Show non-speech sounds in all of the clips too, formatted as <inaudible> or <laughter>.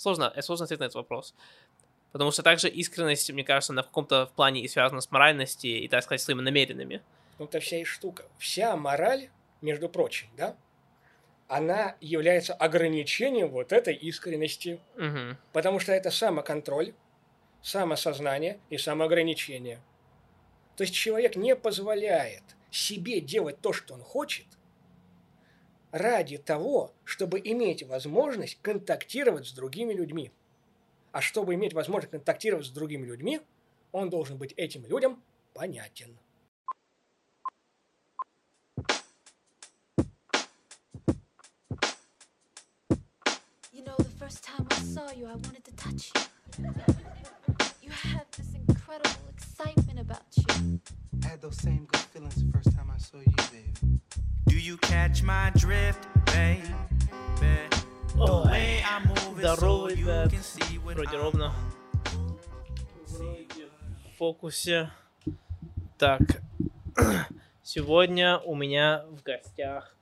Сложно, э, сложно ответить на этот вопрос. Потому что также искренность, мне кажется, на каком-то плане и связана с моральностью и, так сказать, своими намеренными. Ну, это вся и штука. Вся мораль, между прочим, да, она является ограничением вот этой искренности. Угу. Потому что это самоконтроль, самосознание и самоограничение. То есть человек не позволяет себе делать то, что он хочет, ради того, чтобы иметь возможность контактировать с другими людьми. А чтобы иметь возможность контактировать с другими людьми, он должен быть этим людям понятен. You know, the first time I saw you, I excitement about you. I had those same good feelings the first time I saw you, baby. Do you catch my drift, baby? Ой, здоровый, ребят. Вроде ровно. В фокусе. Так, <clears throat> сегодня у меня в гостях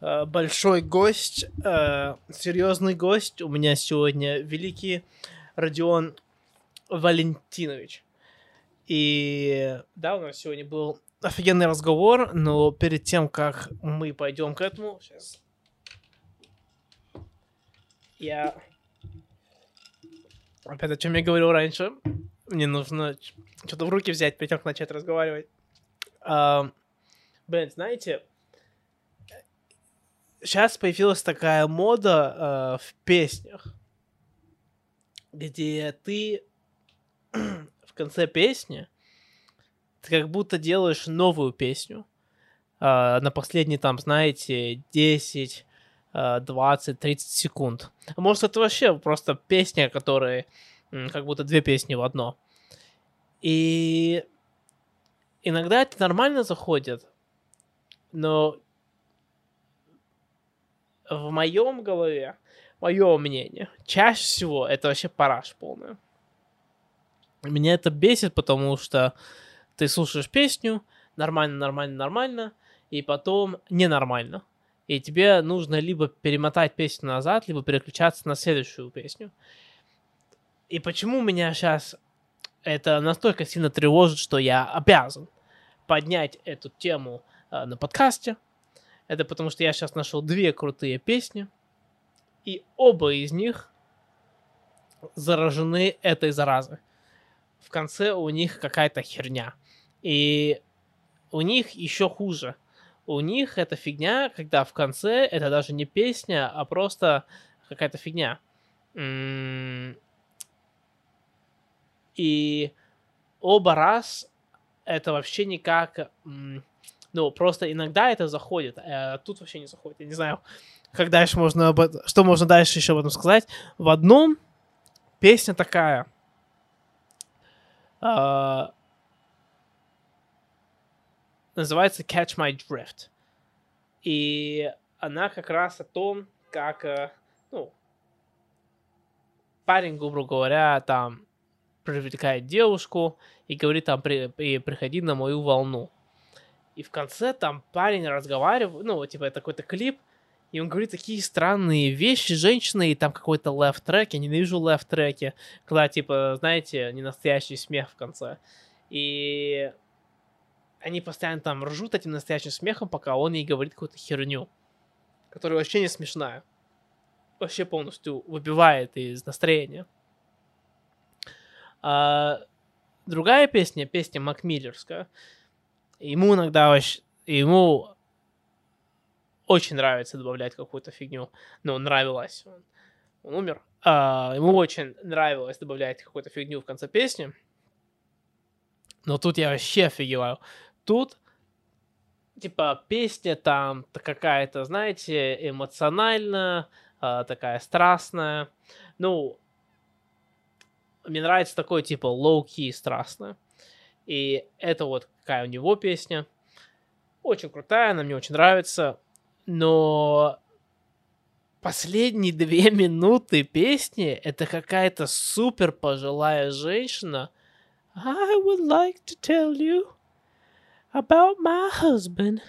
э, большой гость, э, серьезный гость. У меня сегодня великий Родион Валентинович. И да, у нас сегодня был офигенный разговор, но перед тем, как мы пойдем к этому, сейчас я опять о чем я говорил раньше, мне нужно что-то в руки взять, перед тем, как начать разговаривать. А, блин, знаете, сейчас появилась такая мода а, в песнях, где ты конце песни ты как будто делаешь новую песню. Uh, на последние, там, знаете, 10, uh, 20, 30 секунд. Может, это вообще просто песня, которые как будто две песни в одно. И иногда это нормально заходит, но в моем голове, мое мнение, чаще всего это вообще параш полная. Меня это бесит, потому что ты слушаешь песню, нормально, нормально, нормально, и потом ненормально. И тебе нужно либо перемотать песню назад, либо переключаться на следующую песню. И почему меня сейчас это настолько сильно тревожит, что я обязан поднять эту тему э, на подкасте. Это потому что я сейчас нашел две крутые песни, и оба из них заражены этой заразой. В конце у них какая-то херня. И у них еще хуже. У них эта фигня, когда в конце это даже не песня, а просто какая-то фигня. И оба раз это вообще никак... Ну, просто иногда это заходит, а тут вообще не заходит. Я не знаю, как дальше можно об этом... Что можно дальше еще об этом сказать. В одном песня такая... Uh, называется Catch My Drift. И она как раз о том, как, э, ну, парень, грубо говоря, там привлекает девушку и говорит там, при, и приходи на мою волну. И в конце там парень разговаривает, ну, типа, это какой-то клип, и он говорит такие странные вещи женщины, и там какой-то left трек, я ненавижу left треки, когда, типа, знаете, не настоящий смех в конце. И они постоянно там ржут этим настоящим смехом, пока он ей говорит какую-то херню, которая вообще не смешная. Вообще полностью выбивает из настроения. А, другая песня, песня Макмиллерская, ему иногда вообще, ему очень нравится добавлять какую-то фигню. Ну, нравилось. Он, умер. А, ему очень нравилось добавлять какую-то фигню в конце песни. Но тут я вообще офигеваю тут типа песня там какая-то, знаете, эмоциональная, э, такая страстная. Ну, мне нравится такой типа low-key страстная. И это вот какая у него песня. Очень крутая, она мне очень нравится. Но последние две <laughs> минуты песни это какая-то супер пожилая женщина. I would like to tell you about my husband.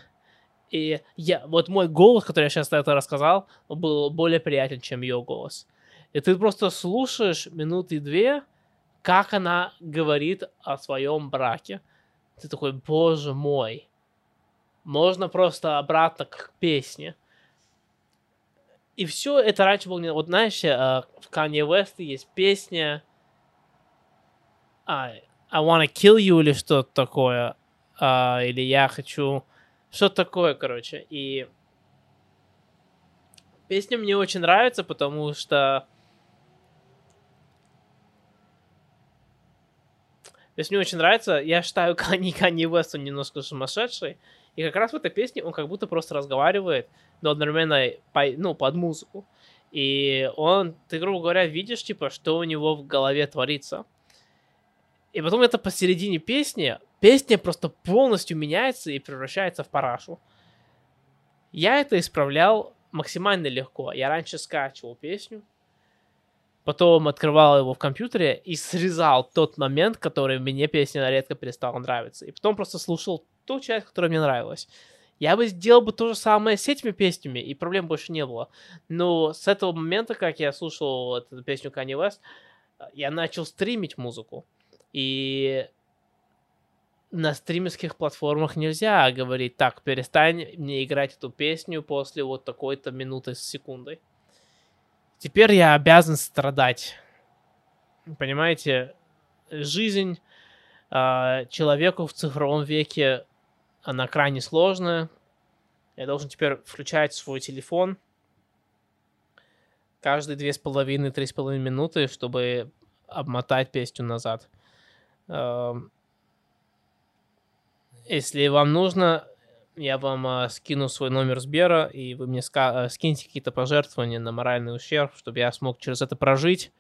И я, вот мой голос, который я сейчас это рассказал, был более приятен, чем ее голос. И ты просто слушаешь минуты две, как она говорит о своем браке. Ты такой, боже мой. Можно просто обратно к песне. И все это раньше было не... Вот знаешь, э, в Kanye West есть песня I, I wanna kill you или что-то такое. А, или я хочу... Что такое, короче. И песня мне очень нравится, потому что Песня мне очень нравится. Я считаю <laughs> Канни Канни Вест немножко сумасшедший. И как раз в этой песне он как будто просто разговаривает, но одновременно по, ну, под музыку. И он, ты, грубо говоря, видишь, типа, что у него в голове творится. И потом это посередине песни, песня просто полностью меняется и превращается в парашу. Я это исправлял максимально легко. Я раньше скачивал песню, потом открывал его в компьютере и срезал тот момент, который мне песня редко перестала нравиться. И потом просто слушал ту часть, которая мне нравилась. Я бы сделал бы то же самое с этими песнями, и проблем больше не было. Но с этого момента, как я слушал эту песню Kanye West, я начал стримить музыку. И на стримерских платформах нельзя говорить, так, перестань мне играть эту песню после вот такой-то минуты с секундой. Теперь я обязан страдать. Понимаете, жизнь э, человеку в цифровом веке, она крайне сложная. Я должен теперь включать свой телефон каждые две с половиной, три с половиной минуты, чтобы обмотать песню назад. Э, если вам нужно, я вам э, скину свой номер Сбера, и вы мне э, скиньте какие-то пожертвования на моральный ущерб, чтобы я смог через это прожить,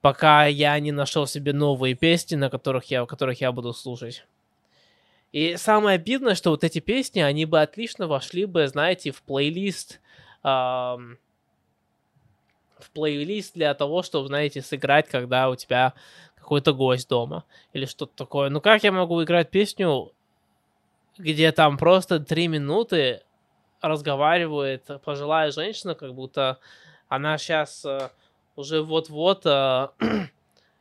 пока я не нашел себе новые песни, на которых я, которых я буду слушать. И самое обидное, что вот эти песни, они бы отлично вошли бы, знаете, в плейлист, эм, в плейлист для того, чтобы, знаете, сыграть, когда у тебя какой-то гость дома или что-то такое. Ну как я могу играть песню где там просто три минуты разговаривает пожилая женщина, как будто она сейчас э, уже вот-вот э, <clears throat>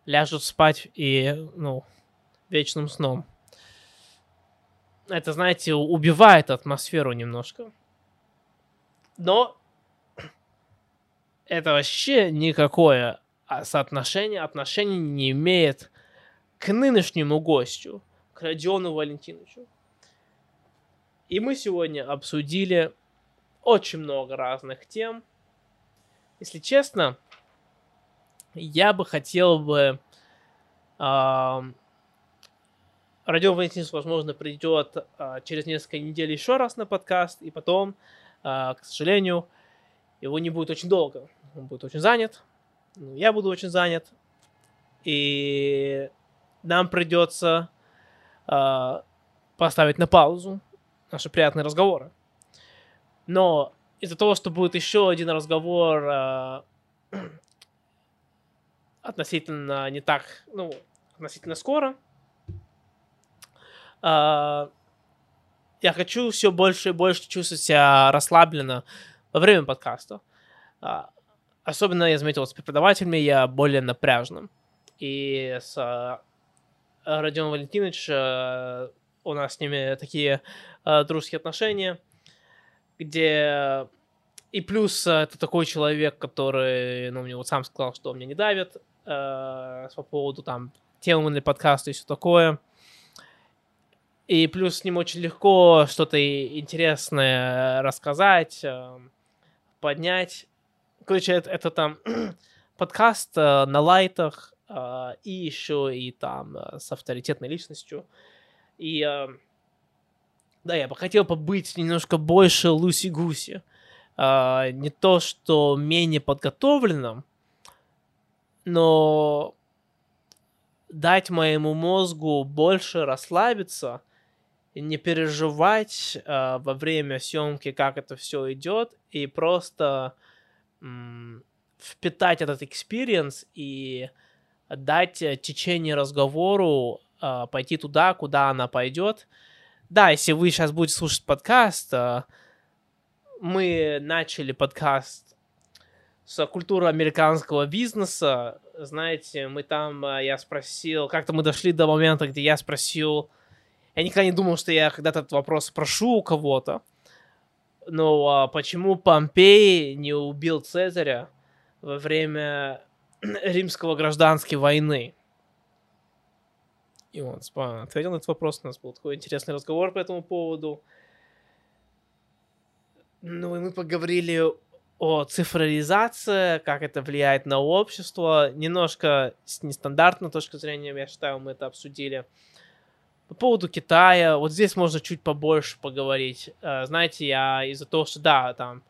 ляжет спать и, ну, вечным сном. Это, знаете, убивает атмосферу немножко. Но <clears throat> это вообще никакое соотношение, отношение не имеет к нынешнему гостю, к Родиону Валентиновичу. И мы сегодня обсудили очень много разных тем. Если честно, я бы хотел бы... Э, Родион Валентинович, возможно, придет э, через несколько недель еще раз на подкаст, и потом, э, к сожалению, его не будет очень долго. Он будет очень занят, ну, я буду очень занят, и нам придется э, поставить на паузу наши приятные разговоры. Но из-за того, что будет еще один разговор э, <clears throat> относительно не так, ну, относительно скоро, э, я хочу все больше и больше чувствовать себя расслабленно во время подкаста. Э, особенно я заметил с преподавателями, я более напряжным. И с э, Родионом Валентиновичем э, у нас с ними такие э, дружеские отношения, где и плюс это такой человек, который, ну, мне вот сам сказал, что он меня не давит э, по поводу там темы для подкаста и все такое. И плюс с ним очень легко что-то интересное рассказать, э, поднять. Короче, это, это там <clears throat> подкаст э, на лайтах э, и еще и там э, с авторитетной личностью. И э, да, я бы хотел побыть немножко больше loosey-goosey. Не то, что менее подготовленным, но дать моему мозгу больше расслабиться не переживать э, во время съемки, как это все идет, и просто м- впитать этот experience и дать течение разговору э, пойти туда, куда она пойдет. Да, если вы сейчас будете слушать подкаст, э, мы начали подкаст с культурой американского бизнеса. Знаете, мы там, э, я спросил, как-то мы дошли до момента, где я спросил, я никогда не думал, что я когда-то этот вопрос спрошу у кого-то, но а, почему Помпей не убил Цезаря во время <clears throat> римского гражданской войны? И он ответил на этот вопрос, у нас был такой интересный разговор по этому поводу. Ну и мы поговорили о цифровизации, как это влияет на общество. Немножко с нестандартной точки зрения, я считаю, мы это обсудили. По поводу Китая, вот здесь можно чуть побольше поговорить. Э, знаете, я из-за того, что, да, там,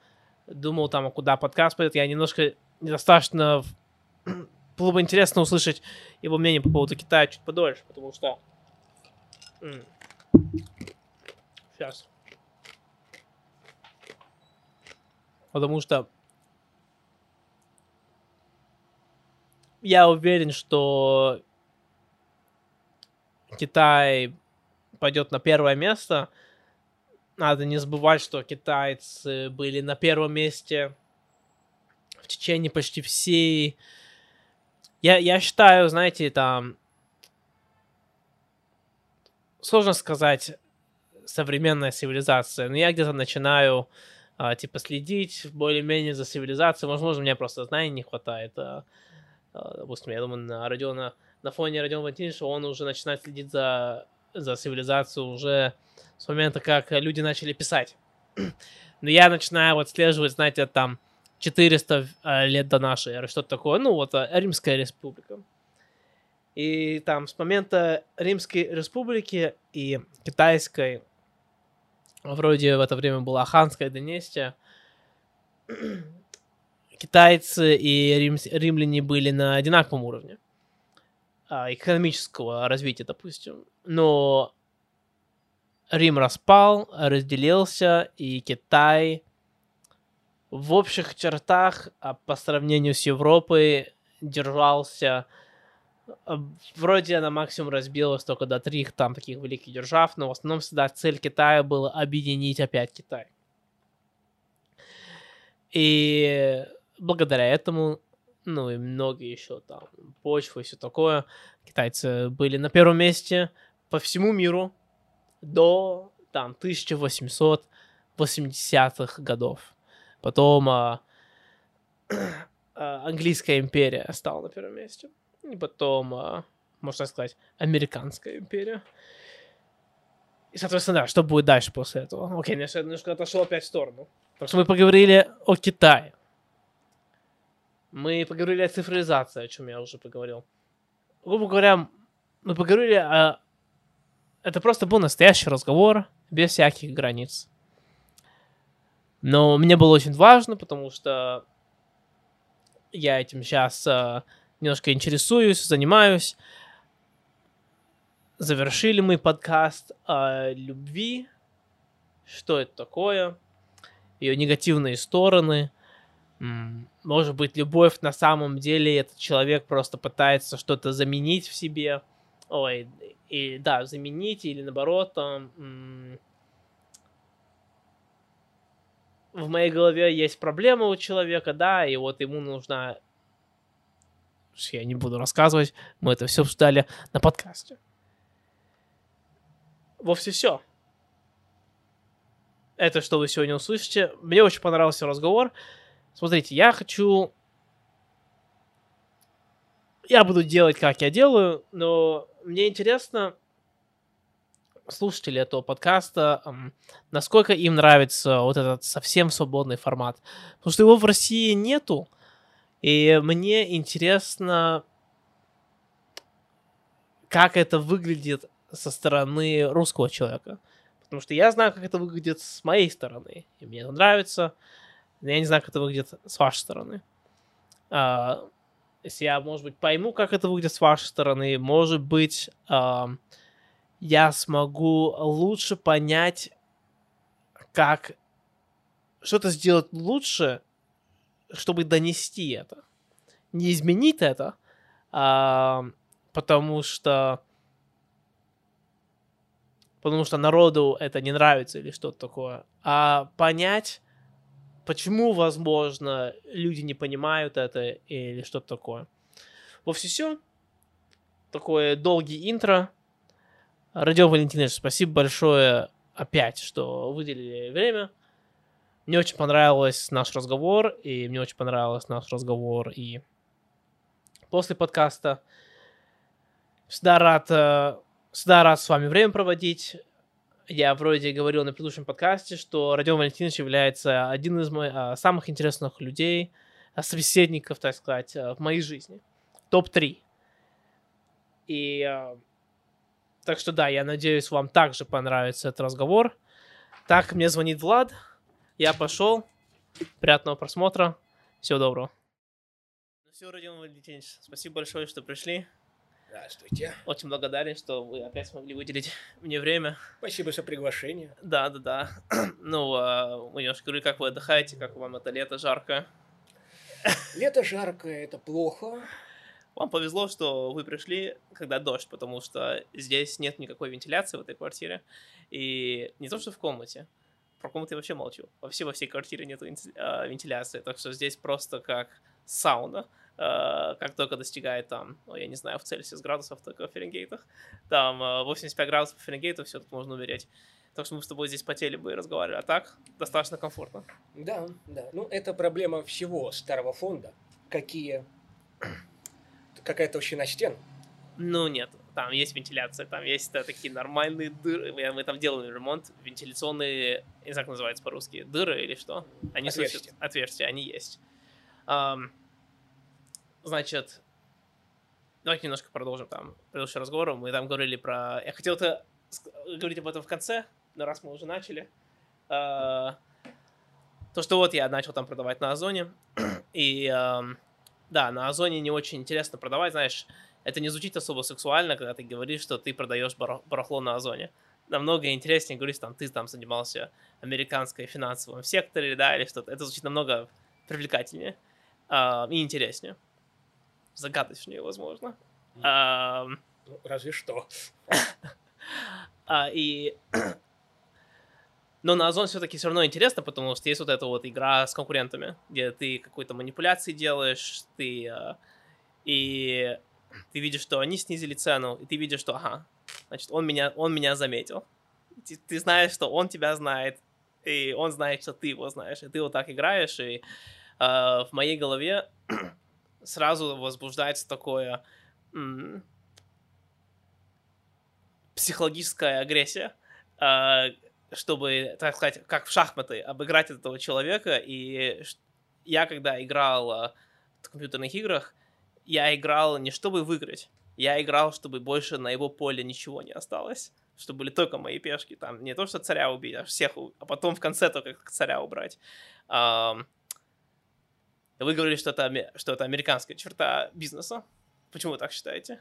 думал там, куда подкаст пойдет, я немножко недостаточно... <clears throat> Было бы интересно услышать его мнение по поводу Китая чуть подольше, потому что... Сейчас. Потому что я уверен, что Китай пойдет на первое место. Надо не забывать, что китайцы были на первом месте в течение почти всей... Я, я считаю, знаете, там... Сложно сказать современная цивилизация, но я где-то начинаю а, типа следить более-менее за цивилизацией. Возможно, мне просто знаний не хватает. А, а, допустим, я думаю, на Родиона на фоне Родиона Валентиновича он уже начинает следить за, за цивилизацию уже с момента, как люди начали писать. <clears throat> Но я начинаю вот отслеживать, знаете, там 400 э, лет до нашей эры, что-то такое, ну вот э, Римская республика. И там с момента Римской республики и Китайской, вроде в это время была Ханская династия, <clears throat> китайцы и рим, римляне были на одинаковом уровне. А, экономического развития, допустим. Но Рим распал, разделился, и Китай в общих чертах а по сравнению с Европой держался а, вроде она максимум разбилась только до трех там таких великих держав, но в основном всегда цель Китая была объединить опять Китай. И благодаря этому ну и многие еще там почвы и все такое. Китайцы были на первом месте по всему миру до там 1880-х годов. Потом а, а, английская империя стала на первом месте. И потом, а, можно сказать, американская империя. И, соответственно, да, что будет дальше после этого? Окей, я немножко отошел опять в сторону. Так что мы поговорили о Китае. Мы поговорили о цифровизации, о чем я уже поговорил. Грубо говоря, мы поговорили о... Это просто был настоящий разговор, без всяких границ. Но мне было очень важно, потому что я этим сейчас uh, немножко интересуюсь, занимаюсь. Завершили мы подкаст о любви. Что это такое? Ее негативные стороны. Может быть, любовь на самом деле этот человек просто пытается что-то заменить в себе. Ой, и да, заменить или наоборот, там, в моей голове есть проблема у человека, да, и вот ему нужна... Я не буду рассказывать, мы это все обсуждали на подкасте. Вовсе все. Это что вы сегодня услышите. Мне очень понравился разговор. Смотрите, я хочу... Я буду делать, как я делаю, но мне интересно, слушатели этого подкаста, насколько им нравится вот этот совсем свободный формат. Потому что его в России нету, и мне интересно, как это выглядит со стороны русского человека. Потому что я знаю, как это выглядит с моей стороны, и мне это нравится. Я не знаю, как это выглядит с вашей стороны. А, если я, может быть, пойму, как это выглядит с вашей стороны, может быть, а, я смогу лучше понять, как что-то сделать лучше, чтобы донести это. Не изменить это, а, потому что потому что народу это не нравится или что-то такое, а понять, почему, возможно, люди не понимают это или что-то такое. Во все такое долгий интро. Родион Валентинович, спасибо большое опять, что выделили время. Мне очень понравился наш разговор, и мне очень понравился наш разговор и после подкаста. Всегда рад, э, всегда рад с вами время проводить. Я вроде говорил на предыдущем подкасте, что Родион Валентинович является один из моих а, самых интересных людей, а, собеседников, так сказать, а, в моей жизни. Топ-3. И а, так что да, я надеюсь, вам также понравится этот разговор. Так, мне звонит Влад. Я пошел. Приятного просмотра. Всего доброго. Ну все, Родион Валентинович, спасибо большое, что пришли. Здравствуйте. Очень благодарен, что вы опять смогли выделить мне время. Спасибо за приглашение. Да, да, да. <clears throat> Ну, а, мы немножко говорили, как вы отдыхаете, как вам это лето жарко. Лето жаркое, это плохо. Вам повезло, что вы пришли, когда дождь, потому что здесь нет никакой вентиляции в этой квартире. И не то, что в комнате. Про комнату я вообще молчу. Вообще во всей квартире нет а, вентиляции. Так что здесь просто как сауна. Э, как только достигает там, ну, я не знаю, в Цельсиус градусов, только в Фаренгейтах, там 85 э, градусов Фаренгейта, все, тут можно умереть. Так что мы с тобой здесь потели бы и разговаривали. А так, достаточно комфортно. Да, да. Ну, это проблема всего старого фонда. Какие... <clears throat> Какая толщина стен? Ну, нет. Там есть вентиляция, там есть да, такие нормальные дыры. Мы там делали ремонт. Вентиляционные, не знаю, как называется по-русски, дыры или что? Они отверстия. Слышат, отверстия, они есть. Um, Значит, давайте немножко продолжим там предыдущий разговор. Мы там говорили про... Я хотел это говорить об этом в конце, но раз мы уже начали. Э, то, что вот я начал там продавать на Озоне. <clears throat> И э, да, на Озоне не очень интересно продавать, знаешь, это не звучит особо сексуально, когда ты говоришь, что ты продаешь барахло на Озоне. Намного интереснее говорить, там, ты там занимался американской финансовым секторе, да, или что-то. Это звучит намного привлекательнее э, и интереснее загадочнее, возможно. Mm. А, ну, разве что. <laughs> а, и... <clears throat> Но на Озон все-таки все равно интересно, потому что есть вот эта вот игра с конкурентами, где ты какой-то манипуляции делаешь, ты... А, и ты видишь, что они снизили цену, и ты видишь, что, ага, значит, он меня, он меня заметил. Ты, ты знаешь, что он тебя знает, и он знает, что ты его знаешь, и ты вот так играешь, и э, в моей голове <clears throat> сразу возбуждается такое м- психологическая агрессия, э, чтобы, так сказать, как в шахматы, обыграть этого человека. И я, когда играл э, в компьютерных играх, я играл не чтобы выиграть, я играл, чтобы больше на его поле ничего не осталось чтобы были только мои пешки, там не то, что царя убить, а всех, а потом в конце только царя убрать. Вы говорили, что это, что это американская черта бизнеса. Почему вы так считаете?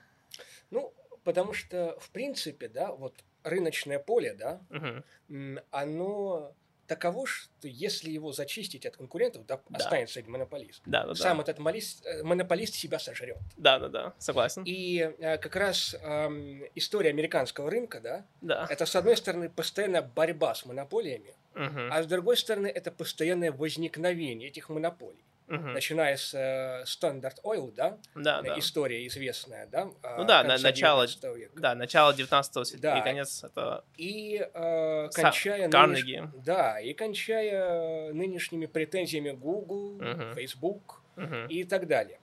Ну, потому что, в принципе, да, вот рыночное поле, да, угу. оно таково, что если его зачистить от конкурентов, да, да. останется один монополист. Да, да, Сам да. этот монополист, э, монополист себя сожрет. Да, да, да, согласен. И э, как раз э, история американского рынка, да, да, это с одной стороны постоянная борьба с монополиями, угу. а с другой стороны это постоянное возникновение этих монополий угу. начиная с э, Standard Oil, да? Да, да. История известная, да? Ну да, на, начало, века. да, начало 19 да. и конец это... И э, кончая... Карнеги. Нынеш... Да, и кончая нынешними претензиями Google, угу. Facebook угу. и так далее.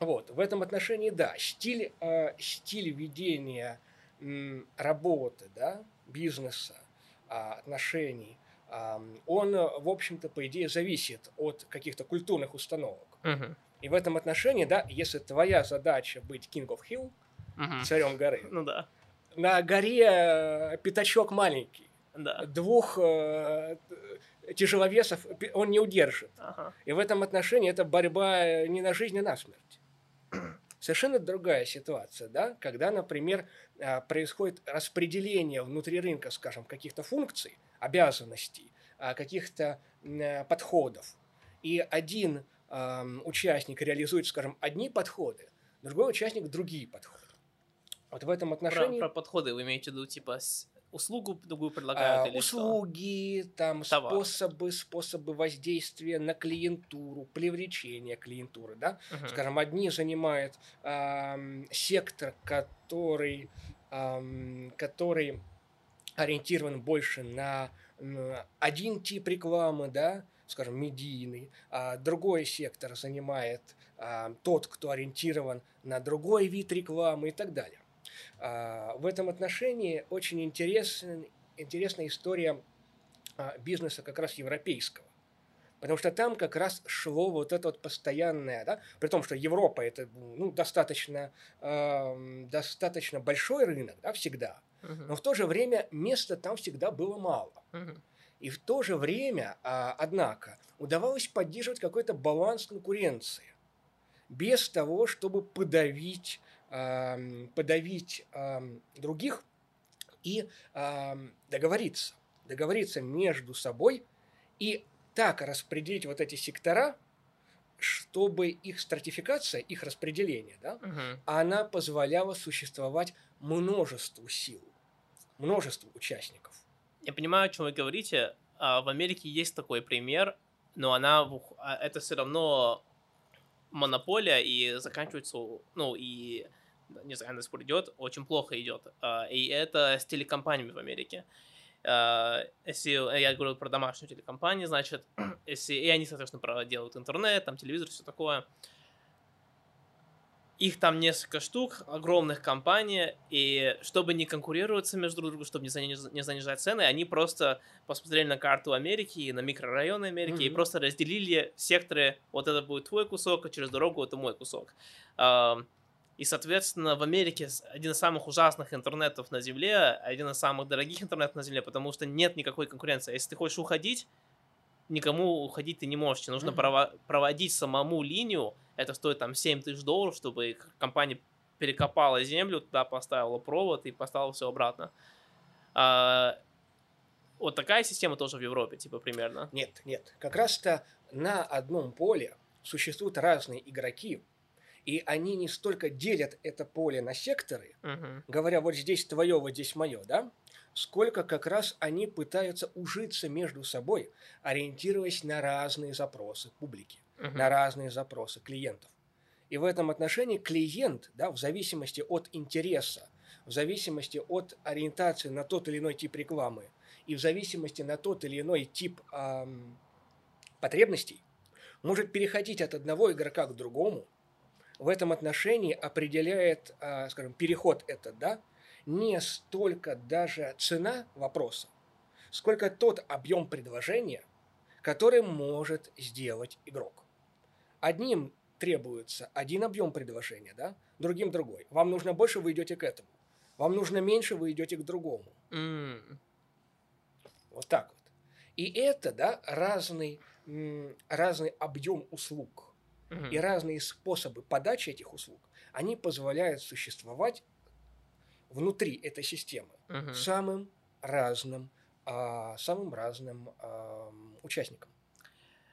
Вот, в этом отношении, да, стиль, э, стиль ведения э, работы, да, бизнеса, э, отношений, он, в общем-то, по идее, зависит от каких-то культурных установок. Uh-huh. И в этом отношении, да, если твоя задача быть King of Hill, uh-huh. царем горы, ну да. На горе э, пятачок маленький, да. двух э, тяжеловесов он не удержит. Uh-huh. И в этом отношении это борьба не на жизнь, а на смерть. Совершенно другая ситуация, да, когда, например, э, происходит распределение внутри рынка, скажем, каких-то функций, обязанностей, а, каких-то э, подходов. И один участник реализует, скажем, одни подходы, другой участник другие подходы. Вот в этом отношении... Про, про подходы вы имеете в виду, типа, услугу другую предлагают а, или что? услуги, там Товар. способы, способы воздействия на клиентуру, привлечения клиентуры, да? Мгм. Скажем, одни занимают ам, сектор, который, ам, который ориентирован больше на один тип рекламы, да, скажем, медийный, а другой сектор занимает а, тот, кто ориентирован на другой вид рекламы и так далее. А, в этом отношении очень интересен, интересная история а, бизнеса как раз европейского. Потому что там как раз шло вот это вот постоянное, да, при том, что Европа это ну, достаточно, эм, достаточно большой рынок, да, всегда, Мгм. но в то же время места там всегда было мало. Мгм. И в то же время, а, однако, удавалось поддерживать какой-то баланс конкуренции без того, чтобы подавить, ам, подавить ам, других и ам, договориться. Договориться между собой и так распределить вот эти сектора, чтобы их стратификация, их распределение, да, Мгм. она позволяла существовать множеству сил, множеству участников. Я понимаю, о чем вы говорите. А, В Америке есть такой пример, но она а, это все равно монополия и заканчивается, ну и не знаю, до сих пор идет, очень плохо идет. А, И это с телекомпаниями в Америке. А, Если я говорю про домашнюю телекомпанию, значит, <clears throat> если и они, соответственно, делают интернет, там телевизор, все такое. Их там несколько штук, огромных компаний, и чтобы не конкурироваться между друг другом, чтобы не заниж- не занижать цены, они просто посмотрели на карту Америки и на микрорайоны Америки и Мгм. просто разделили секторы, вот это будет твой кусок, а через дорогу это мой кусок. И, соответственно, в Америке один из самых ужасных интернетов на Земле, один из самых дорогих интернетов на Земле, потому что нет никакой конкуренции. Если ты хочешь уходить, никому уходить ты не можешь. Тебе нужно прово- проводить самому линию. Это стоит там 7 тысяч долларов, чтобы компания перекопала землю, туда поставила провод и поставила все обратно. А, вот такая система тоже в Европе, типа, примерно. Нет, нет. Как раз-то на одном поле существуют разные игроки, и они не столько делят это поле на секторы, Мгм. говоря, вот здесь твое, вот здесь мое, да, сколько как раз они пытаются ужиться между собой, ориентируясь на разные запросы публики, Мгм. на разные запросы клиентов. И в этом отношении клиент, да, в зависимости от интереса, в зависимости от ориентации на тот или иной тип рекламы и в зависимости на тот или иной тип ам, потребностей, может переходить от одного игрока к другому. В этом отношении определяет, а, скажем, переход этот, да, не столько даже цена вопроса, сколько тот объем предложения, который может сделать игрок. Одним требуется один объем предложения, да, другим другой. Вам нужно больше, вы идете к этому. Вам нужно меньше, вы идете к другому. М. Вот так вот. И это, да, разный, разный объем услуг Мгм. и разные способы подачи этих услуг, они позволяют существовать внутри этой системы Мгм. самым разным, а, самым разным ам, участникам.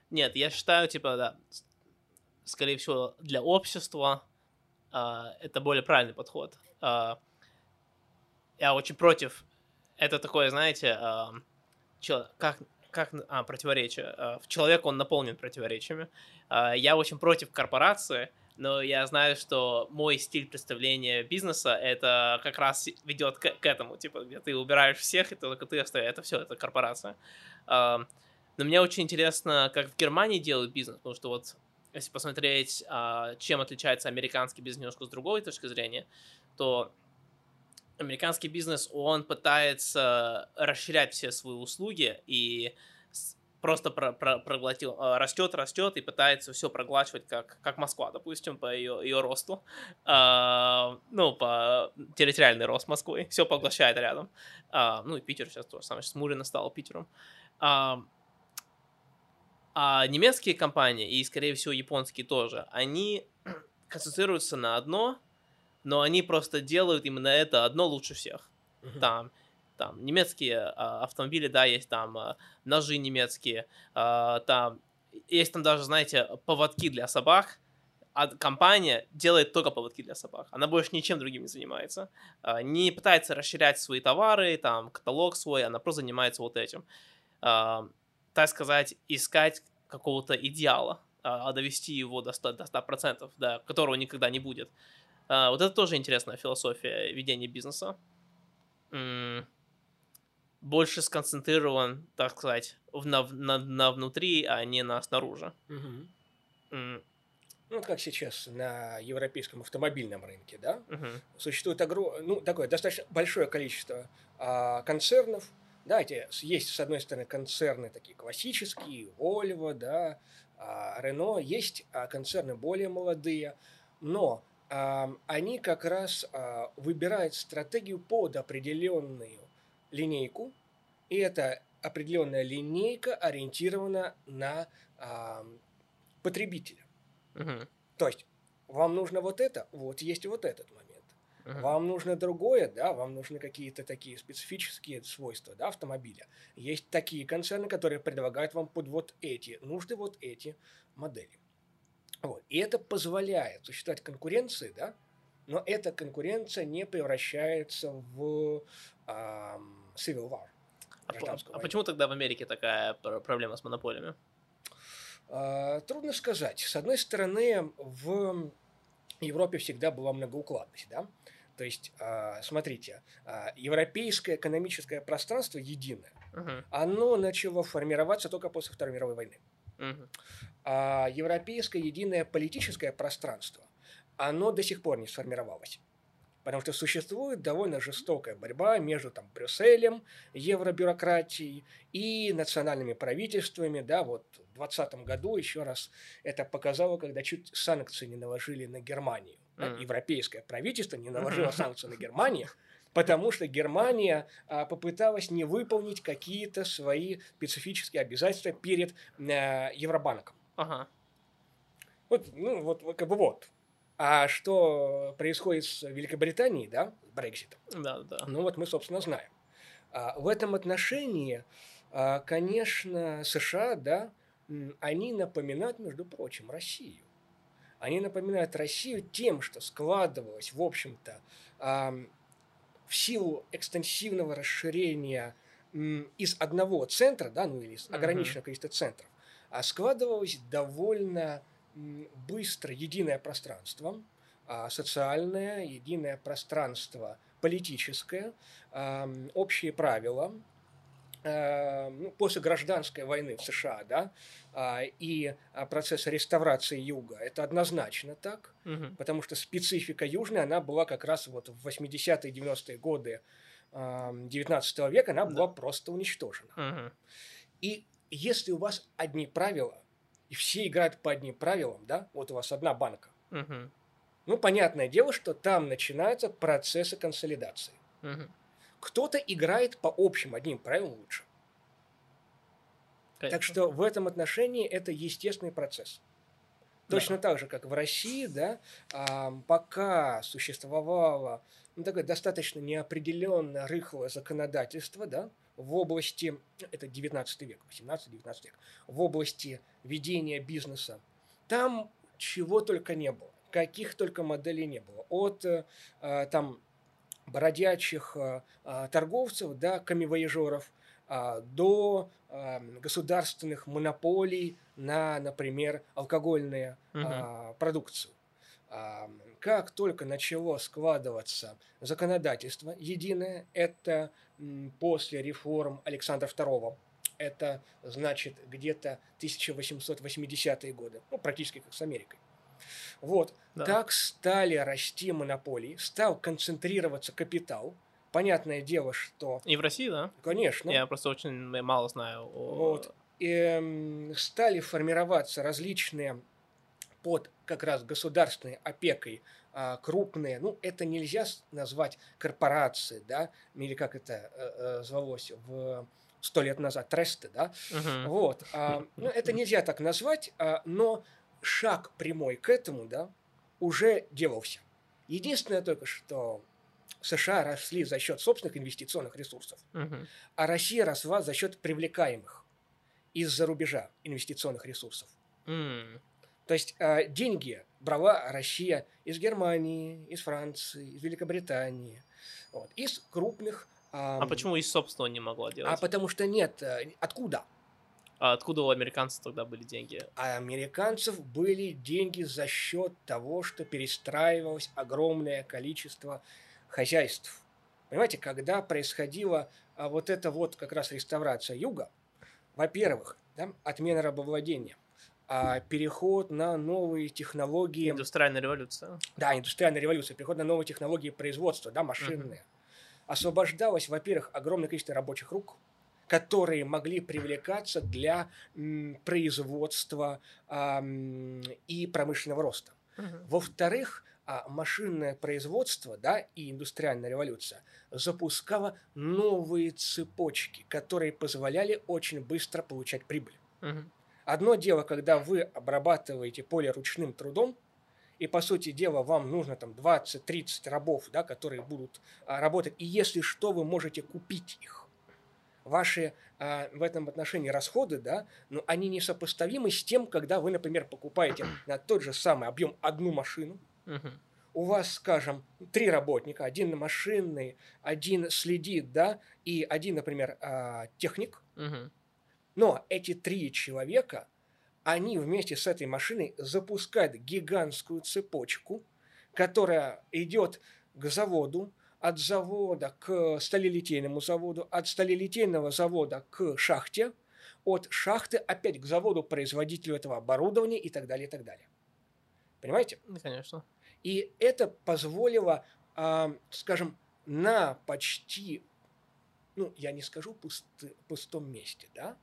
Нет, я считаю, типа, да, скорее всего, для общества а, это более правильный подход. А, я очень против. Это такое, знаете, а, чё- как, как, а, противоречие. А, в человек он наполнен противоречиями. А, я очень против корпорации, но я знаю, что мой стиль представления бизнеса это как раз ведет к, к этому, типа, где ты убираешь всех, и только ты остаешься. Это все, это корпорация. А, но мне очень интересно, как в Германии делают бизнес, потому что вот если посмотреть, а, чем отличается американский бизнес немножко с другой точки зрения, то американский бизнес, он пытается расширять все свои услуги и просто про- про- проглотил, а, растет, растет и пытается все проглачивать, как, как Москва, допустим, по ее, ее росту, А, ну, по территориальный рост Москвы, все поглощает рядом. А, ну, и Питер сейчас тоже самое, сейчас Мурина стал Питером. А, а немецкие компании, и, скорее всего, японские тоже, они <clears throat> концентрируются на одно, но они просто делают именно это одно лучше всех. Там, там немецкие а, автомобили, да, есть там а, ножи немецкие, а, там есть там даже, знаете, поводки для собак, а компания делает только поводки для собак. Она больше ничем другим не занимается. А, не пытается расширять свои товары, там, каталог свой, она просто занимается вот этим. А, так сказать, искать какого-то идеала, а довести его до 100%, до 100% да, которого никогда не будет. Вот это тоже интересная философия ведения бизнеса. Больше сконцентрирован, так сказать, на, на, на внутри, а не на снаружи. Угу. Ну, как сейчас на европейском автомобильном рынке, да, угу. существует огром... ну, такое достаточно большое количество а, концернов, да, эти, есть, с одной стороны, концерны такие классические, Volvo, да, а, Renault, есть а, концерны более молодые, но а, они как раз а, выбирают стратегию под определенную линейку, и эта определенная линейка ориентирована на потребителя. Угу. То есть вам нужно вот это, вот есть вот этот момент. Угу. Вам нужно другое, да, вам нужны какие-то такие специфические свойства, да, автомобиля. Есть такие концерны, которые предлагают вам под вот эти нужды, вот эти модели. Вот. И это позволяет существовать конкуренции, да, но эта конкуренция не превращается в э, civil war. А, а почему тогда в Америке такая проблема с монополиями? А, трудно сказать. С одной стороны, в Европе всегда была многоукладность, да? То есть, а, смотрите, а, европейское экономическое пространство единое, uh-huh. оно начало формироваться только после Второй мировой войны. А европейское единое политическое пространство, оно до сих пор не сформировалось. Потому что существует довольно жестокая борьба между там, Брюсселем, евробюрократией и национальными правительствами. Да, вот в 2020 году еще раз это показало, когда чуть санкции не наложили на Германию. Mm. Да, европейское правительство не наложило санкции на Германию, <laughs> потому что Германия а, попыталась не выполнить какие-то свои специфические обязательства перед а, Евробанком. Ага. Вот, ну, вот, как бы вот. А что происходит с Великобританией, да, Брекситом? Да, да. Ну вот мы, собственно, знаем. А, в этом отношении, а, конечно, США, да, они напоминают, между прочим, Россию. Они напоминают Россию тем, что складывалось, в общем-то, в силу экстенсивного расширения из одного центра, да, ну или из ограниченного количества центров, а складывалось довольно быстро единое пространство, а, социальное, единое пространство политическое, общие правила, ну, после гражданской войны в США, да, а, и процесс реставрации Юга, это однозначно так, угу. потому что специфика Южной, она была как раз вот в 80-е, 90-е годы 19 века, она была да. просто уничтожена. Угу. И если у вас одни правила, и все играют по одним правилам, да, вот у вас одна банка. Угу. Ну, понятное дело, что там начинаются процессы консолидации. Угу. Кто-то играет по общим одним правилам лучше. Конечно. Так что в этом отношении это естественный процесс. Точно да. так же, как в России, да, пока существовало ну, такое достаточно неопределенное рыхлое законодательство, да, в области, это 19 век, 18-19 век, в области ведения бизнеса, там чего только не было, каких только моделей не было. От э, там бродячих э, торговцев, да, камевояжеров, э, до э, государственных монополий на, например, алкогольные угу. э, продукцию как только начало складываться законодательство единое, это после реформ Александра II, это значит где-то 1880-е годы, ну, практически как с Америкой. Вот, да. как стали расти монополии, стал концентрироваться капитал, Понятное дело, что... И в России, да? Конечно. Я просто очень мало знаю о... Вот. И, стали формироваться различные под как раз государственной опекой а, крупные, ну, это нельзя назвать корпорации, да, или как это э, э, звалось в сто лет назад, тресты, да, uh-huh. вот, а, ну, это нельзя так назвать, а, но шаг прямой к этому, да, уже делался. Единственное только, что США росли за счет собственных инвестиционных ресурсов, uh-huh. а Россия росла за счет привлекаемых из-за рубежа инвестиционных ресурсов. Uh-huh. То есть э, деньги брала Россия из Германии, из Франции, из Великобритании, вот, из крупных... А почему из собственного не могла делать? А потому что нет. Э, откуда? А откуда у американцев тогда были деньги? А американцев были деньги за счет того, что перестраивалось огромное количество хозяйств. Понимаете, когда происходила а, вот эта вот как раз реставрация юга, во-первых, да, отмена рабовладения, а переход на новые технологии. Индустриальная революция. Да, индустриальная революция, переход на новые технологии производства, да, машинные. Uh-huh. Освобождалось, во-первых, огромное количество рабочих рук, которые могли привлекаться для производства и промышленного роста. Во-вторых, а машинное производство да, и индустриальная революция запускала новые цепочки, которые позволяли очень быстро получать прибыль. Угу. Одно дело, когда вы обрабатываете поле ручным трудом, и, по сути дела, вам нужно там 20-30 рабов, да, которые будут а, работать, и если что, вы можете купить их. Ваши а, в этом отношении расходы, да, но они несопоставимы с тем, когда вы, например, покупаете <clears throat> на тот же самый объем одну машину, Угу. У вас, скажем, три работника, один машинный, один следит, да, и один, например, а, техник. Угу. Но эти три человека, они вместе с этой машиной запускают гигантскую цепочку, которая идет к заводу, от завода к сталелитейному заводу, от сталелитейного завода к шахте, от шахты опять к заводу производителю этого оборудования и так далее, и так далее. Понимаете? Конечно. И это позволило, э, скажем, на почти, ну, я не скажу пуст, пустом месте, да,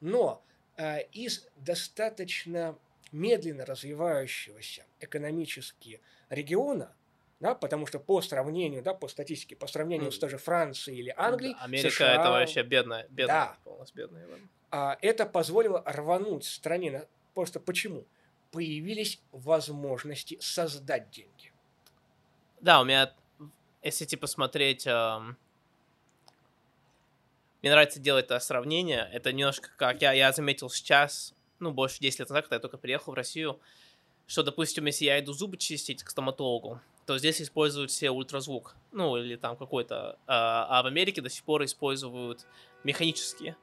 но э, из достаточно медленно развивающегося экономически региона, да, потому что по сравнению, да, по статистике, по сравнению mm. с той же Францией или Англией, Америка США, это вообще бедная, бедная, да, полностью бедная. А, это позволило рвануть стране, просто почему? появились возможности создать деньги. Да, у меня, если типа смотреть, эм, мне нравится делать это сравнение. Это немножко как я, я заметил сейчас, ну, больше 10 лет назад, когда я только приехал в Россию, что, допустим, если я иду зубы чистить к стоматологу, то здесь используют все ультразвук, ну, или там какой-то, э, а в Америке до сих пор используют механические.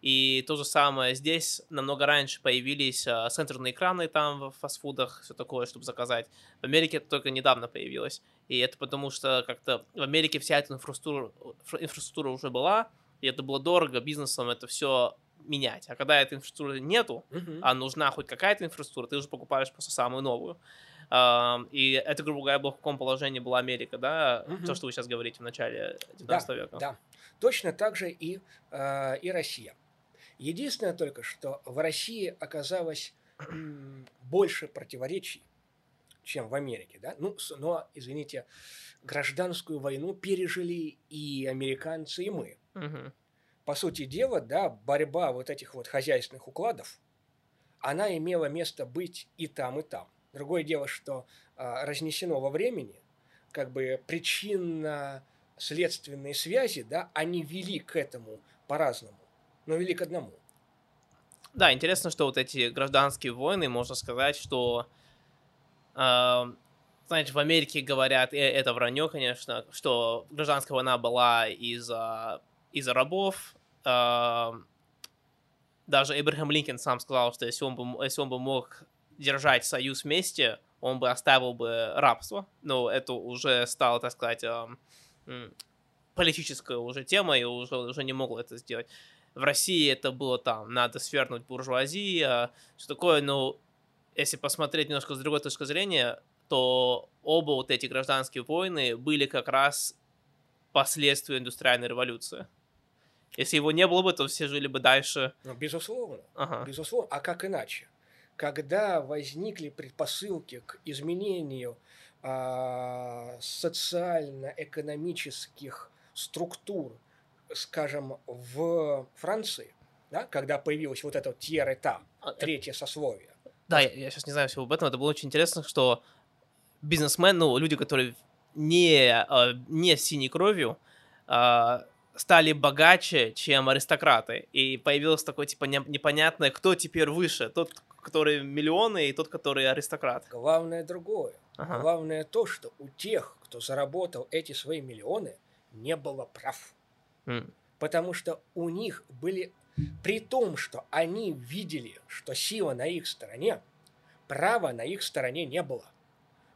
И то же самое здесь намного раньше появились а, сенсорные экраны там в фастфудах, все такое, чтобы заказать. В Америке это только недавно появилось. И это потому что как-то в Америке вся эта инфраструктура, инфраструктура уже была, и это было дорого бизнесам это все менять. А когда этой инфраструктуры нету, uh-huh. а нужна хоть какая-то инфраструктура, ты уже покупаешь просто самую новую. И это, грубо говоря, было в каком положении была Америка, да, uh-huh. то, что вы сейчас говорите в начале 19 да, века. Да, точно так же и, э, и Россия. Единственное только, что в России оказалось больше противоречий, чем в Америке. Да? Ну, но, извините, гражданскую войну пережили и американцы, и мы. Угу. По сути дела, да, борьба вот этих вот хозяйственных укладов, она имела место быть и там, и там. Другое дело, что а, разнесено во времени, как бы причинно-следственные связи, да, они вели к этому по-разному но вели к одному. Да, интересно, что вот эти гражданские войны, можно сказать, что, э, знаете, в Америке говорят, и это вранье, конечно, что гражданская война была из-за из рабов. Э, даже Эбрахам Линкольн сам сказал, что если он бы, если он бы мог держать союз вместе, он бы оставил бы рабство. Но это уже стало, так сказать, э, политическая уже тема, и уже, уже не могло это сделать в России это было там, надо свернуть буржуазию, что такое, но если посмотреть немножко с другой точки зрения, то оба вот эти гражданские войны были как раз последствия индустриальной революции. Если его не было бы, то все жили бы дальше. Ну, безусловно. Ага. Безусловно. А как иначе? Когда возникли предпосылки к изменению а, социально-экономических структур скажем, в Франции, да, когда появилась вот эта вот тьер-эта, а, третье сословие. Да, я, я сейчас не знаю всего об этом, это было очень интересно, что бизнесмен, ну, люди, которые не, а, не синей кровью, стали богаче, чем аристократы. И появилось такое, типа, не- непонятное, кто теперь выше. Тот, который миллионы, и тот, который аристократ. Главное другое. Ага. Главное то, что у тех, кто заработал эти свои миллионы, не было прав. М, Потому что у них были, при том, что они видели, что сила на их стороне, права на их стороне не было.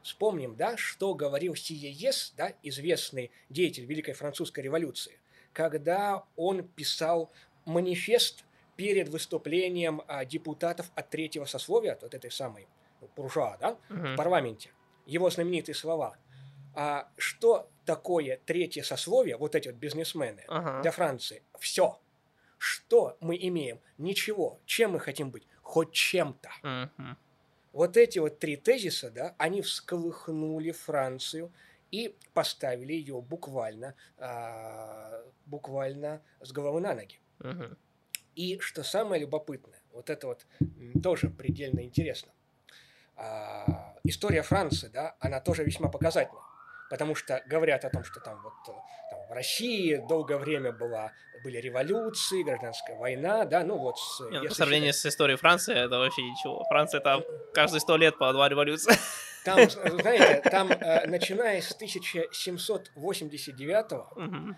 Вспомним, да, что говорил Сиеес, да, известный деятель Великой Французской революции, когда он писал манифест перед выступлением а, депутатов от третьего сословия, от этой самой ну, буржуа, да, в мгм. парламенте. Его знаменитые слова. А что такое третье сословие, вот эти вот бизнесмены, Ага. для Франции? Все. Что мы имеем? Ничего. Чем мы хотим быть? Хоть чем-то. Мгм. Вот эти вот три тезиса, да, они всколыхнули Францию и поставили ее буквально, а, буквально с головы на ноги. Мгм. И что самое любопытное, вот это вот тоже предельно интересно. А, история Франции, да, она тоже весьма показательна. Потому что говорят о том, что там вот э, там, в России долгое время была, были революции, гражданская война, да, ну вот с, Не, ну, по сравнению с историей Франции, это вообще ничего. Франция там каждые сто лет по два революции. Там, знаете, там, э, начиная с 1789 Мгм.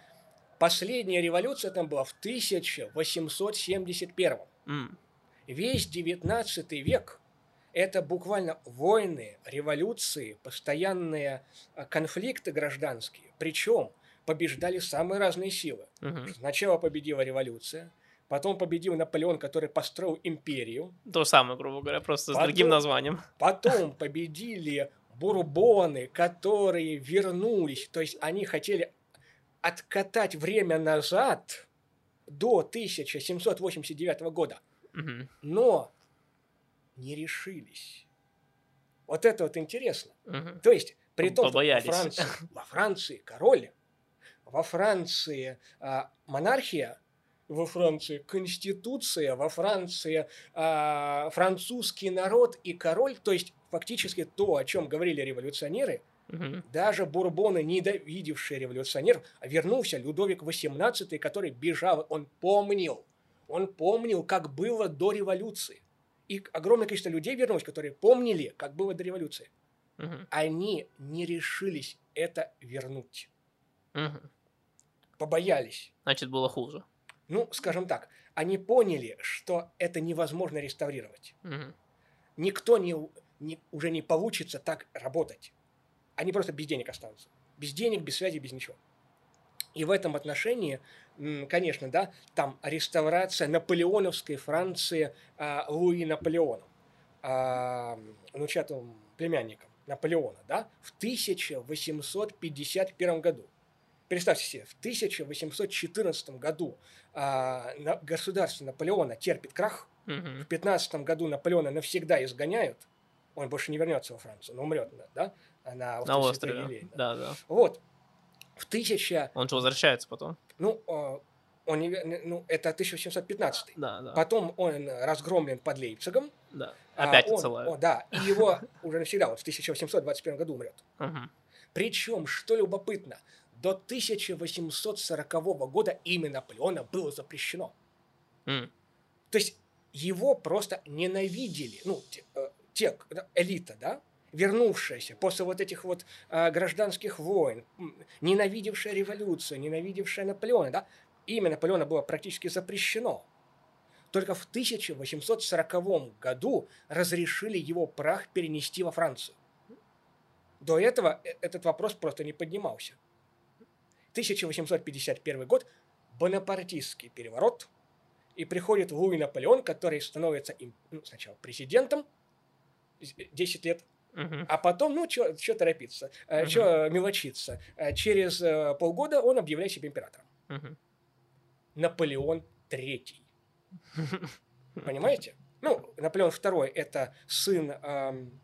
последняя революция там была в 1871 М, Весь 19 век – это буквально войны, революции, постоянные э, конфликты гражданские. Причем побеждали самые разные силы. Сначала победила революция, потом победил Наполеон, который построил империю, То самое, грубо говоря, просто с Потом- другим названием. Потом победили бурбоны, которые вернулись, то есть они хотели откатать время назад до 1789 года, Мгм. но не решились. Вот это вот интересно. Мгм. То есть, при том, что во. Франции, во Франции король, во Франции а, монархия, во Франции конституция, во Франции а, французский народ и король, то есть фактически то, о чем говорили революционеры, даже бурбоны, недовидевшие революционеров, вернулся Людовик XVIII, который бежал, он помнил, он помнил, как было до революции. И огромное количество людей вернулось, которые помнили, как было до революции они не решились это вернуть. Побоялись. Значит, было хуже. Ну, скажем так, они поняли, что это невозможно реставрировать. Мгм. Никто не, не- уже не получится так работать. Они просто без денег останутся. Без денег, без связи, без ничего. И в этом отношении, конечно, да, там реставрация наполеоновской Франции а, Луи Наполеоном, а, внучатым племянником Наполеона, да, в 1851 году. Представьте себе, в 1814 году на- государство Наполеона терпит крах, Мгм. в 15 году Наполеона навсегда изгоняют, он больше не вернется во Францию, но умрет, да, на, На острове Святой острове. Да. Да, да. Вот, в 1000, Он же возвращается потом. ну, э, он не, ве- ну, это 1815. Да, да. Потом он разгромлен под Лейпцигом. да. а Опять он- отсылают. о, да, и его <laughs> уже навсегда, он в 1821 году умрет. Причем, что любопытно, до 1840 года имя Наполеона было запрещено. М. То есть его просто ненавидели, ну, те, э, те, элита, да, вернувшаяся после вот этих вот э, гражданских войн, ненавидевшая революцию, ненавидевшая Наполеона, да, имя Наполеона было практически запрещено. Только в 1840 году разрешили его прах перенести во Францию. До этого э- этот вопрос просто не поднимался. 1851 год, бонапартистский переворот, и приходит Луи Наполеон, который становится им, ну, сначала президентом, с- 10 лет, Мгм. а потом, ну, что торопиться, Мгм. что мелочиться. Э, Через э, полгода он объявляет себя императором. Мгм. Наполеон III. <laughs> Понимаете? Ну, Наполеон II – это сын, эм,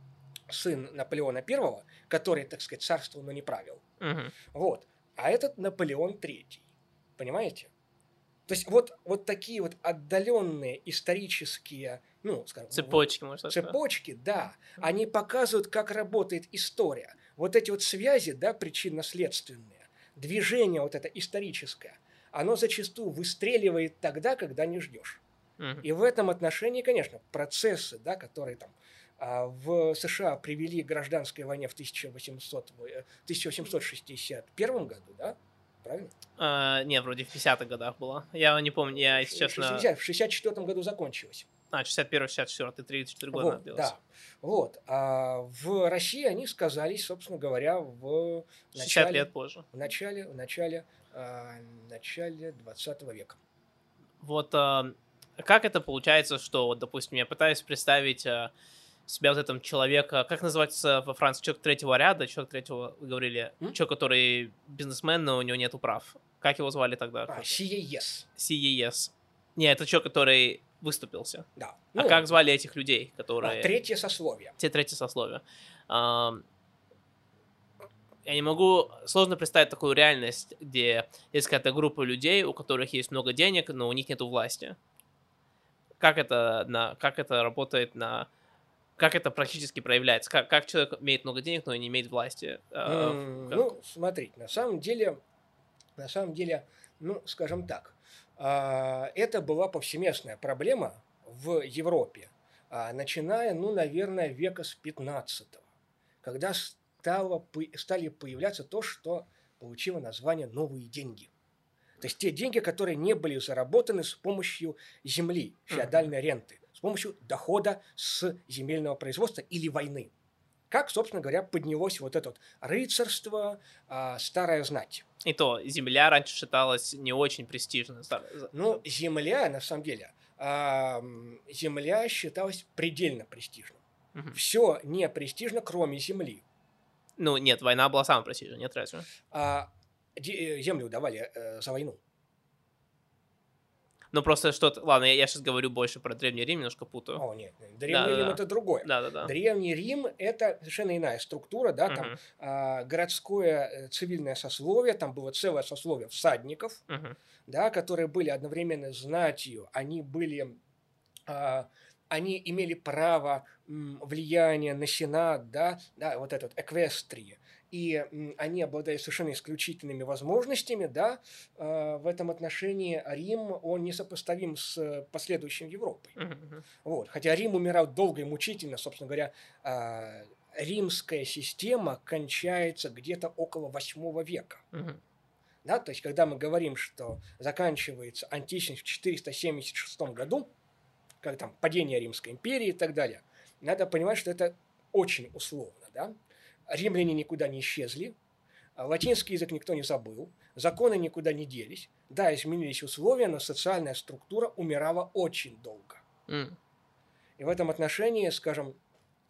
сын Наполеона I, который, так сказать, царствовал, но не правил. Мгм. Вот. А этот Наполеон III. Понимаете? То есть вот, вот такие вот отдаленные исторические, ну, скажем, Цепочки, можно сказать. да. цепочки, да, они показывают, как работает история. Вот эти вот связи, да, причинно-следственные, движение вот это историческое, оно зачастую выстреливает тогда, когда не ждешь. Мгм. И в этом отношении, конечно, процессы, да, которые там в США привели к гражданской войне в 1800, в, э, 1861 году, да? Правильно? А, не, вроде в 50-х годах было. Я не помню, я, если честно... 60 в 64 году закончилось. А, 61 64 34 года Вот, длилось. да. Вот. А в России они сказались, собственно говоря, в 60 начале, лет позже. в начале, в начале, а, начале 20 века. Вот а, как это получается, что, вот, допустим, я пытаюсь представить а, себя вот этом человека, как называется во Франции, человек третьего ряда, человек третьего, вы говорили, М? человек, который бизнесмен, но у него нету прав. Как его звали тогда? А, CES. CES. Не, это человек, который выступился. Да. а Ну, как звали этих людей, а, которые... третье сословие. Те третье сословие. Я не могу... Сложно представить такую реальность, где есть какая-то группа людей, у которых есть много денег, но у них нету власти. Как это, на, как это работает на... Как это практически проявляется? Как, как человек имеет много денег, но не имеет власти? А, М, как- Ну, смотрите, на самом деле, на самом деле, ну, скажем так, а, это была повсеместная проблема в Европе, а, начиная, ну, наверное, века с 15 когда стало, стали появляться то, что получило название «новые деньги». То есть те деньги, которые не были заработаны с помощью земли, феодальной ренты, с помощью дохода с земельного производства или войны. Как, собственно говоря, поднялось вот это вот рыцарство, а, старая знать. И то, земля раньше считалась не очень престижной. Ну, земля, на самом деле, м, земля считалась предельно престижной. Мгм. Все не престижно, кроме земли. Ну, нет, война была самая престижная, нет разве? А э, землю давали э, за войну. Ну, просто что-то... Ладно, я, сейчас говорю больше про Древний Рим, немножко путаю. О, нет, Древний Рим Да-да-да. это другое. Да-да-да. Древний Рим это совершенно иная структура, да, там Мгм, а, городское э, цивильное сословие, там было целое сословие всадников, мгм. да, которые были одновременно знатью, они были, а, они имели право влияния на сенат, да, да, вот этот эквестрии, и они обладали совершенно исключительными возможностями, да, а, в этом отношении Рим, он несопоставим с последующим Европой. Мгм. Вот. Хотя Рим умирал долго и мучительно, собственно говоря, а, римская система кончается где-то около 8 века. Мгм. Да? То есть, когда мы говорим, что заканчивается античность в 476 году, как там падение Римской империи и так далее, надо понимать, что это очень условно. Да? Римляне никуда не исчезли, а латинский язык никто не забыл, законы никуда не делись. Да, изменились условия, но социальная структура умирала очень долго. М. И в этом отношении, скажем,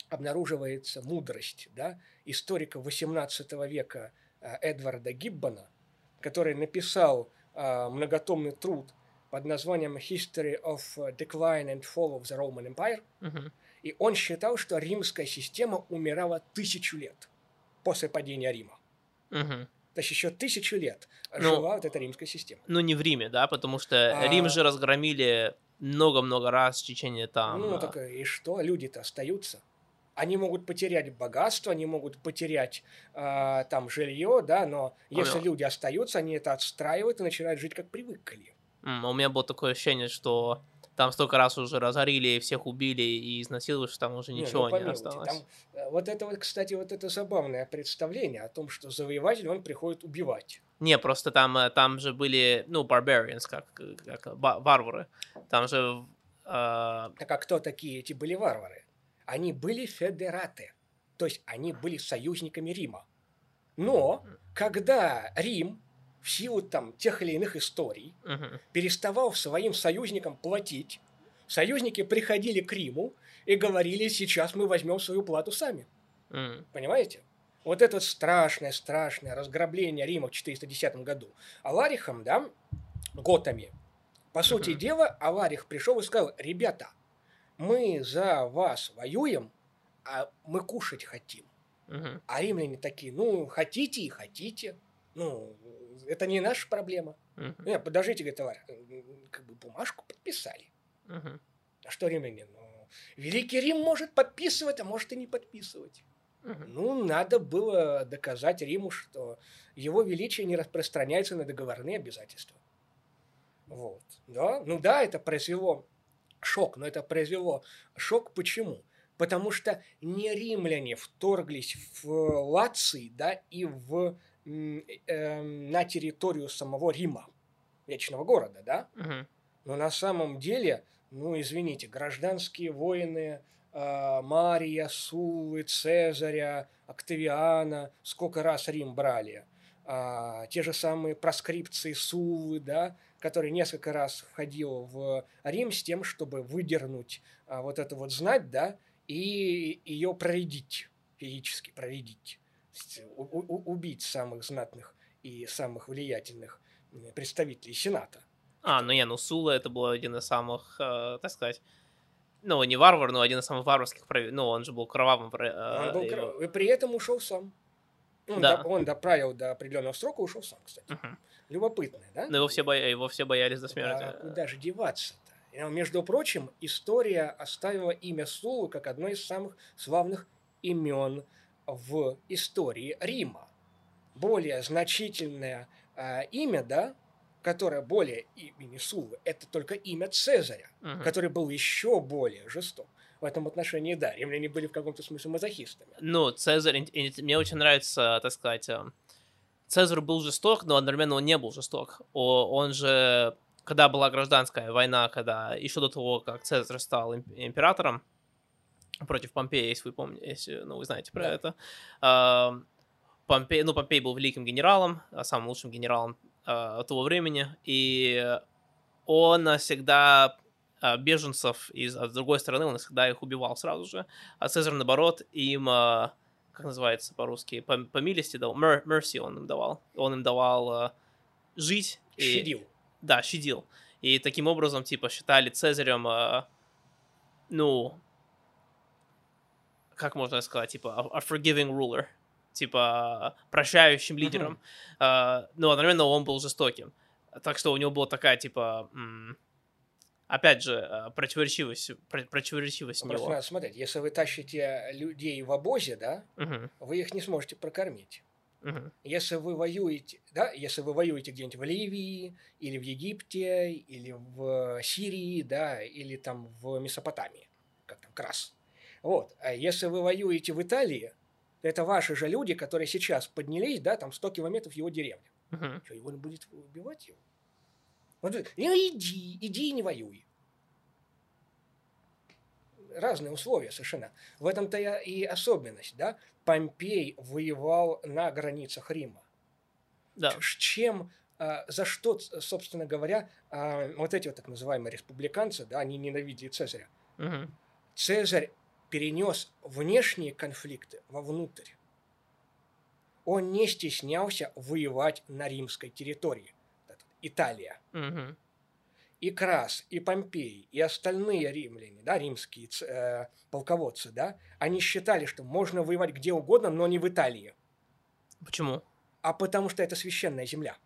обнаруживается мудрость да, историка XVIII века э, Эдварда Гиббона, который написал э, многотомный труд под названием History of Decline and Fall of the Roman Empire, Мгм. И он считал, что римская система умирала тысячу лет после падения Рима. Мгм. То есть еще тысячу лет Ну, жила вот эта римская система. Ну, не в Риме, да, потому что А. Рим же разгромили много-много раз в течение там... Ну, а, так и что? Люди-то остаются. Они могут потерять богатство, они могут потерять а, там жилье, да, но если ну- люди остаются, они это отстраивают и начинают жить как привыкли. м, У меня было такое ощущение, что там столько раз уже разорили, всех убили и изнасиловали, что там уже Не, ну, ничего не помилуйте, осталось. там, э, вот это вот, кстати, вот это забавное представление о том, что завоеватель, он приходит убивать. Не, просто там, э, там же были, ну, barbarians, как, как ба- варвары. Там же... э, Так а кто такие эти были варвары? Они были федераты, то есть они были союзниками Рима. Но когда Рим в силу там тех или иных историй мгм. переставал своим союзникам платить, союзники приходили к Риму и говорили, сейчас мы возьмем свою плату сами. М. Понимаете? Вот это вот страшное-страшное разграбление Рима в 410 году. Аларихом, да, готами. По сути Мгм. дела, Аларих пришел и сказал, ребята, мы за вас воюем, а мы кушать хотим. Мгм. А римляне такие, ну, хотите и хотите. Ну, это не наша проблема. Мгм. Не, подождите, говорит, как бы бумажку подписали. Мгм. А что римляне? Ну, Великий Рим может подписывать, а может и не подписывать. Мгм. Ну, надо было доказать Риму, что его величие не распространяется на договорные обязательства. Вот, да, ну да, это произвело шок, но это произвело шок почему? Потому что не римляне вторглись в Лации, да, и в, на территорию самого Рима, вечного города, да, Мгм. но на самом деле, ну, извините, гражданские войны э, Мария, Суллы, Цезаря, Октавиана, сколько раз Рим брали. А, те же самые проскрипции Суллы, да, который несколько раз входил в Рим с тем, чтобы выдернуть а, вот эту вот знать, да, и ее проредить, физически проредить, есть убить самых знатных и самых влиятельных представителей Сената. А, ну не, ну Сула это был один из самых, э, так сказать, ну не варвар, но один из самых варварских, ну он же был кровавым. э, Он был кров- и при этом ушел сам. Он, Да. доп- он доправил до определенного срока, ушел сам, кстати. Мгм. Любопытно, да? Но его все, боя- его все боялись до смерти. А куда же деваться-то? И, Между прочим, история оставила имя Сулы как одно из самых славных имен в истории Рима. Более значительное а, имя, да, которое более имени Сулы, это только имя Цезаря, Мгм. который был еще более жесток. В этом отношении, да, римляне были в каком-то смысле мазохистами. Ну, Цезарь, мне очень нравится, так сказать, э, Цезарь был жесток, но одновременно он не был жесток. Он же, когда была гражданская война, когда еще до того, как Цезарь стал им- императором против Помпея, если вы помните, если, ну, вы знаете про Да. это, а, Помпей, ну, Помпей был великим генералом, а, самым лучшим генералом а, того времени, и он всегда а, беженцев из, а с другой стороны, он всегда их убивал сразу же. А Цезарь, наоборот, им, а, как называется по-русски, по, по милости дал, мер, mercy он им давал. Он им давал а, жить. и- Щадил. да, щадил. И таким образом, типа, считали Цезарем, а, ну, как можно сказать, типа, a, a forgiving ruler, типа, прощающим лидером. А, но одновременно он был жестоким. Так что у него была такая, типа, м, опять же, а, противоречивость, про- противоречивость Просто него. надо смотреть, если вы тащите людей в обозе, да, вы их не сможете прокормить. мгм. Если вы воюете, да, если вы воюете где-нибудь в Ливии, или в Египте, или в Сирии, да, или там в Месопотамии, как там, Крас. Вот. А если вы воюете в Италии, то это ваши же люди, которые сейчас поднялись, да, там 100 километров его деревни. Мгм. Что, его будет убивать его? Он говорит, ну иди, иди и не воюй. Разные условия совершенно. В этом-то и особенность, да? Помпей воевал на границах Рима. Да. Чем, а, за что, собственно говоря, а, вот эти вот так называемые республиканцы, да, они ненавидели Цезаря. Мгм. Цезарь перенес внешние конфликты вовнутрь. Он не стеснялся воевать на римской территории. Италия. Мгм. И Крас, и Помпей, и остальные римляне, да, римские э, полководцы, да, они считали, что можно воевать где угодно, но не в Италии. Почему? А потому что это священная земля.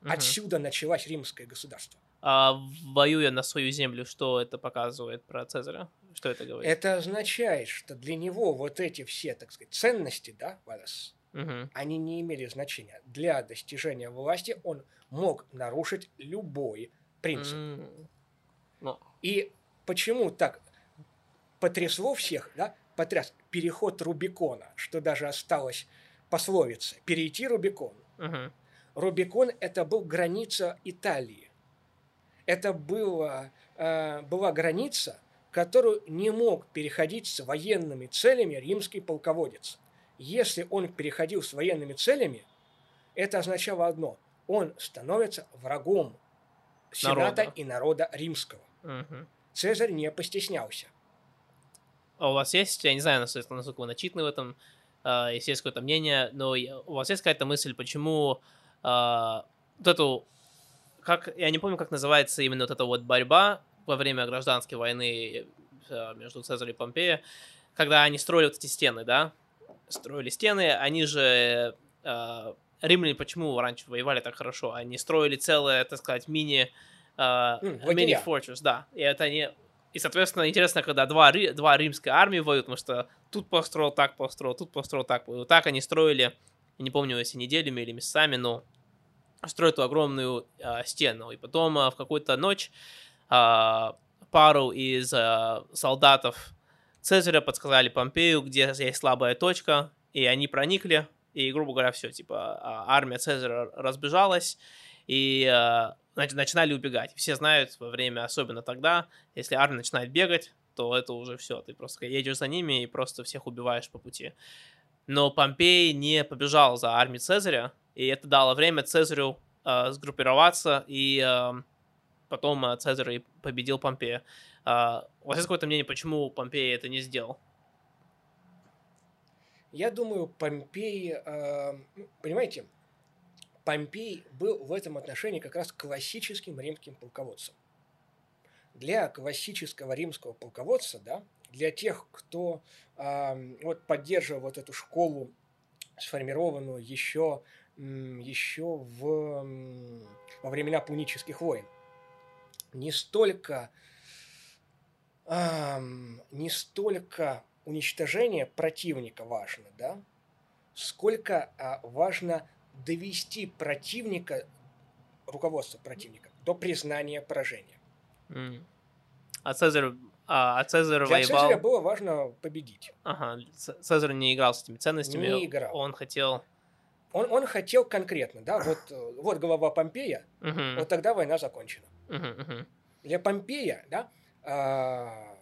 Мгм. Отсюда началось римское государство. А воюя на свою землю, что это показывает про Цезаря? Что это говорит? Это означает, что для него вот эти все, так сказать, ценности, да, Валес, Мгм. они не имели значения. Для достижения власти он мог нарушить любой принцип. М. Ну, И почему так потрясло всех, да, потряс переход Рубикона, что даже осталось пословица «перейти Рубикон». мгм. Рубикон – это был граница Италии. Это была, э, была граница, которую не мог переходить с военными целями римский полководец. Если он переходил с военными целями, это означало одно – он становится врагом Сената Народа. и народа римского. Мгм. Цезарь не постеснялся. А у вас есть, я не знаю, насколько, вы начитаны в этом, а, если есть какое-то мнение, но у вас есть какая-то мысль, почему а, вот эту, как, я не помню, как называется именно вот эта вот борьба во время гражданской войны э, между Цезарем и Помпеем, когда они строили вот эти стены, да, строили стены, они же, э, римляне почему раньше воевали так хорошо, они строили целое, так сказать, мини, э, М, лагеря. мини-фортресс, да, и это не, и, соответственно, интересно, когда два, два римские армии воюют, потому что тут построил, так построил, тут построил, так. Вот так они строили, я не помню, если неделями или месяцами, но строят огромную а, стену. И потом а, в какую-то ночь пару из а, солдатов Цезаря подсказали Помпею, где есть слабая точка, и они проникли, и, грубо говоря, все, типа, а, армия Цезаря разбежалась, и а, начинали убегать. Все знают во время, особенно тогда, если армия начинает бегать, то это уже все, ты просто едешь за ними и просто всех убиваешь по пути. Но Помпей не побежал за армией Цезаря, и это дало время Цезарю э, сгруппироваться, и э, потом э, Цезарь победил Помпея. Э, у вас есть какое-то мнение, почему Помпей это не сделал? Я думаю, Помпей, э, понимаете, Помпей был в этом отношении как раз классическим римским полководцем. Для классического римского полководца, да, для тех, кто вот поддерживал вот эту школу, сформированную еще, еще в, во времена пунических войн, не столько, э, не столько уничтожение противника важно, да, сколько э, важно довести противника, руководство противника, до признания поражения. Mm. А Цезарь, а, а Цезарь Для воевал... Цезаря было важно победить. Ага, Цезарь не играл с этими ценностями. Не играл. Он хотел... Он, он хотел конкретно, да, вот, вот голова Помпея, uh вот тогда война закончена. Для Помпея, да, э,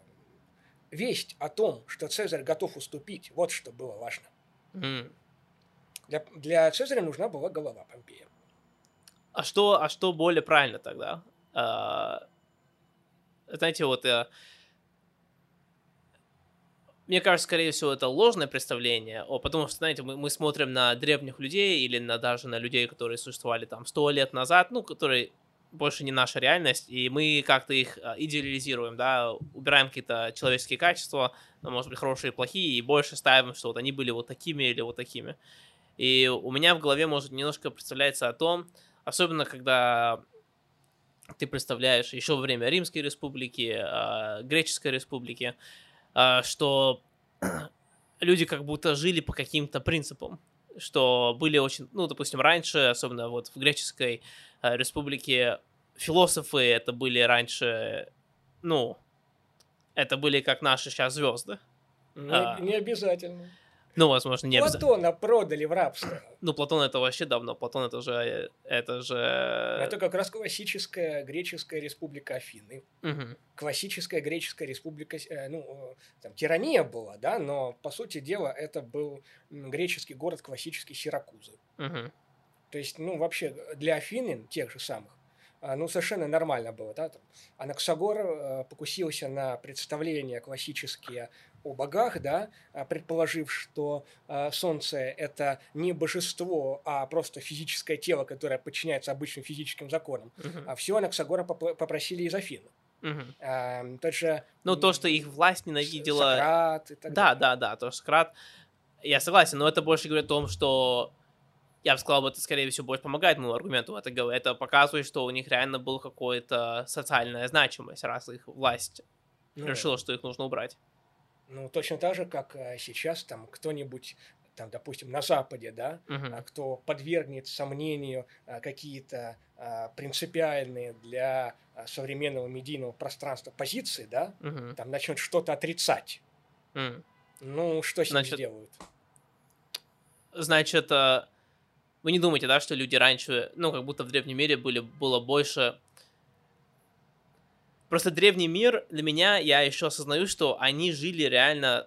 весть о том, что Цезарь готов уступить, вот что было важно. Для, для Цезаря нужна была голова Помпея. А что, а что более правильно тогда? А, знаете, вот э, мне кажется, скорее всего, это ложное представление, о, потому что, знаете, мы, мы смотрим на древних людей или на, даже на людей, которые существовали там сто лет назад, ну, которые больше не наша реальность, и мы как-то их а, идеализируем, да, убираем какие-то человеческие качества, ну, может быть, хорошие и плохие, и больше ставим, что вот они были вот такими или вот такими. И у меня в голове, может, немножко представляется о том, особенно когда ты представляешь еще во время Римской республики, э, Греческой республики, э, что <clears throat> люди как будто жили по каким-то принципам, что были очень, ну, допустим, раньше, особенно вот в Греческой э, республике, философы это были раньше, ну, это были как наши сейчас звезды. Не, А. не обязательно. Ну, возможно, не обязательно. Платона продали в рабство. Ну, Платон это вообще давно. Платон это же... Это же... Это как раз классическая греческая республика Афины. Мгм. Классическая греческая республика, э, ну, э, там тирания была, да, но по сути дела это был греческий город классический Сиракузы. Мгм. То есть, ну, вообще для Афинин, тех же самых, ну, совершенно нормально было, да, там, Анаксагор э, покусился на представления классические о богах, да, а, предположив, что а, Солнце – это не божество, а просто физическое тело, которое подчиняется обычным физическим законам. А все Анаксагора поп- попросили из Афин. А, тот же Ну, то, что их власть ненавидела... Сократ и так Да, далее. да, да, то, что Сократ... Я согласен, но это больше говорит о том, что... Я бы сказал, это, скорее всего, больше помогает моему аргументу. Это, это показывает, что у них реально была какая-то социальная значимость, раз их власть Ну, решила, что их нужно убрать. Ну, точно так же, как а, сейчас там кто-нибудь, там, допустим, на Западе, да, а, кто подвергнет сомнению а, какие-то а, принципиальные для современного медийного пространства позиции, да, Мгм. там начнет что-то отрицать. М. Ну, что с ним Значит, сделают? Значит, э, вы не думаете, да, что люди раньше, ну, как будто в древнем мире были, было больше... Просто древний мир, для меня, я еще осознаю, что они жили реально...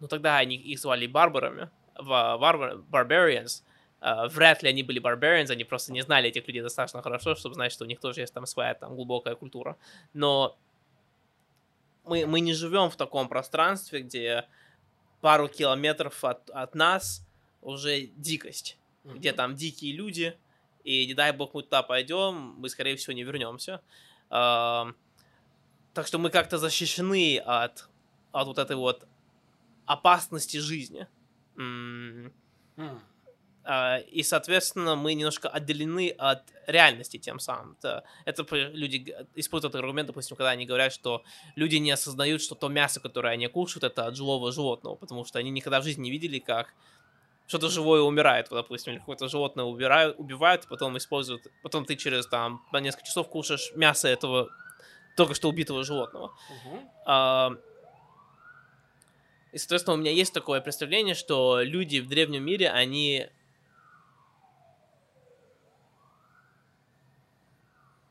Ну, тогда они их звали барбарами, варвар, barbarians. Э, Вряд ли они были barbarians, они просто не знали этих людей достаточно хорошо, чтобы знать, что у них тоже есть там своя там глубокая культура. Но мы, мы не живем в таком пространстве, где пару километров от, от нас уже дикость, где там дикие люди, и не дай бог мы туда пойдем, мы, скорее всего, не вернемся. Так что мы как-то защищены от, от вот этой вот опасности жизни. М, М. а, И, соответственно, мы немножко отделены от реальности тем самым. Это, это люди используют этот аргумент, допустим, когда они говорят, что люди не осознают, что то мясо, которое они кушают, это от живого животного, потому что они никогда в жизни не видели, как что-то живое умирает, допустим, или какое-то животное убирают, убивают, потом используют, потом ты через там несколько часов кушаешь мясо этого только что убитого животного. Мгм. А, И, соответственно, у меня есть такое представление, что люди в древнем мире, они...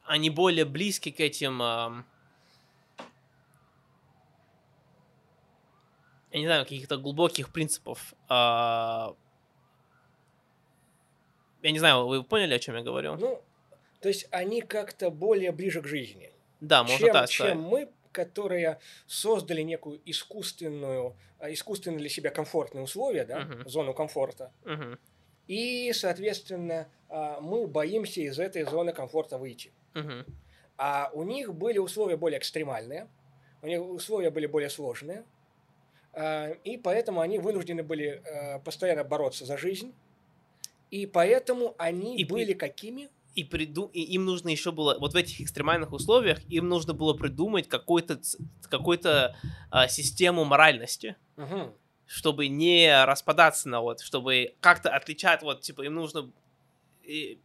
Они более близки к этим... ам, Я не знаю, каких-то глубоких принципов. а, Я не знаю, вы поняли, о чем я говорю? Ну, то есть они как-то более ближе к жизни, да, можно чем, так чем сказать. мы, которые создали некую искусственную, а, искусственные для себя комфортные условия, да, Мгм. зону комфорта. Мгм, И, соответственно, а, мы боимся из этой зоны комфорта выйти. мгм, А у них были условия более экстремальные, у них условия были более сложные, а, и поэтому они вынуждены были постоянно бороться за жизнь, и поэтому они И при- были какими? и, приду... и им нужно еще было, вот в этих экстремальных условиях, им нужно было придумать какой-то, ц- какой-то а, систему моральности, Мгм. чтобы не распадаться на вот, чтобы как-то отличать, вот, типа, им нужно... И,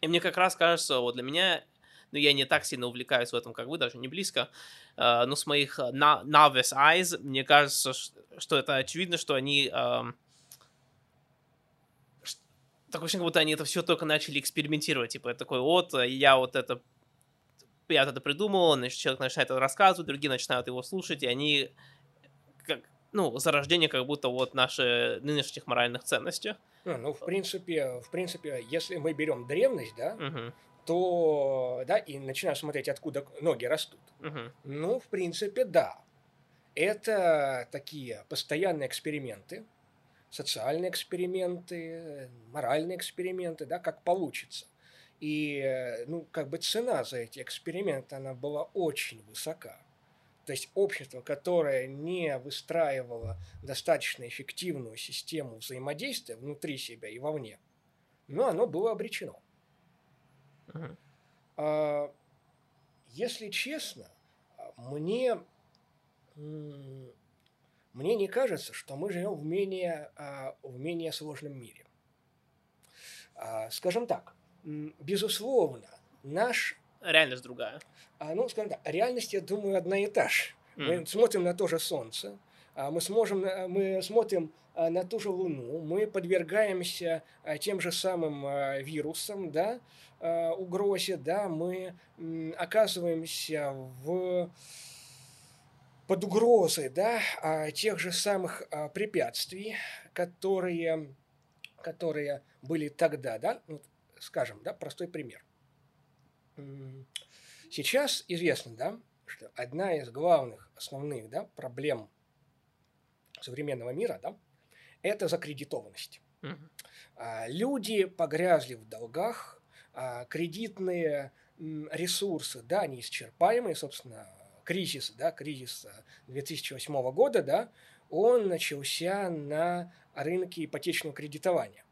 и мне как раз кажется, вот для меня, ну, я не так сильно увлекаюсь в этом, как вы, даже не близко, а, но с моих а, на- novice eyes, мне кажется, что это очевидно, что они... ам, ш- так очень как будто они это все только начали экспериментировать, типа, такой, вот, э, я вот это я вот это придумал, значит, человек начинает это рассказывать, другие начинают его слушать, и они как, ну, зарождение как будто вот наши нынешних моральных ценностей. Ну, ну, в принципе, в принципе, если мы берем древность, да, Мгм, то, да, и начинаем смотреть, откуда ноги растут. мгм, Ну, в принципе, да. Это такие постоянные эксперименты, социальные эксперименты, моральные эксперименты, да, как получится. И, э, ну, как бы цена за эти эксперименты, она была очень высока. То есть общество, которое не выстраивало достаточно эффективную систему взаимодействия внутри себя и вовне, ну, оно было обречено. мгм. А, Если честно, мне, м, мне не кажется, что мы живем в менее, а, в менее сложном мире. А, Скажем так, безусловно, наш, Реальность другая. а, ну, скажем так, реальность, я думаю, одна и та же. Мы М, смотрим на то же Солнце, мы, сможем, на- мы смотрим а, на ту же Луну, мы подвергаемся а, тем же самым вирусам, да, угрозе, да, мы оказываемся в под угрозой, да, а, тех же самых а, препятствий, которые, которые были тогда, да, ну, скажем, да, простой пример. Сейчас известно, да, что одна из главных, основных, да, проблем современного мира, да, это закредитованность. А, Люди погрязли в долгах, кредитные ресурсы, да, неисчерпаемые, собственно, кризис, да, кризис а, 2008 года, да, он начался на рынке ипотечного кредитования,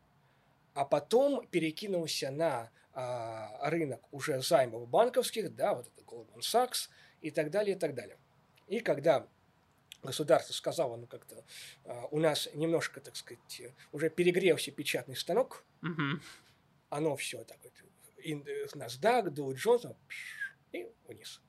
а потом перекинулся на а, рынок уже займов банковских, да, вот это Goldman Sachs и так далее, и так далее. И когда государство сказало, ну как-то а, у нас немножко, так сказать, э, уже перегрелся печатный станок, мгм. оно все так вот, э, NASDAQ, Dow Jones, пш, и вниз.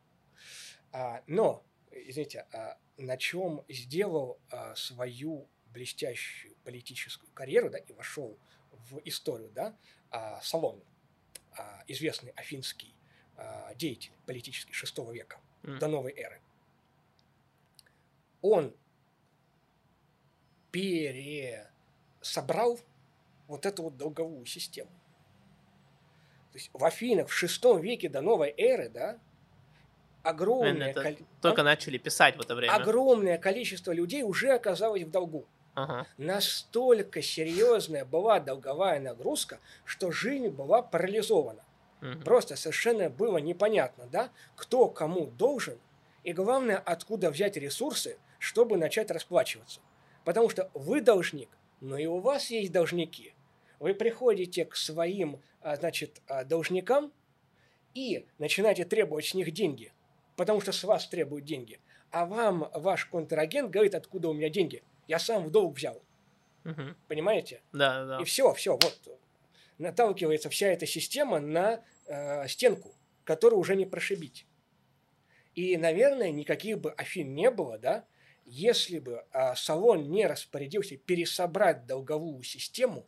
А, но, извините, а на чем сделал а, свою блестящую политическую карьеру, да, и вошел в историю, да, а, Салон, а, известный афинский а, деятель политический шестого века, М. до новой эры. Он пересобрал вот эту вот долговую систему. То есть в Афинах в шестом веке до новой эры, да, огромное, Это коли- Только а? начали писать в это время. огромное количество людей уже оказалось в долгу. Ага. Настолько серьезная была долговая нагрузка, что жизнь была парализована. мгм. Просто совершенно было непонятно, да, кто кому должен, и главное, откуда взять ресурсы, чтобы начать расплачиваться. Потому что вы должник, но и у вас есть должники. Вы приходите к своим, а, значит, а, должникам и начинаете требовать с них деньги, потому что с вас требуют деньги. А вам ваш контрагент говорит, откуда у меня деньги. Я сам в долг взял. Мгм. Понимаете? Да, да, И все, все, вот наталкивается вся эта система на э, стенку, которую уже не прошибить. И, наверное, никаких бы Афин не было, да, если бы а, Салон не распорядился пересобрать долговую систему,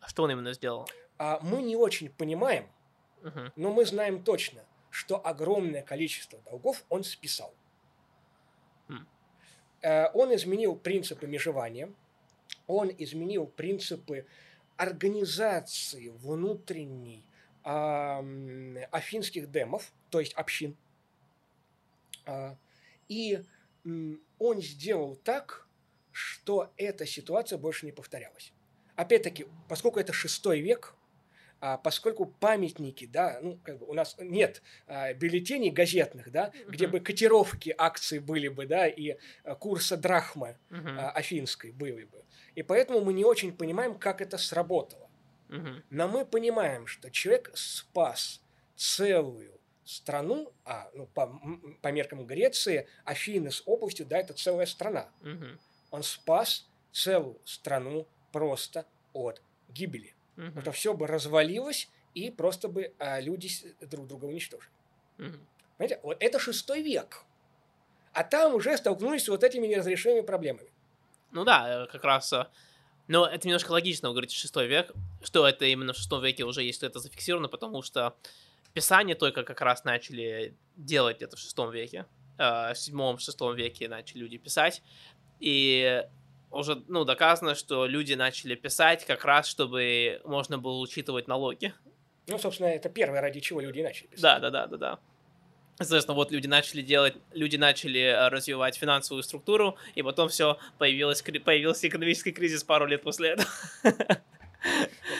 А что он именно сделал? а мы не очень понимаем, Мгм. но мы знаем точно, что огромное количество долгов он списал. М. Э, Он изменил принципы межевания, он изменил принципы организации внутренней афинских демов, то есть общин. А, И он сделал так, что эта ситуация больше не повторялась. Опять-таки, поскольку это шестой век, а, поскольку памятники, да, ну, как бы у нас нет а, бюллетеней газетных, да, где Мгм. бы котировки акций были бы, да, и а, курса драхмы Мгм. а, афинской были бы. И поэтому мы не очень понимаем, как это сработало. Мгм. Но мы понимаем, что человек спас целую страну, а ну, по, по меркам Греции, Афины с областью, да, это целая страна. Мгм. Он спас целую страну просто от гибели. Мгм. Это все бы развалилось, и просто бы а, люди друг друга уничтожили. Мгм. Понимаете, вот это шестой век. А там уже столкнулись с вот этими неразрешимыми проблемами. Ну да, э, как раз. э, Но это немножко логично, вы говорите, шестой век, что это именно в шестом веке уже есть это зафиксировано, потому что писание только как раз начали делать это в шестом веке. э, В седьмом-шестом веке начали люди писать. И уже, ну, доказано, что люди начали писать как раз, чтобы можно было учитывать налоги. Ну, собственно, это первое, ради чего люди начали писать. Да, да, да, да, да. Соответственно, вот люди начали делать, люди начали э, развивать финансовую структуру, и потом все появилось, появился экономический кризис пару лет после этого. <laughs>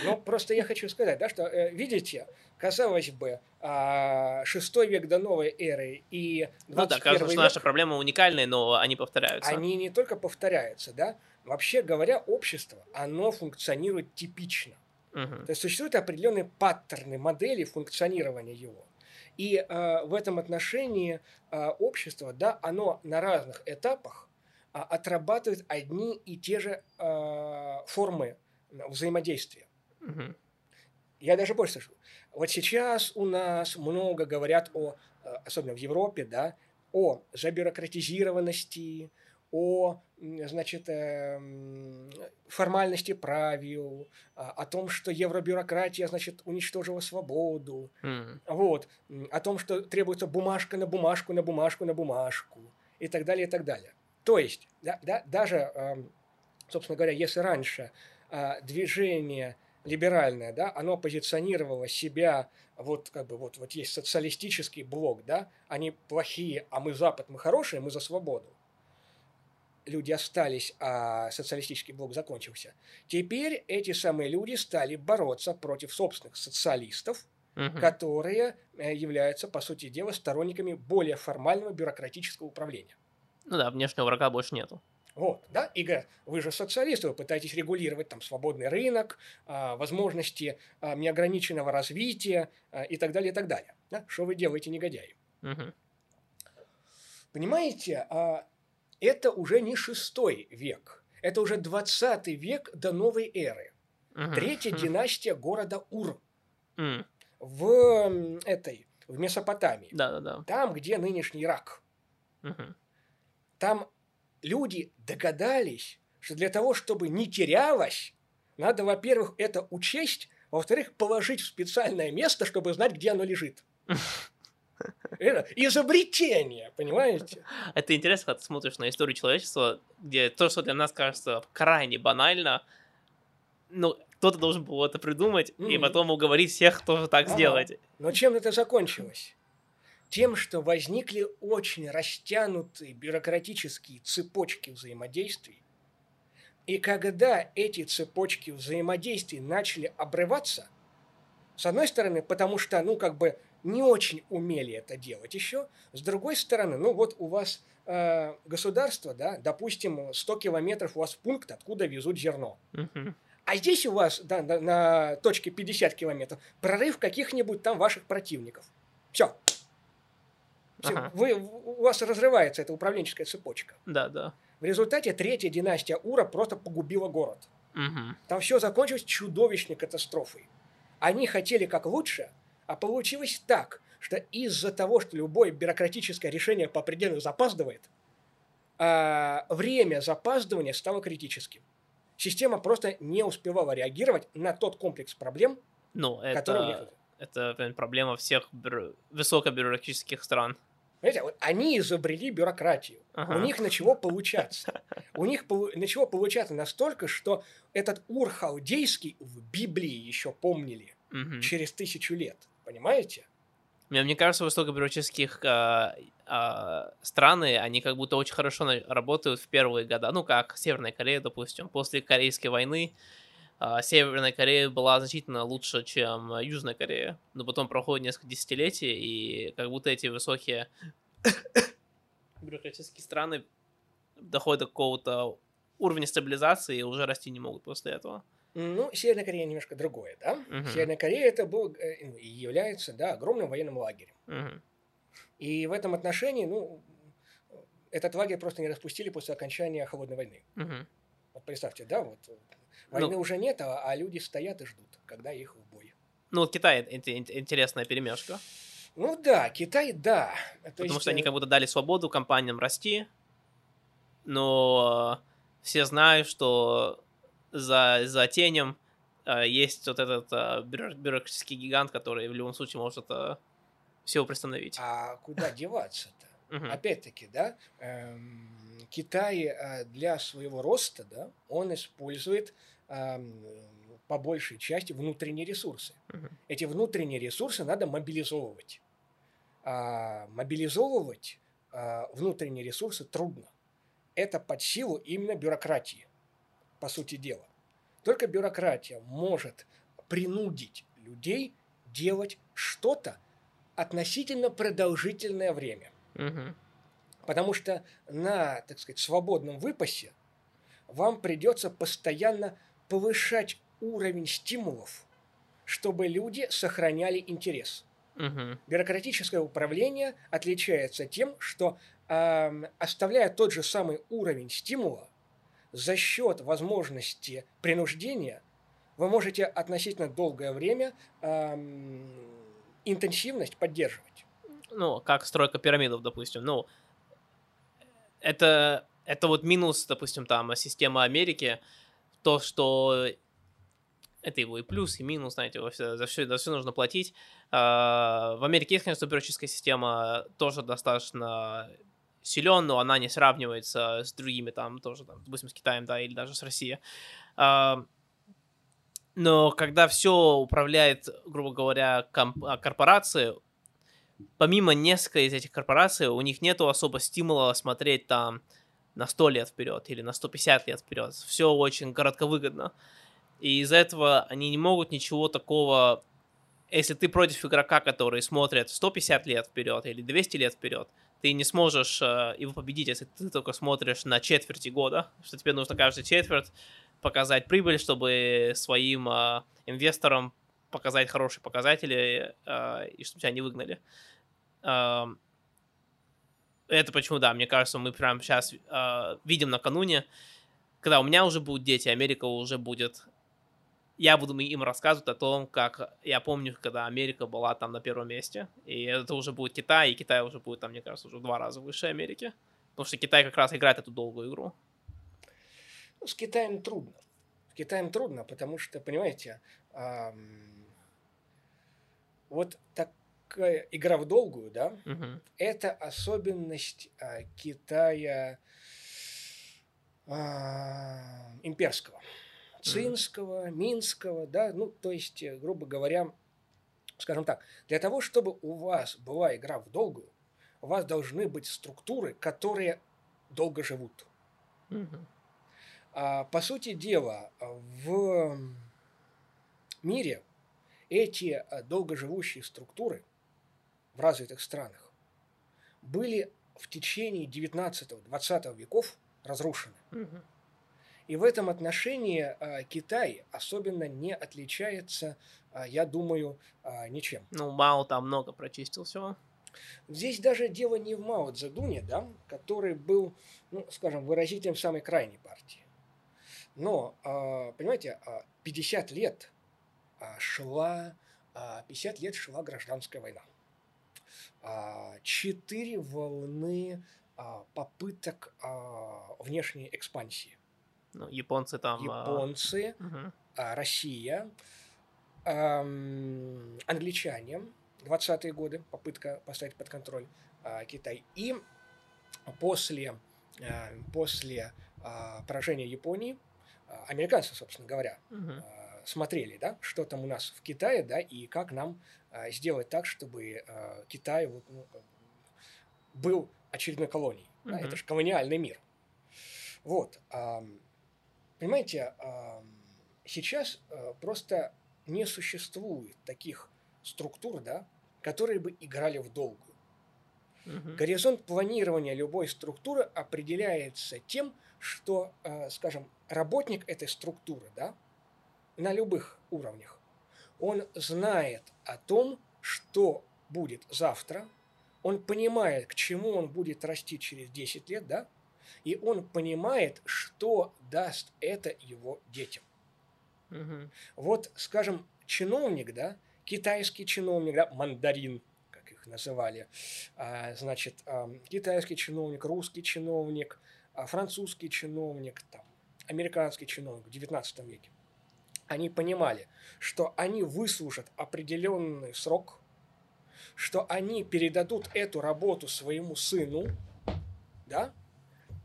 Ну, просто я хочу сказать, да, что, э, видите, казалось бы, а, шестой век до новой эры и Ну да, 21 кажется, что наши проблемы уникальные, но они повторяются. они не только повторяются, да, вообще говоря, общество, оно функционирует типично. Мгм. То есть существуют определенные паттерны, модели функционирования его. И э, в этом отношении э, общество, да, оно на разных этапах а, отрабатывает одни и те же э, формы взаимодействия. Я даже больше скажу. Вот сейчас у нас много говорят о, э, особенно в Европе, да, о забюрократизированности, о, значит, эм, формальности правил, а, о том, что евробюрократия, значит, уничтожила свободу, М. вот, о том, что требуется бумажка на бумажку, на бумажку, на бумажку, и так далее, и так далее. То есть, да, да, даже, эм, собственно говоря, если раньше а, движение либеральное, да, оно позиционировало себя, вот как бы вот, вот есть социалистический блок, да, они плохие, а мы Запад, мы хорошие, мы за свободу. Люди остались, а социалистический блок закончился. Теперь эти самые люди стали бороться против собственных социалистов, Мгм. которые э, являются, по сути дела, сторонниками более формального бюрократического управления. Ну да, внешнего врага больше нету. Вот, да, и говорят, вы же социалисты, вы пытаетесь регулировать там свободный рынок, а, возможности а, неограниченного развития а, и так далее, и так далее. Да? Что вы делаете, негодяи? Мгм. Понимаете, это уже не шестой век, это уже двадцатый век до новой эры. Мгм. Третья династия города Ур М. в этой, в Месопотамии, Да-да-да. там, где нынешний Ирак. Мгм. Там люди догадались, что для того, чтобы не терялось, надо, во-первых, это учесть, во-вторых, положить в специальное место, чтобы знать, где оно лежит. Это изобретение, понимаете? Это интересно, когда ты смотришь на историю человечества, где то, что для нас кажется крайне банально, ну, кто-то должен был это придумать и Мгм. потом уговорить всех тоже так Ага. сделать. Но чем это закончилось? Тем, что возникли очень растянутые бюрократические цепочки взаимодействий. И когда эти цепочки взаимодействий начали обрываться, с одной стороны, потому что, ну, как бы не очень умели это делать еще, с другой стороны, ну, вот у вас э, государство, да, допустим, 100 километров у вас пункт, откуда везут зерно. А здесь у вас да, на, на точке 50 километров прорыв каких-нибудь там ваших противников. Все. Ага. Вы, у вас разрывается эта управленческая цепочка. Да-да. В результате третья династия Ура просто погубила город. Мгм. Там все закончилось чудовищной катастрофой. Они хотели как лучше, а получилось так, что из-за того, что любое бюрократическое решение по определению запаздывает, а, время запаздывания стало критическим. Система просто не успевала реагировать на тот комплекс проблем, Ну, который у них... это, это проблема всех бюро- высокобюрократических стран. Понимаете, вот они изобрели бюрократию. Ага. У них начало получаться. У них полу- начало получаться настолько, что этот ур халдейский в Библии еще помнили через тысячу лет. Понимаете? Мне, мне кажется, высокобюрократических а, а, страны, они как будто очень хорошо на- работают в первые года. Ну, как Северная Корея, допустим. После Корейской войны Северная Корея была значительно лучше, чем а, Южная Корея. Но потом проходит несколько десятилетий, и как будто эти высокие <coughs> бюрократические страны доходят до какого-то уровня стабилизации и уже расти не могут после этого. Ну, Северная Корея немножко другое, да? Мгм. Северная Корея это был э, ну, и является, да, огромным военным лагерем. Мгм. И в этом отношении, ну, этот лагерь просто не распустили после окончания холодной войны. Мгм. Вот представьте, да, вот э, войны Ну. уже нет, а, а люди стоят и ждут, когда их в бой. Ну, вот Китай — это ин- интересная перемешка. Ну да, Китай, да. То Потому есть, что они э, как будто дали свободу компаниям расти, но все знают, что за, за тенем э, есть вот этот э, бюро- бюрократический гигант, который в любом случае может это все приостановить. А куда деваться-то? Мгм. Опять-таки, да, эм, Китай э, для своего роста, да, он использует эм, по большей части внутренние ресурсы. Мгм. Эти внутренние ресурсы надо мобилизовывать. А мобилизовывать а, внутренние ресурсы трудно. Это под силу именно бюрократии, по сути дела. Только бюрократия может принудить людей делать что-то относительно продолжительное время. Мгм. Потому что на, так сказать, свободном выпасе вам придется постоянно повышать уровень стимулов, чтобы люди сохраняли интерес. Мгм. Бюрократическое управление отличается тем, что ам, оставляя тот же самый уровень стимула, за счет возможности принуждения вы можете относительно долгое время ам, интенсивность поддерживать. Ну, как стройка пирамидов, допустим. Ну, это, это вот минус, допустим, там, системы Америки, то, что это его и плюс, и минус, знаете, во всё- за все, за все нужно платить. А, В Америке есть, конечно, бюрократическая система, тоже достаточно силен, но она не сравнивается с другими, там, тоже, там, допустим, с Китаем, да, или даже с Россией. А, Но когда все управляет, грубо говоря, комп- корпорации, помимо нескольких из этих корпораций, у них нету особо стимула смотреть там на 100 лет вперед или на 150 лет вперед. Все очень коротковыгодно. И из-за этого они не могут ничего такого... Если ты против игрока, который смотрит 150 лет вперед или 200 лет вперед, ты не сможешь э, его победить, если ты только смотришь на четверти года, что тебе нужно каждый четверть показать прибыль, чтобы своим э, инвесторам показать хорошие показатели э, и чтобы тебя не выгнали. Эм, это почему, да, мне кажется, мы прямо сейчас видим накануне, когда у меня уже будут дети, Америка уже будет... Я буду им рассказывать о том, как я помню, когда Америка была там на первом месте. И это уже будет Китай, и Китай уже будет там, мне кажется, уже в два раза выше Америки. Потому что Китай как раз играет эту долгую игру. Ну, с Китаем трудно. С Китаем трудно, потому что, понимаете, ам, вот такая игра в долгую, да, Мгм. это особенность а, Китая а, имперского, цинского, минского, да, ну, то есть, э, грубо говоря, скажем так, для того, чтобы у вас была игра в долгую, у вас должны быть структуры, которые долго живут. Мгм. А, По сути дела, в мире эти а, долгоживущие структуры в развитых странах были в течение 19-20 веков разрушены. Мгм. И в этом отношении а, Китай особенно не отличается, а, я думаю, ничем. Ну, Мао там много прочистил всего. Здесь даже дело не в Мао Цзэдуне, да, который был, ну, скажем, выразителем самой крайней партии. Но, понимаете, а, 50 лет шла, а, 50 лет шла гражданская война. А, Четыре волны а, попыток а, внешней экспансии. Ну, японцы там... а, Японцы, а, Россия, англичане, 20-е годы, попытка поставить под контроль а, Китай. И после, а, после а, поражения Японии, а, американцы, собственно говоря, Мгм. Смотрели, да, что там у нас в Китае, да, и как нам а, сделать так, чтобы а, Китай вот, ну, был очередной колонией. да, Мгм. это же колониальный мир. Вот. ам, понимаете, ам, сейчас а, просто не существует таких структур, да, которые бы играли в долгую. Мгм. Горизонт планирования любой структуры определяется тем, что, э, скажем, работник этой структуры, да, на любых уровнях, он знает о том, что будет завтра, он понимает, к чему он будет расти через 10 лет, да, и он понимает, что даст это его детям. Мгм. Вот, скажем, чиновник, да, китайский чиновник, да, мандарин, как их называли, а, значит, ам, китайский чиновник, русский чиновник, а, французский чиновник, там, американский чиновник в XIX веке, они понимали, что они выслужат определенный срок, что они передадут эту работу своему сыну, да,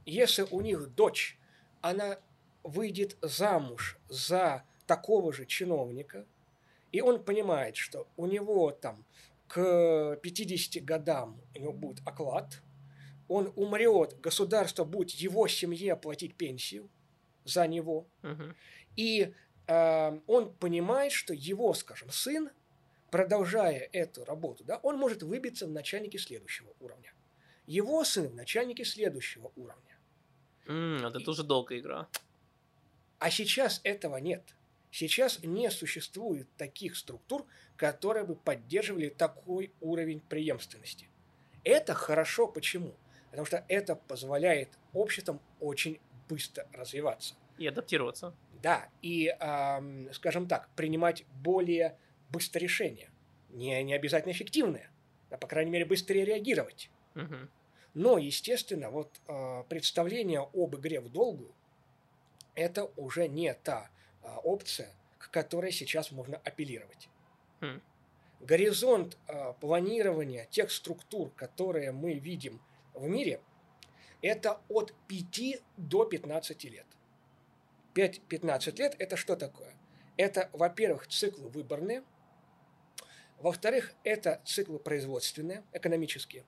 если у них дочь, она выйдет замуж за такого же чиновника, и он понимает, что у него там к 50 годам у него будет оклад, он умрет, государство будет его семье платить пенсию за него, Мгм. и он понимает, что его, скажем, сын, продолжая эту работу, да, он может выбиться в начальники следующего уровня. Его сын в начальники следующего уровня. М, Это тоже долгая игра. А сейчас этого нет. Сейчас не существует таких структур, которые бы поддерживали такой уровень преемственности. Это хорошо почему? Потому что это позволяет обществам очень быстро развиваться. И адаптироваться. Да, и, ам, скажем так, принимать более быстрые решения. Не, не обязательно эффективные, а, по крайней мере, быстрее реагировать. Мгм. Но, естественно, вот а, представление об игре в долгую – это уже не та а, опция, к которой сейчас можно апеллировать. Хм. Горизонт а, планирования тех структур, которые мы видим в мире, это от 5 до 15 лет. 5-15 лет – это что такое? Это, во-первых, циклы выборные, во-вторых, это циклы производственные, экономические,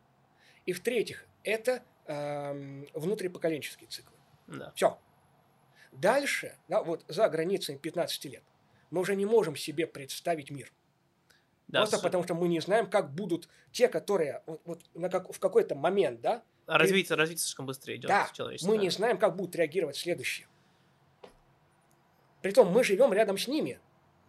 и в-третьих, это эм, внутрипоколенческие циклы. Да. Все. Дальше, да, вот за границами 15 лет, мы уже не можем себе представить мир. Да, Просто с- потому что мы не знаем, как будут те, которые вот, вот на как, в какой-то момент, да, а развитие, развитие слишком быстро идет да, человечество. мы не знаем, как будут реагировать следующие. Притом мы живем рядом с ними.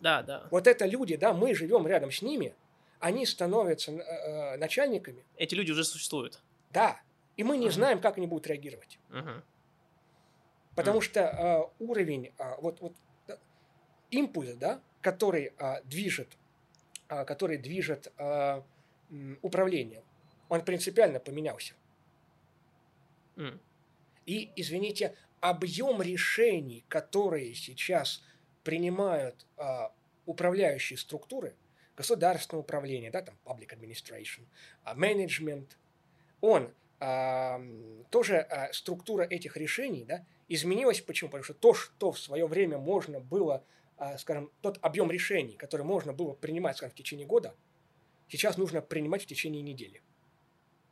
Да, да. Вот это люди, да, мы живем рядом с ними, они становятся э, э, начальниками, Эти люди уже существуют. да, и мы не Мгм. знаем, как они будут реагировать. Мгм. Потому что э, уровень, а, вот, вот да, импульс, да, который а, движет, а, который движет м, управлением, он принципиально поменялся. М. И, извините, объем решений, которые сейчас принимают а, управляющие структуры, государственное управление, да, там public administration, а, management, он а, тоже а, структура этих решений, да, изменилась. Почему? Потому что то, что в свое время можно было, а, скажем, тот объем решений, который можно было принимать, скажем, в течение года, сейчас нужно принимать в течение недели.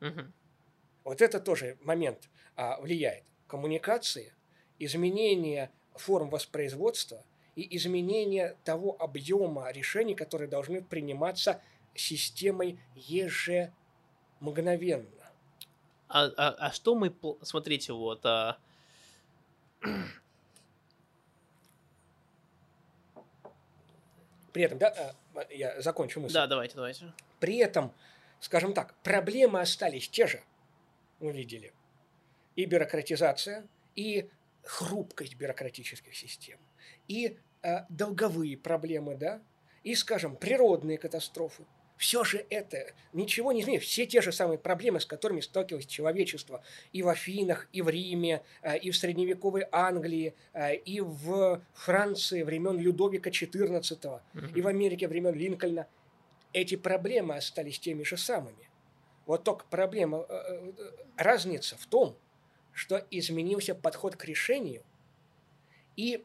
Мгм. Вот это тоже момент а, влияет. Коммуникации, изменение форм воспроизводства и изменение того объема решений, которые должны приниматься системой ежемгновенно. А, а, а что мы... Смотрите, вот... а, При этом, да, а, я закончу мысль. Да, давайте, давайте. При этом, скажем так, проблемы остались те же, мы видели. И бюрократизация, и хрупкость бюрократических систем, и э, долговые проблемы, да, и, скажем, природные катастрофы. Все же это ничего не изменит. Все те же самые проблемы, с которыми сталкивалось человечество и в Афинах, и в Риме, э, и в средневековой Англии, э, и в Франции времен Людовика XIV, и в Америке времен Линкольна. Эти проблемы остались теми же самыми. Вот только проблема, э, разница в том, что изменился подход к решению, и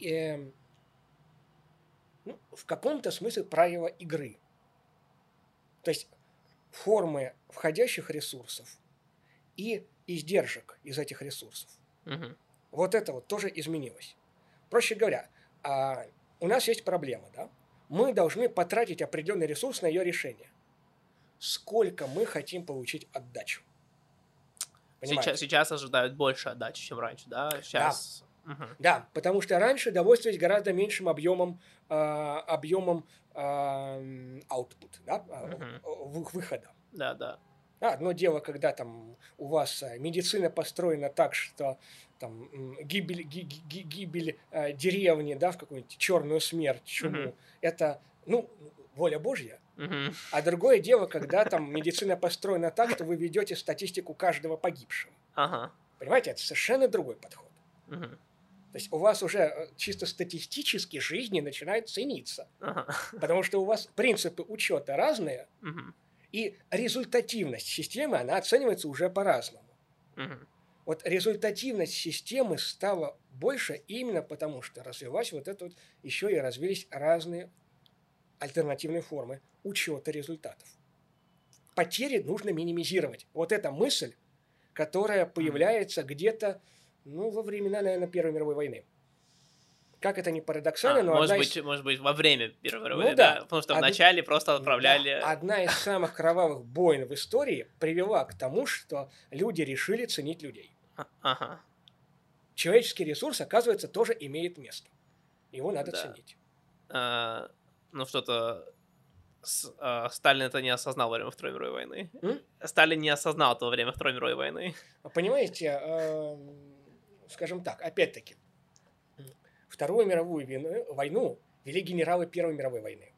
э, ну, в каком-то смысле правила игры. То есть формы входящих ресурсов и издержек из этих ресурсов. Угу. Вот это вот тоже изменилось. Проще говоря, а, у нас есть проблема, да? Мы должны потратить определенный ресурс на ее решение. Сколько мы хотим получить отдачу? Сейчас, сейчас ожидают больше отдачи, чем раньше, да? Сейчас... Да. Угу. да, потому что раньше довольствовались гораздо меньшим объемом, э, объемом э, output, да, угу. выхода. Да, да. Одно дело, когда там у вас э, медицина построена так, что там гибель, гибель, гибель э, деревни, да, в какую-нибудь черную смерть, чуму, угу. это, ну, воля Божья. Угу. А другое дело, когда там медицина построена так, что вы ведете статистику каждого погибшего. Ага. Понимаете, это совершенно другой подход. Угу. То есть у вас уже э, чисто статистически жизни начинают цениться. Ага. Потому что у вас принципы учета разные, угу. и результативность системы, она оценивается уже по-разному. Угу. Вот результативность системы стала больше именно потому, что развилась вот это вот, еще и развились разные альтернативные формы учета результатов. Потери нужно минимизировать. Вот эта мысль, которая появляется где-то ну, во времена, наверное, Первой мировой войны. Как это не парадоксально, а, но может быть, из... может быть, во время Первой мировой ну, войны, да. да. Потому что Од... вначале просто отправляли... Да. Одна из <laughs> самых кровавых войн в истории привела к тому, что люди решили ценить людей. А, ага. Человеческий ресурс, оказывается, тоже имеет место. Его надо да. ценить. А, ну, что-то с, э, Сталин это не осознал во время Второй мировой войны. М? Сталин не осознал это во время Второй мировой войны. Понимаете, э, скажем так, опять-таки, Вторую мировую войну, войну вели генералы Первой мировой войны.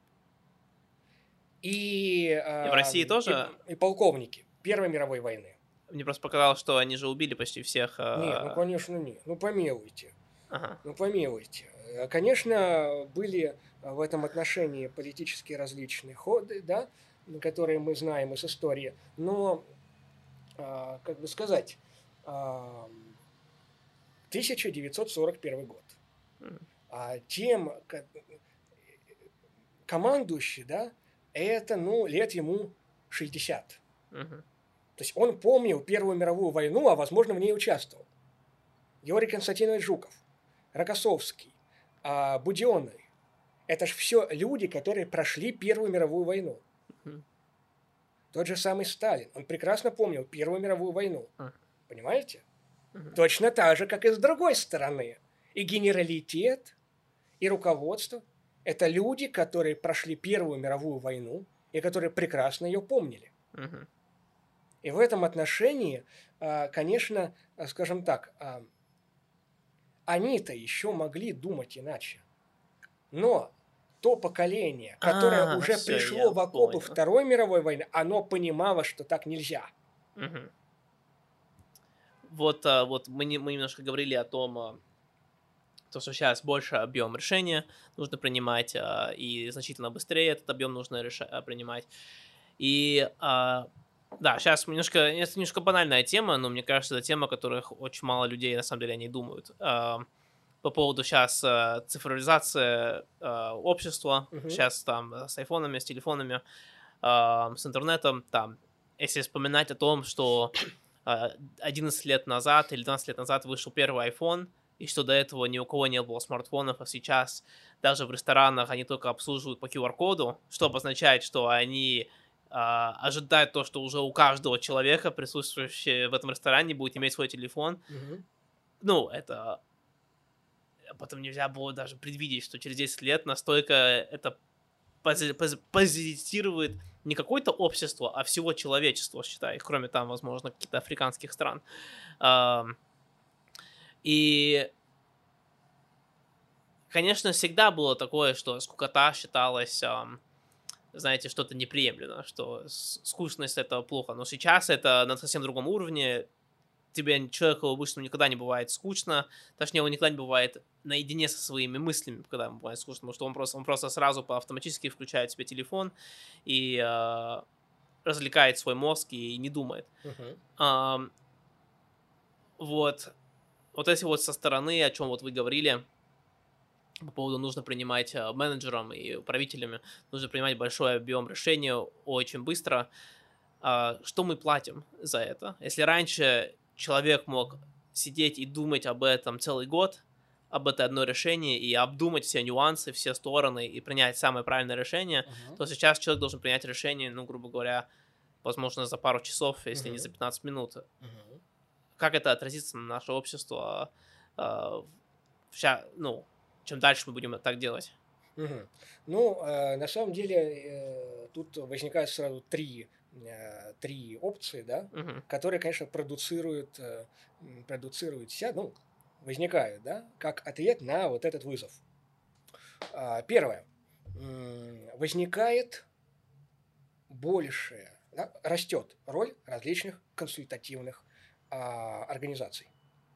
И, э, и в России тоже? И, и полковники Первой мировой войны. Мне просто показалось, что они же убили почти всех. Э... Нет, ну конечно нет. Ну помилуйте. Ага. Ну помилуйте. Конечно, были в этом отношении политические различные ходы, да, которые мы знаем из истории, но, а, как бы сказать, 1941 год. А тем командующий, да, это, ну, лет ему 60. Угу. То есть он помнил Первую мировую войну, а, возможно, в ней участвовал. Георгий Константинович Жуков, Рокоссовский, а, Буденный. Это же все люди, которые прошли Первую мировую войну. Угу. Тот же самый Сталин. Он прекрасно помнил Первую мировую войну. Угу. Понимаете? Угу. Точно так же, как и с другой стороны. И генералитет, и руководство – это люди, которые прошли Первую мировую войну и которые прекрасно ее помнили. Угу. И в этом отношении, а, конечно, скажем так, а, они-то еще могли думать иначе. Но то поколение, которое а, уже все, пришло в окопы понял. Второй мировой войны, оно понимало, что так нельзя. Угу. Вот, а, вот мы, не, мы немножко говорили о том, а, то, что сейчас больше объем решения нужно принимать, а, и значительно быстрее этот объем нужно реша- принимать. И да, сейчас немножко, это немножко банальная тема, но мне кажется, это тема, о которой очень мало людей на самом деле не думают по поводу сейчас э, цифровизации э, общества, угу. сейчас там с айфонами, с телефонами, э, с интернетом, там, если вспоминать о том, что э, 11 лет назад или 12 лет назад вышел первый iPhone, и что до этого ни у кого не было смартфонов, а сейчас даже в ресторанах они только обслуживают по QR-коду, что обозначает, что они э, ожидают то, что уже у каждого человека, присутствующего в этом ресторане, будет иметь свой телефон. Угу. Ну, это потом нельзя было даже предвидеть, что через 10 лет настолько это пози- пози- позитирует не какое-то общество, а всего человечества, считай, кроме там, возможно, каких-то африканских стран. И, конечно, всегда было такое, что скукота считалась, эм, знаете, что-то неприемлемо, что скучность это плохо. Но сейчас это на совсем другом уровне. Тебе, человеку обычно никогда не бывает скучно, точнее, он никогда не бывает наедине со своими мыслями, когда ему бывает скучно, потому что он просто, он просто сразу по автоматически включает себе телефон и э, развлекает свой мозг и не думает. Мгм. Ам, вот, вот эти вот со стороны, о чем вот вы говорили, по поводу нужно принимать а, менеджерам и управителями, нужно принимать большой объем решений очень быстро. А, Что мы платим за это? Если раньше человек мог сидеть и думать об этом целый год, об это одно решение, и обдумать все нюансы, все стороны, и принять самое правильное решение, Мгм. то сейчас человек должен принять решение, ну, грубо говоря, возможно, за пару часов, если не Мгм. за 15 минут. Мгм. Как это отразится на наше общество? ща- ну, чем дальше мы будем так делать? Мгм. Ну, э, на самом деле, э, тут возникают сразу три, э, три опции, да, Мгм. которые, конечно, продуцируют, э, продуцируют себя, ну, возникают, да, как ответ на вот этот вызов. А, Первое. М, Возникает большая, да, растет роль различных консультативных а, организаций.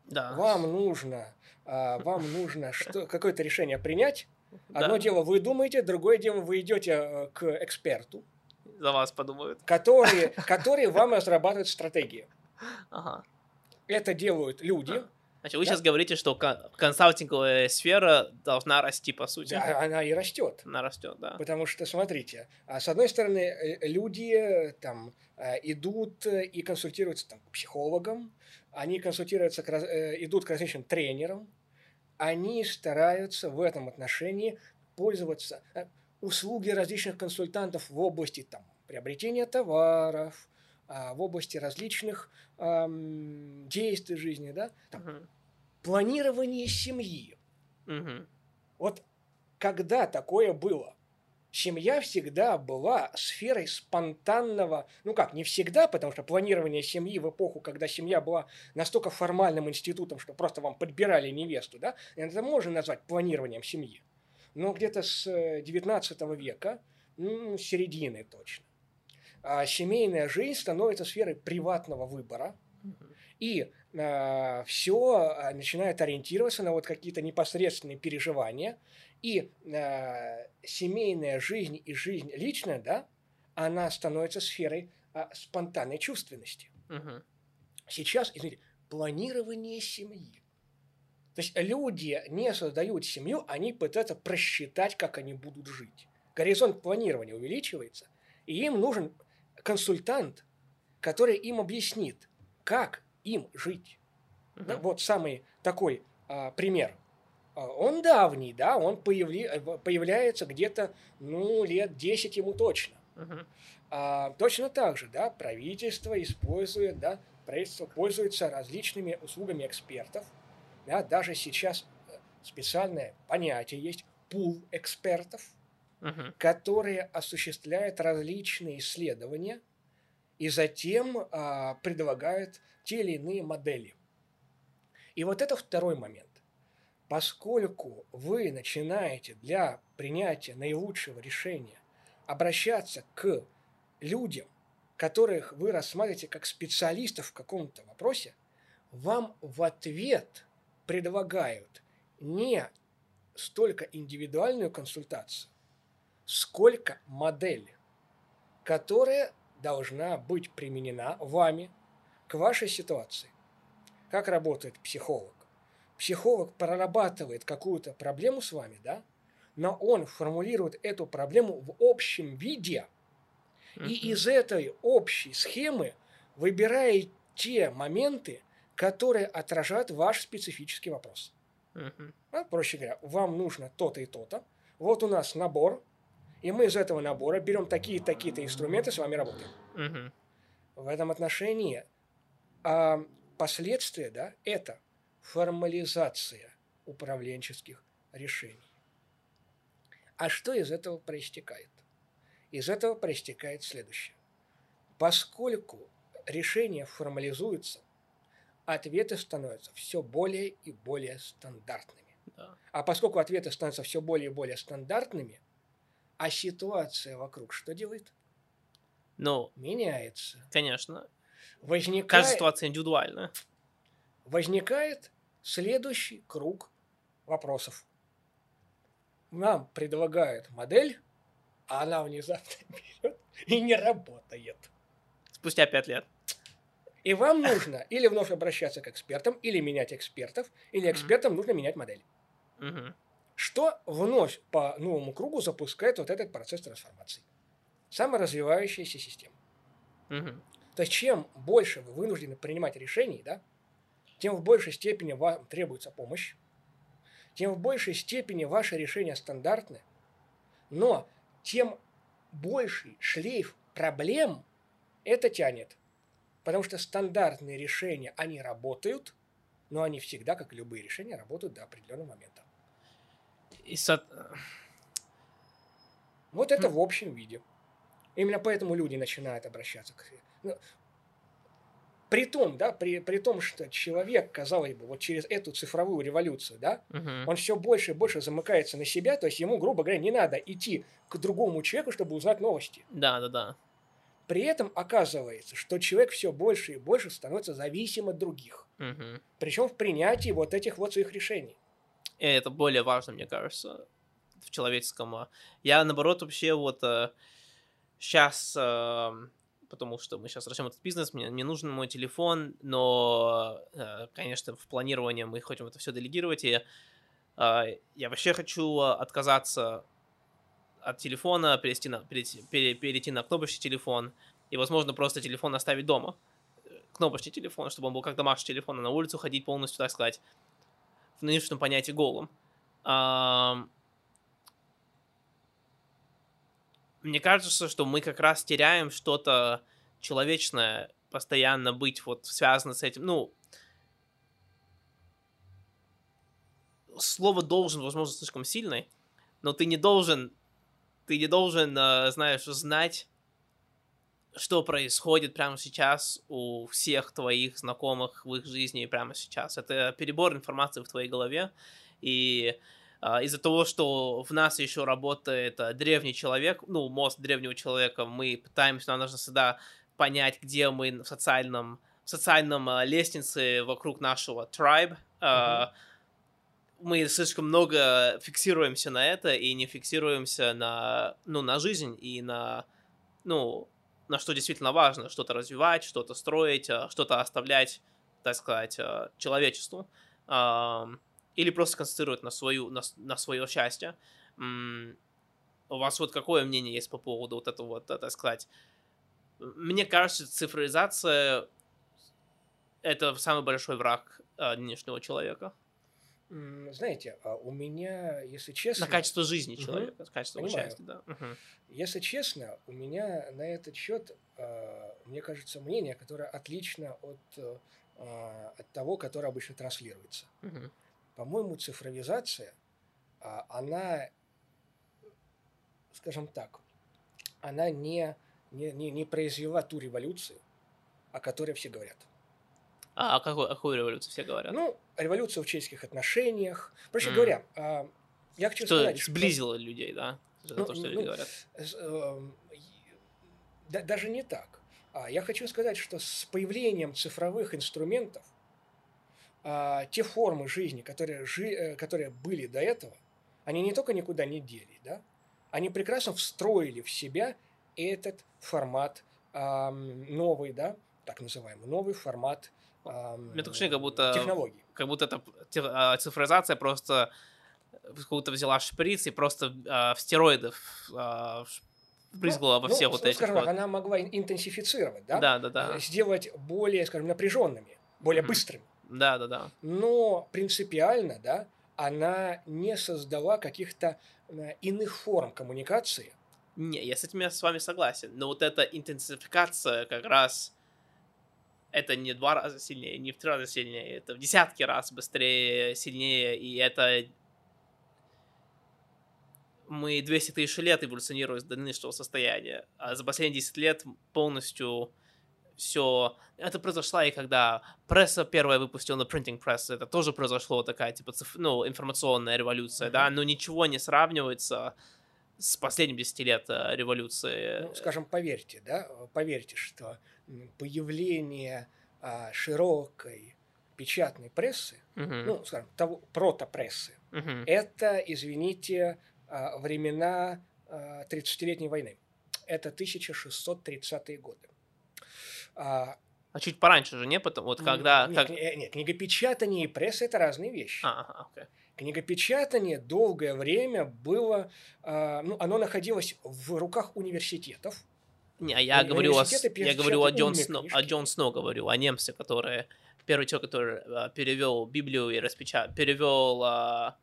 Да. Вам нужно, а, вам нужно что, какое-то решение принять. Одно Да, дело вы думаете, другое дело вы идете э, к эксперту, За вас подумают. который, который вам разрабатывает стратегии. Ага. Это делают люди. Значит, вы Да. сейчас говорите, что кон- консалтинговая сфера должна расти, по сути. да, она и растет. Она растет, да. Потому что, смотрите, а, с одной стороны, э, люди э, там э, идут и консультируются там, к психологам, они консультируются, идут к различным тренерам, они стараются в этом отношении пользоваться услуги различных консультантов в области там, приобретения товаров, в области различных ам, действий жизни, да, там, Мгм. планирование семьи. Мгм. Вот когда такое было? Семья всегда была сферой спонтанного, ну как, не всегда, потому что планирование семьи в эпоху, когда семья была настолько формальным институтом, что просто вам подбирали невесту, да, это можно назвать планированием семьи. Но где-то с э, 19 века, ну, середины точно, а, семейная жизнь становится сферой приватного выбора, и все начинает ориентироваться на вот какие-то непосредственные переживания, и а, семейная жизнь и жизнь личная, да, она становится сферой а, спонтанной чувственности. Мгм. Сейчас, извините, планирование семьи. То есть люди не создают семью, они пытаются просчитать, как они будут жить. Горизонт планирования увеличивается, и им нужен консультант, который им объяснит, как им жить. Да, Мгм. вот самый такой а, пример. А, Он давний, да, он появли- э, появляется где-то, ну, лет 10 ему точно. Мгм. А, точно так же, да, правительство использует, да, правительство пользуется различными услугами экспертов. Да, даже сейчас э, специальное понятие есть пул экспертов, Мгм. которые осуществляют различные исследования и затем а, предлагают те или иные модели. И вот это второй момент. Поскольку вы начинаете для принятия наилучшего решения обращаться к людям, которых вы рассматриваете как специалистов в каком-то вопросе, вам в ответ предлагают не столько индивидуальную консультацию, сколько модель, которая должна быть применена вами к вашей ситуации. Как работает психолог? Психолог прорабатывает какую-то проблему с вами, да, но он формулирует эту проблему в общем виде, и Мгм. из этой общей схемы выбирает те моменты, которые отражают ваш специфический вопрос. А, проще говоря, вам нужно то-то и то-то. Вот у нас набор, и мы из этого набора берем такие-то, такие-то инструменты, с вами работаем. Мгм. В этом отношении а, последствия, да, это формализация управленческих решений. А что из этого проистекает? Из этого проистекает следующее. Поскольку решения формализуются, ответы становятся все более и более стандартными. Да. А поскольку ответы становятся все более и более стандартными, а ситуация вокруг что делает? Ну, Меняется. конечно. Возникает, Каждая ситуация индивидуальна. возникает следующий круг вопросов. Нам предлагают модель, а она внезапно <laughs> берет и не работает. Спустя пять лет. И вам <laughs> нужно или вновь обращаться к экспертам, или менять экспертов, или экспертам нужно менять модель. Что вновь по новому кругу запускает вот этот процесс трансформации. Саморазвивающаяся система. Мгм. То есть чем больше вы вынуждены принимать решений, да, тем в большей степени вам требуется помощь, тем в большей степени ваши решения стандартны, но тем больший шлейф проблем это тянет. Потому что стандартные решения, они работают, но они всегда, как и любые решения, работают до определенного момента. И со- Вот это в общем виде. Именно поэтому люди начинают обращаться к... ну, при том, да, при, при том, что человек, казалось бы, вот через эту цифровую революцию, да, Мгм. он все больше и больше замыкается на себя, то есть ему, грубо говоря, не надо идти к другому человеку, чтобы узнать новости. Да, да, да. При этом оказывается, что человек все больше и больше становится зависим от других. Мгм. Причем в принятии вот этих вот своих решений. И это более важно, мне кажется, в человеческом. а. Я, наоборот, вообще вот сейчас, потому что мы сейчас растем этот бизнес, мне, мне нужен мой телефон, но, э, конечно, в планировании мы хотим это все делегировать, и а, я вообще хочу отказаться от телефона, перейти на, перейти, пере- перейти на кнопочный телефон, и, возможно, просто телефон оставить дома. Э, Кнопочный телефон, чтобы он был как домашний телефон, а на улицу ходить полностью, так сказать, в нынешнем понятии голым. Мне кажется, что мы как раз теряем что-то человечное, постоянно быть вот связано с этим. Ну, слово должен, возможно, слишком сильное, но ты не должен, ты не должен, э, знаешь, знать, что происходит прямо сейчас у всех твоих знакомых в их жизни прямо сейчас. Это перебор информации в твоей голове, и а, из-за того, что в нас еще работает а, древний человек, ну, мозг древнего человека, мы пытаемся, нам нужно всегда понять, где мы в социальном, в социальном а, лестнице вокруг нашего tribe. А, Мы слишком много фиксируемся на это и не фиксируемся на, ну, на жизнь и на, ну, на что действительно важно, что-то развивать, что-то строить, а, что-то оставлять, так сказать, а, человечеству. Или просто концентрировать на, свою, на, на свое счастье. У вас вот какое мнение есть по поводу вот этого вот, э, так сказать? Мне кажется, цифровизация — это самый большой враг э, нынешнего человека. Знаете, а у меня, если честно... На качество жизни человека, качество его Понимаю. счастья, да. Мгм. Если честно, у меня на этот счет, э, мне кажется, мнение, которое отлично от, а, от того, которое обычно транслируется. Мгм. По-моему, цифровизация, а, она, скажем так, она не, не, не, не произвела ту революцию, о которой все говорят. А о какой, о какой революции все говорят? Ну, революцию в человеческих отношениях. Проще М. говоря, а, я хочу что сказать, что... сблизило людей, да? Это Ну, то, что ну, люди говорят. Эм, и- да- даже не так. А, я хочу сказать, что с появлением цифровых инструментов а, те формы жизни, которые, жи- э, которые были до этого, они не только никуда не дели, да, они прекрасно встроили в себя этот формат ам, новый, да, так называемый новый формат Мне такое как будто- технологий. Как будто это а, цифровизация просто как-то взяла шприц и просто а, в стероидов а, ш- впрыскала во Ну, все ну, вот эти скажем вот. так, она могла ин- интенсифицировать, да, Да, да, да. э, сделать более, скажем, напряженными, более быстрыми. Да, да, да. но принципиально, да, она не создала каких-то э, иных форм коммуникации. Не, я с этим я с вами согласен. Но вот эта интенсификация как раз это не два раза сильнее, не в три раза сильнее, это в десятки раз быстрее, сильнее, и это мы 200 тысяч лет эволюционируем до нынешнего состояния, а за последние 10 лет полностью все... Это произошло и когда пресса первая выпустила на printing press, это тоже произошло такая, типа, циф... ну, информационная революция, да, но ничего не сравнивается с последним десятилетием революции. Ну, скажем, поверьте, да, поверьте, что появление а, широкой печатной прессы, Мгм. ну, скажем, того, протопрессы, Мгм. это, извините, а, времена а, 30-летней войны. Это 1630-е годы. А, А чуть пораньше же, не? Потом, вот когда... Нет, как... не- э, нет, книгопечатание и пресса – это разные вещи. А, окей. Книгопечатание долгое время было, а, ну, оно находилось в руках университетов. Не, а я Уни- говорю о, я говорю о Джон Сноу, о. Джон Сноу говорю, о немце, который первый человек, который а, перевел Библию и распечатал, перевел а,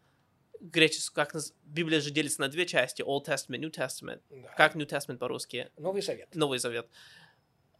греческую, как наз- Библия же делится на две части, Old Testament, New Testament. Да. Как New Testament по-русски? Новый Завет. Новый Завет.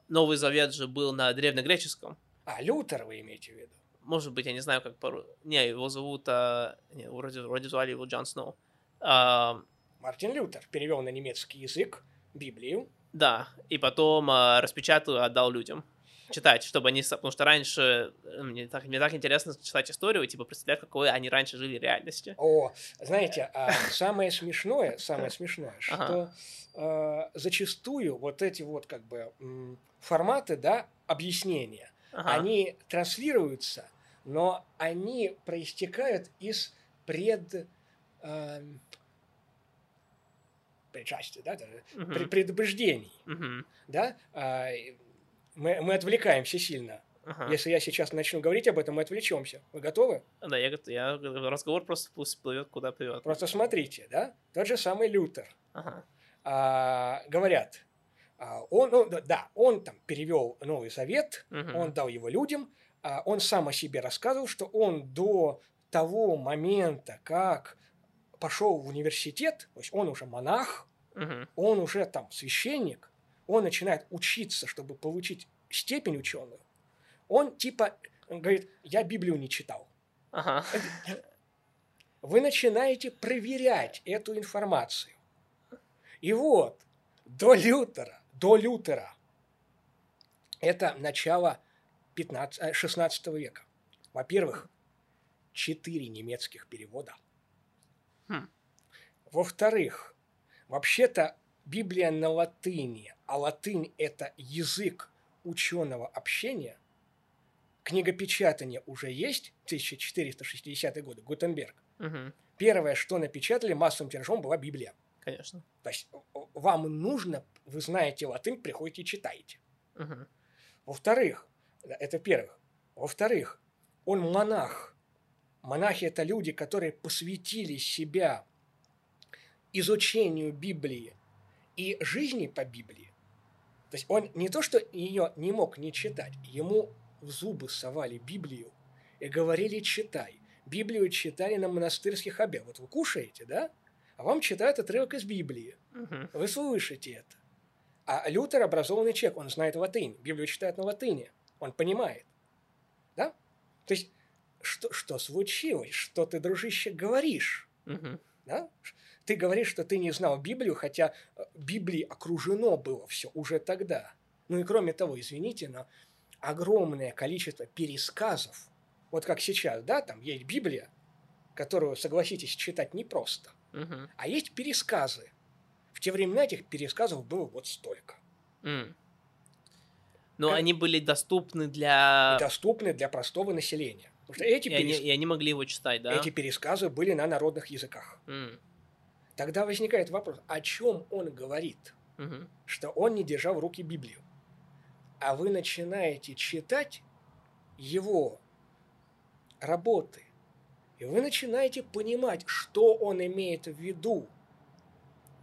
Новый Завет же был на древнегреческом. А, Лютер вы имеете в виду? Может быть, я не знаю, как по Не, его зовут... а, не, вроде, вроде звали его Джон Сноу. А, Мартин Лютер перевел на немецкий язык Библию. Да, и потом а, распечатал и отдал людям читать, чтобы они... Потому что раньше... э, Мне так, мне так интересно читать историю, и, типа, представлять, какой они раньше жили в реальности. О, знаете, а самое смешное, самое смешное, Ага. что а, зачастую вот эти вот как бы форматы, да, объяснения, Ага. они транслируются, но они проистекают из пред... эм, предшествий, да, даже, Мгм. пред- предубеждений, Мгм. да, А, мы, мы отвлекаемся сильно. Ага. Если я сейчас начну говорить об этом, мы отвлечемся. Вы готовы? Да, я, я... Разговор просто пусть плывет, куда плывет. Просто смотрите, да, тот же самый Лютер. Ага. а, говорят, а, он, ну, да, он там перевел Новый Завет, Мгм. он дал его людям, а, он сам о себе рассказывал, что он до того момента, как пошел в университет, то есть он уже монах, Мгм. он уже там священник, он начинает учиться, чтобы получить степень ученую, он типа говорит, я Библию не читал. Ага. Вы начинаете проверять эту информацию. И вот, до Лютера, до Лютера, это начало 15, э, 16 века. Во-первых, четыре немецких перевода. Хм. Во-вторых, вообще-то Библия на латыни, а латынь – это язык ученого общения. Книгопечатание уже есть, 1460 годы, Гутенберг. Мгм. Первое, что напечатали массовым тиражом, была Библия. Конечно. То есть о- вам нужно, вы знаете латынь, приходите и читаете. Мгм. Во-вторых, да, это первых. Во-вторых, он монах. Монахи – это люди, которые посвятили себя изучению Библии и жизни по Библии. То есть он не то, что ее не мог не читать, ему в зубы совали Библию и говорили «читай». Библию читали на монастырских обедах. Вот вы кушаете, да? А вам читают отрывок из Библии. Вы слышите это. А Лютер образованный человек, он знает латынь. Библию читает на латыни. Он понимает. Да? То есть, что, что случилось? Что ты, дружище, говоришь? Мгм. Да? Ты говоришь, что ты не знал Библию, хотя э, Библии окружено было все уже тогда. Ну и кроме того, извините, но огромное количество пересказов, вот как сейчас, да, там есть Библия, которую, согласитесь, читать непросто. Мгм. А есть пересказы. В те времена этих пересказов было вот столько. М. Но Как- они были доступны для... Доступны для простого населения. Потому что эти, И они, перес- и они могли его читать, да? эти пересказы были на народных языках. М. Тогда возникает вопрос, о чем он говорит? Мгм. Что он не держал в руки Библию. А вы начинаете читать его работы. И вы начинаете понимать, что он имеет в виду.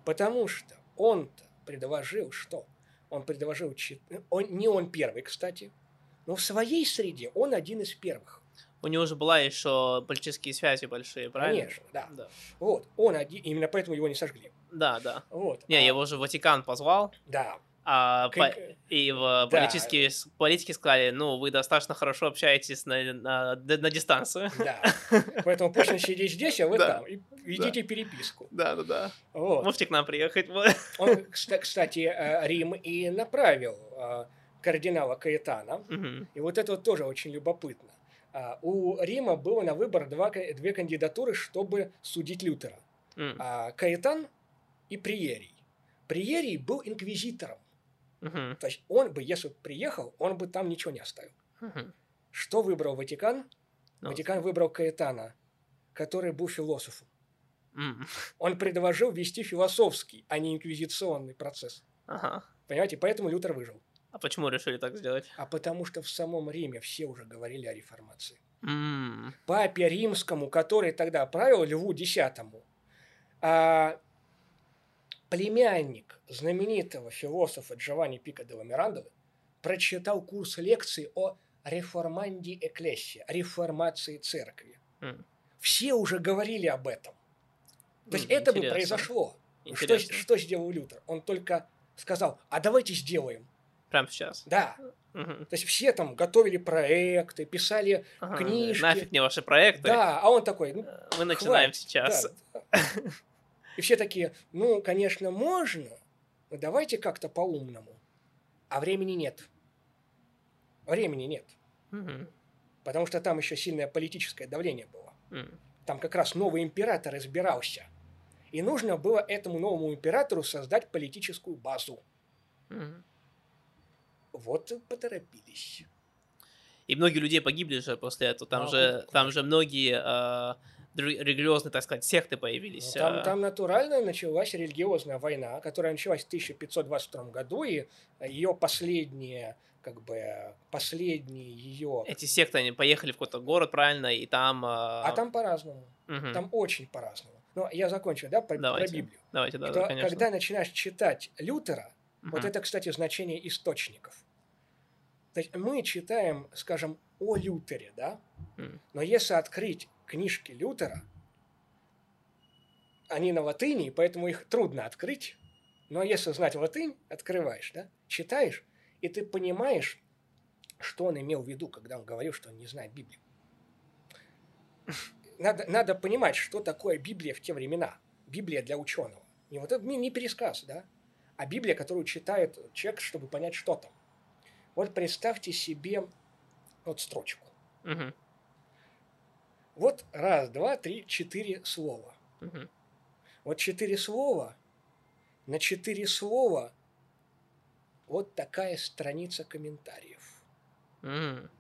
Потому что он-то предложил что? Он предложил... чит- Он, не он первый, кстати. Но в своей среде он один из первых. У него же была еще политические связи большие, правильно? Конечно, да. Да, Вот, он один, именно поэтому его не сожгли. да. да. Вот. Не, а, его же Ватикан позвал, Да. а, Как- по- и в да. политические, политики сказали, ну, вы достаточно хорошо общаетесь на, на, на дистанцию. Да. Поэтому пусть он сидит здесь, а вы <laughs> Да. там. И ведите переписку. Да, да, да. Вот. Можете к нам приехать? Он, кста- кстати, э, Рим и направил э, кардинала Каэтана. И вот это вот тоже очень любопытно. А, У Рима было на выбор два, две кандидатуры, чтобы судить Лютера. А, Каэтан и Приерий. Приерий был инквизитором. Мгм. То есть он бы, если бы приехал, он бы там ничего не оставил. Мгм. Что выбрал Ватикан? Ну, Ватикан выбрал Каэтана, который был философом. м. Он предложил вести философский, а не инквизиционный процесс. Ага. Понимаете, поэтому Лютер выжил. А почему решили так сделать? А потому что в самом Риме все уже говорили о реформации. М. Папе Римскому, который тогда правил Льву X, а племянник знаменитого философа Джованни Пика де Мирандолы прочитал курс лекций о реформанди экклесия, реформации церкви. М. Все уже говорили об этом. То есть М, это бы интересно. произошло. Что, что сделал Лютер? Он только сказал, а давайте сделаем. Прямо сейчас. Да. Мгм. То есть все там готовили проекты, писали, Ага, книжки. Нафиг не ваши проекты. да, а он такой, ну, Мы начинаем хватит, сейчас. да, да. И все такие, ну, конечно, можно, но давайте как-то по-умному. А времени нет. Времени нет. Мгм. Потому что там еще сильное политическое давление было. М. Там как раз новый император избирался. И нужно было этому новому императору создать политическую базу. Мгм. Вот поторопились. И многие людей погибли же после этого. Там А, же, вот, там же многие э, религиозные, так сказать, секты появились. Ну, там, э. там натурально началась религиозная война, которая началась в 1522 году, и ее последние, как бы, последние ее... Эти секты, они поехали в какой-то город, правильно, и там... э, А там по-разному. мгм. Там очень по-разному. Но я закончу, да, про, про Давайте. Библию. Давайте, да, Что да, конечно. когда начинаешь читать Лютера, вот Мгм. это, кстати, значение источников. То есть мы читаем, скажем, о Лютере, да? М. Но если открыть книжки Лютера, они на латыни, поэтому их трудно открыть. Но если знать латынь, открываешь, да? Читаешь, и ты понимаешь, что он имел в виду, когда он говорил, что он не знает Библию. Надо, надо понимать, что такое Библия в те времена. Библия для ученого. Не вот это не, не пересказ, да? А Библия, которую читает человек, чтобы понять, что там. Вот представьте себе вот строчку. Мгм. Вот раз, два, три, четыре слова. Мгм. Вот четыре слова, на четыре слова вот такая страница комментариев. М.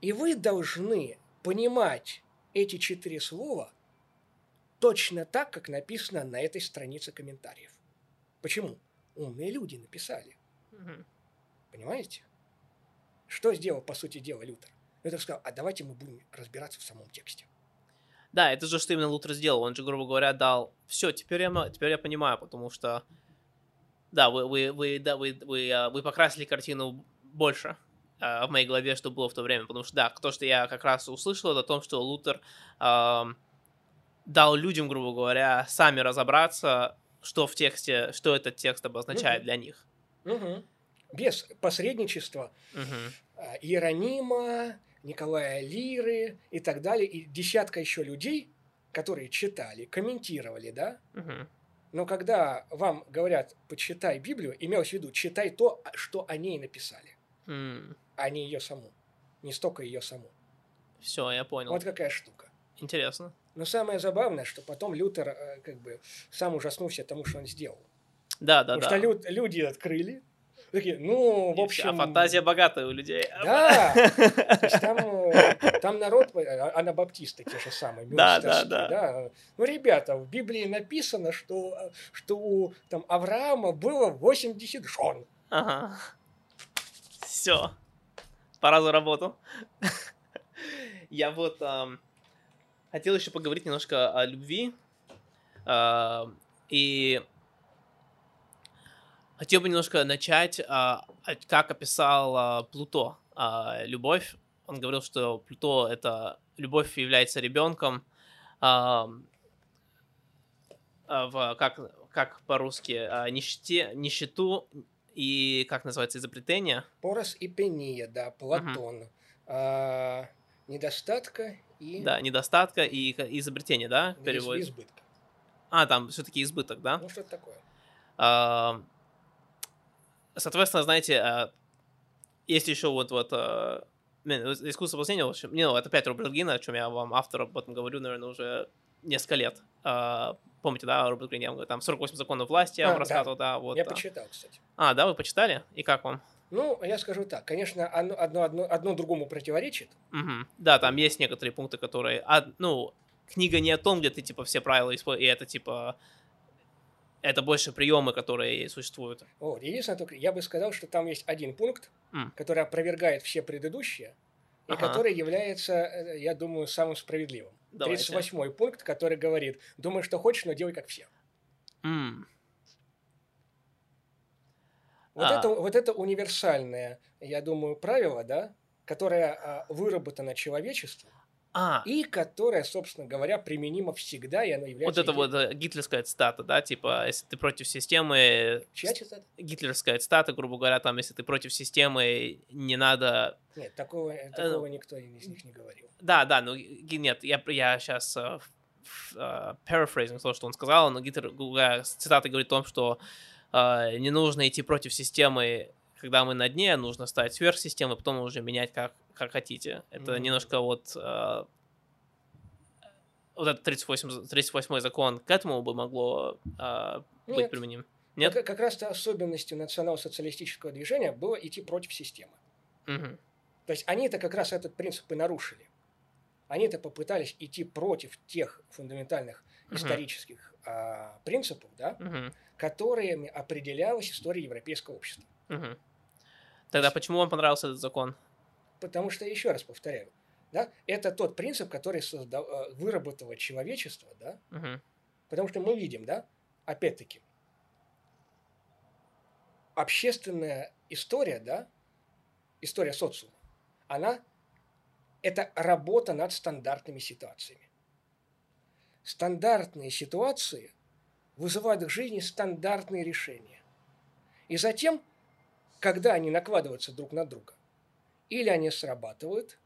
И вы должны понимать эти четыре слова точно так, как написано на этой странице комментариев. Почему? Умные люди написали. Мгм. Понимаете? Что сделал, по сути дела, Лютер? Лютер сказал, а давайте мы будем разбираться в самом тексте. Да, это же что именно Лутер сделал. Он же, грубо говоря, дал... Все, теперь я, теперь я понимаю, потому что... Да, вы, вы, вы, да, вы, вы, а, вы покрасили картину больше а, в моей голове, что было в то время. Потому что, да, то, что я как раз услышал, это о том, что Лутер ам, дал людям, грубо говоря, сами разобраться, что в тексте, что этот текст обозначает Мгм. для них. Мгм. Без посредничества а, Иеронима, Николая Лиры и так далее, и десятка еще людей, которые читали, комментировали, да? Мгм. Но когда вам говорят «почитай Библию», имелось в виду «читай то, что о ней написали», М. а не ее саму. Не столько ее саму. Все, я понял. Вот какая штука. Интересно. Но самое забавное, что потом Лютер э, как бы сам ужаснулся тому, что он сделал. Да, да, Потому да. что лю- люди открыли, такие, ну, в общем... вся фантазия богатая у людей. Да, То есть там, э, там народ, э, анабаптисты те же самые, Да, да, мюнстерские, да. Ну, ребята, в Библии написано, что, что у там, Авраама было 80 жен. Ага. Все. Пора за работу. <laughs> Я вот ам, хотел еще поговорить немножко о любви. А, и хотел бы немножко начать, а, как описал а, Плуто любовь. Он говорил, что Плуто это любовь является ребенком. в, как, как по-русски, нищете, нищету и, как называется, изобретение. Порос и Пения, да, Платон. А, недостатка и Да, недостатка и изобретение, да, перевод. избытка. А, там все-таки избыток, да? Ну, что-то такое. А, Соответственно, знаете, а, есть еще вот, вот блин, вот искусство воплощения, в общем, не, ну, это опять Роберт Грин, о чем я вам, автор, об этом говорю, наверное, уже несколько лет. Э, помните, да, Роберт Грин, я вам говорю, там 48 законов власти, я А, вам да. рассказывал, да, вот. Я да. почитал, кстати. А, да, вы почитали? И как вам? Ну, я скажу так. Конечно, одно, одно, одно, одно другому противоречит. Мгм. Да, там есть некоторые пункты, которые... а, ну, книга не о том, где ты, типа, все правила используешь, и это, типа... Это больше приемы, которые существуют. Вот. Единственное, только я бы сказал, что там есть один пункт, М. который опровергает все предыдущие, и Ага. который является, э, я думаю, самым справедливым. Давайте. 38 пункт, который говорит, думай, что хочешь, но делай как все. М, Вот, А. это, вот это универсальное, я думаю, правило, да, которое а, выработано человечеством А, и которое, собственно говоря, применимо всегда, и вот является... это вот э, гитлерская цитата, да, типа, если ты против системы... Чья цитата? Гитлерская цитата, грубо говоря, там, если ты против системы, не надо... Нет, такого, Э, такого никто из них не говорил. Да, да, ну, нет, я, я сейчас paraphrasing то, что он сказал, но Гитлер, цитата говорит о том, что э, не нужно идти против системы, когда мы на дне, нужно стать сверх системы, потом уже менять как, как хотите. Это Мгм. немножко вот... э, вот этот 38, 38 закон к этому бы могло э, быть Нет. применим. Нет? Как, как раз-то особенностью национал-социалистического движения было идти против системы. Мгм. То есть они-то как раз этот принцип и нарушили. Они-то попытались идти против тех фундаментальных Мгм. исторических а, принципов, да, Мгм. Которыми определялась история европейского общества. Мгм. Тогда почему вам понравился этот закон? Потому что, еще раз повторяю, да, это тот принцип, который создал, э, выработало человечество, да, Мгм. потому что мы видим, да, опять-таки, общественная история, да, история социума, она это работа над стандартными ситуациями. Стандартные ситуации вызывают к жизни стандартные решения. И затем, когда они накладываются друг на друга, или они срабатывают,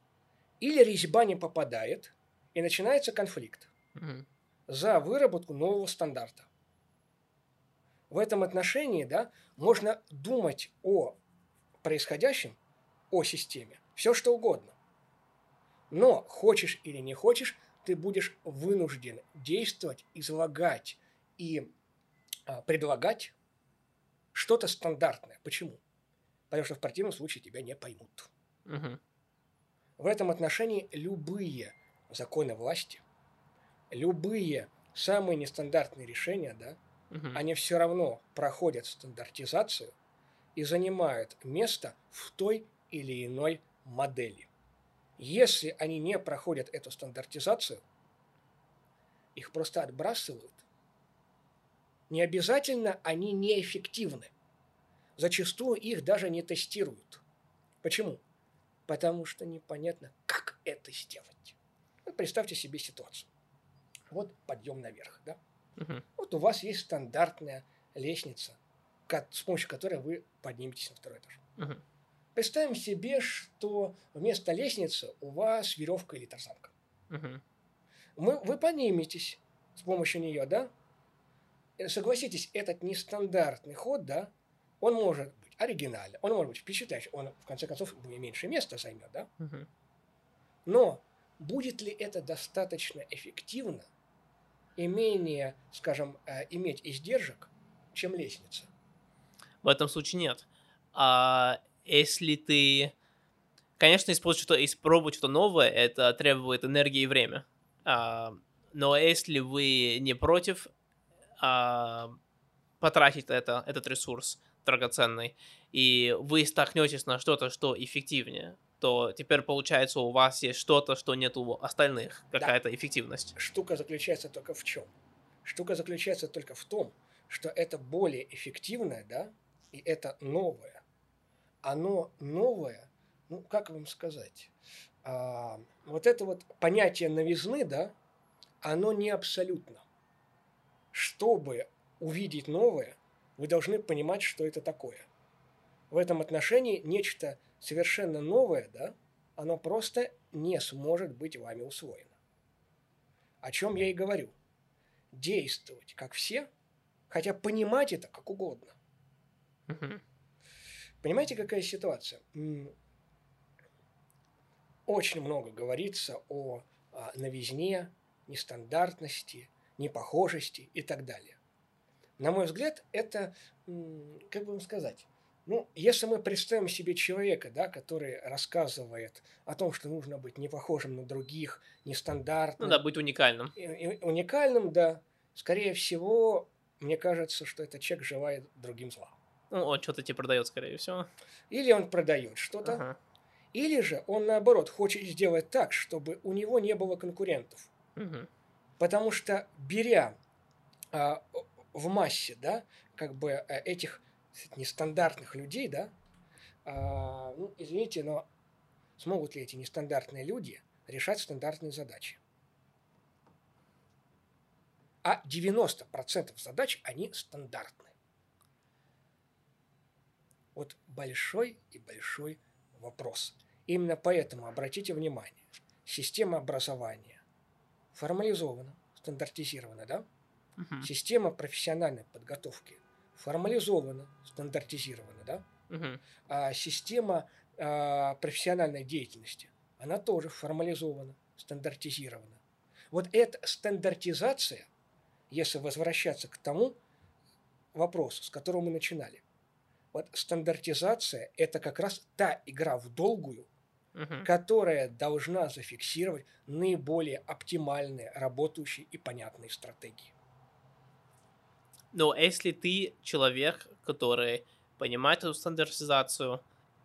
или резьба не попадает, и начинается конфликт за выработку нового стандарта. В этом отношении да, можно думать о происходящем, о системе, все что угодно. Но хочешь или не хочешь, ты будешь вынужден действовать, излагать и а, предлагать что-то стандартное. Почему? Потому что в противном случае тебя не поймут. Мгм. В этом отношении любые законы власти, любые самые нестандартные решения, да, Мгм. они все равно проходят стандартизацию и занимают место в той или иной модели. Если они не проходят эту стандартизацию, их просто отбрасывают. Не обязательно они неэффективны. Зачастую их даже не тестируют. Почему? Потому что непонятно, как это сделать. Вот представьте себе ситуацию. Вот подъем наверх, да? Мгм. Вот у вас есть стандартная лестница, с помощью которой вы подниметесь на второй этаж. Мгм. Представим себе, что вместо лестницы у вас веревка или тарзанка. Мгм. Мы, вы подниметесь с помощью нее, да? Э, Согласитесь, этот нестандартный ход, да, он может быть оригинальным, он может быть впечатляющим, он, в конце концов, меньше места займет, да? Но будет ли это достаточно эффективно и менее, скажем, э, иметь издержек, чем лестница? В этом случае нет. А если ты... Конечно, использовать что-то, испробовать что-то новое, это требует энергии и время. А, но если вы не против а, потратить это, этот ресурс драгоценный, и вы столкнетесь на что-то, что эффективнее, то теперь получается у вас есть что-то, что нет у остальных, какая-то эффективность. Штука заключается только в чем? Штука заключается только в том, что это более эффективное, да, и это новое. Оно новое, ну, как вам сказать, а, вот это вот понятие новизны, да, оно не абсолютно. Чтобы увидеть новое, вы должны понимать, что это такое. В этом отношении нечто совершенно новое, да, оно просто не сможет быть вами усвоено. О чем я и говорю. Действовать как все, хотя понимать это как угодно. Понимаете, какая ситуация? Очень много говорится о а, новизне, нестандартности, непохожести и так далее. На мой взгляд, это, как бы вам сказать, ну, если мы представим себе человека, да, который рассказывает о том, что нужно быть не похожим на других, нестандартным. Ну да, быть уникальным. И, и, уникальным, да. Скорее всего, мне кажется, что этот человек желает другим зла. Ну, он что-то тебе продает, скорее всего. Или он продает что-то, ага. или же он, наоборот, хочет сделать так, чтобы у него не было конкурентов. Угу. Потому что, беря а, в массе, да, как бы э, этих нестандартных людей, да, а, ну, извините, но смогут ли эти нестандартные люди решать стандартные задачи? А 90% задач, они стандартны. Вот большой и большой вопрос. Именно поэтому обратите внимание, система образования формализована, стандартизирована, да? Угу. Система профессиональной подготовки формализована, стандартизирована, да? Угу. А система а, профессиональной деятельности, она тоже формализована, стандартизирована. Вот эта стандартизация, если возвращаться к тому вопросу, с которого мы начинали, вот стандартизация – это как раз та игра в долгую, угу. которая должна зафиксировать наиболее оптимальные, работающие и понятные стратегии. Но если ты человек, который понимает эту стандартизацию,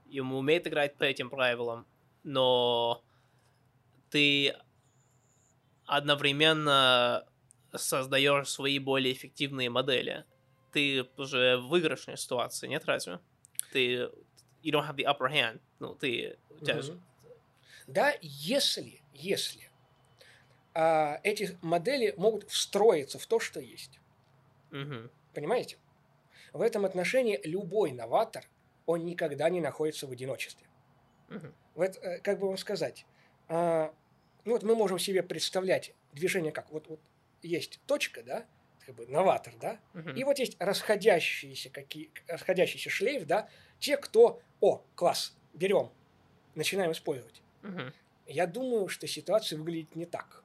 ему умеет играть по этим правилам, но ты одновременно создаешь свои более эффективные модели, ты уже в выигрышной ситуации, нет разве? Ты you don't have the upper hand. Ну, ты... У тебя mm-hmm. Да, если, если а, эти модели могут встроиться в то, что есть. Угу. Понимаете? В этом отношении любой новатор, он никогда не находится в одиночестве. Угу. Вот, э, как бы вам сказать, а, ну вот мы можем себе представлять движение как, вот, вот есть точка, да, как бы новатор, да, угу. и вот есть расходящиеся какие, расходящийся шлейф, да, те, кто, о, класс, берем, начинаем использовать. Угу. Я думаю, что ситуация выглядит не так.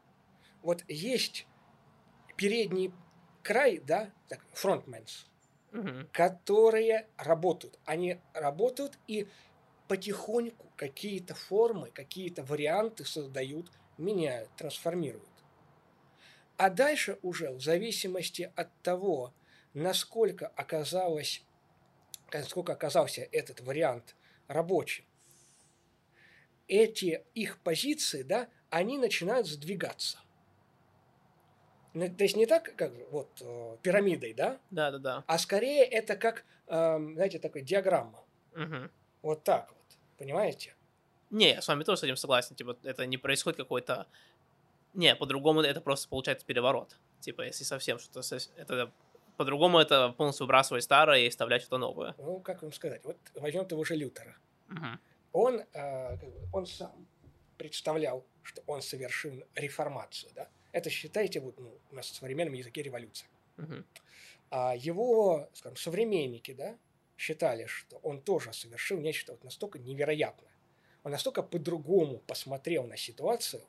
Вот есть передний край, да, так, фронтменс, угу. которые работают. Они работают и потихоньку какие-то формы, какие-то варианты создают, меняют, трансформируют. А дальше уже в зависимости от того, насколько оказалось, насколько оказался этот вариант рабочим, эти их позиции, да, они начинают сдвигаться – ну, то есть не так, как вот э, пирамидой, да? Да, да, да. А скорее это как, э, знаете, такая диаграмма. Угу. Вот так вот, понимаете? Не, я с вами тоже с этим согласен. Типа, это не происходит какой-то... Не, по-другому это просто получается переворот. Типа, если совсем что-то... Это по-другому это полностью выбрасывать старое и вставлять что-то новое. Ну, как вам сказать? Вот возьмем того же Лютера. Угу. Он, э, он сам представлял, что он совершил реформацию, да? Это считайте вот ну, в современном языке революция. Угу. А его, скажем, современники, да, считали, что он тоже совершил нечто вот настолько невероятное. Он настолько по-другому посмотрел на ситуацию,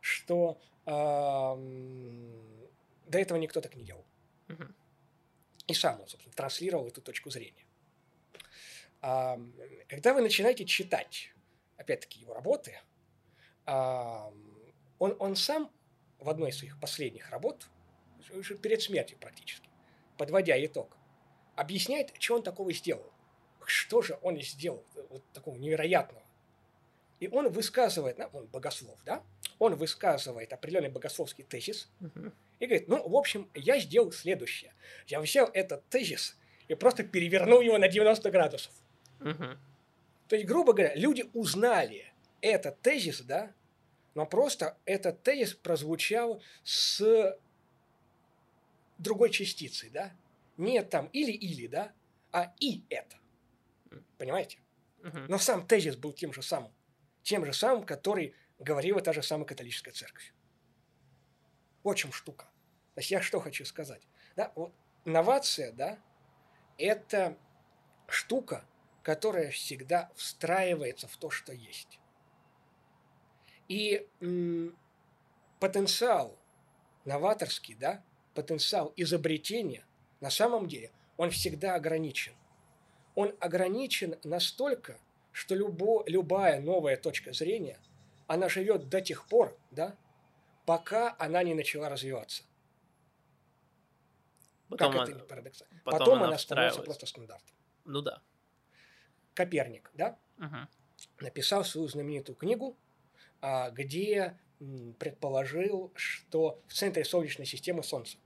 что э, до этого никто так не делал. Угу. И сам он, собственно, транслировал эту точку зрения. Когда вы начинаете читать, опять-таки, его работы, он, он сам в одной из своих последних работ, уже перед смертью практически, подводя итог, объясняет, что он такого сделал. Что же он сделал вот такого невероятного. И он высказывает, он богослов, да, он высказывает определенный богословский тезис uh-huh. И говорит, ну, в общем, я сделал следующее. Я взял этот тезис и просто перевернул его на 90 градусов. Uh-huh. То есть, грубо говоря, люди узнали этот тезис, да, но просто этот тезис прозвучал с другой частицей, да? Не там или-или, да? А и это. Понимаете? Uh-huh. Но сам тезис был тем же самым. Тем же самым, который говорила та же самая католическая церковь. Вот чем штука. То есть я что хочу сказать. Да, вот новация, да, это штука, которая всегда встраивается в то, что есть. И м, потенциал новаторский, да, потенциал изобретения, на самом деле, он всегда ограничен. Он ограничен настолько, что любо, любая новая точка зрения, она живет до тех пор, да, пока она не начала развиваться. Потом как она- это парадоксально. потом Потом, она она становится просто стандартом. Ну да. Коперник, да, Мгм. написал свою знаменитую книгу, а, где предположил, что в центре Солнечной системы Солнце.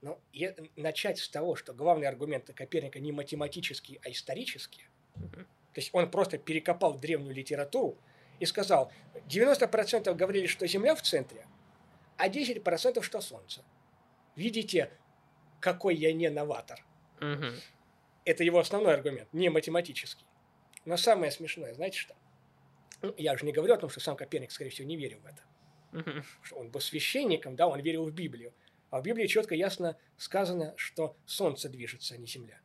Но е- начать с того, что главные аргументы Коперника не математические, а исторические, Мгм. то есть он просто перекопал древнюю литературу и сказал, 90% говорили, что Земля в центре, а 10% что Солнце. Видите, какой я не новатор. Мгм. Это его основной аргумент, не математический. Но самое смешное, знаете что? Ну, я же не говорю о том, что сам Коперник, скорее всего, не верил в это. Что он был священником, да, он верил в Библию. А в Библии четко ясно сказано, что Солнце движется, а не Земля.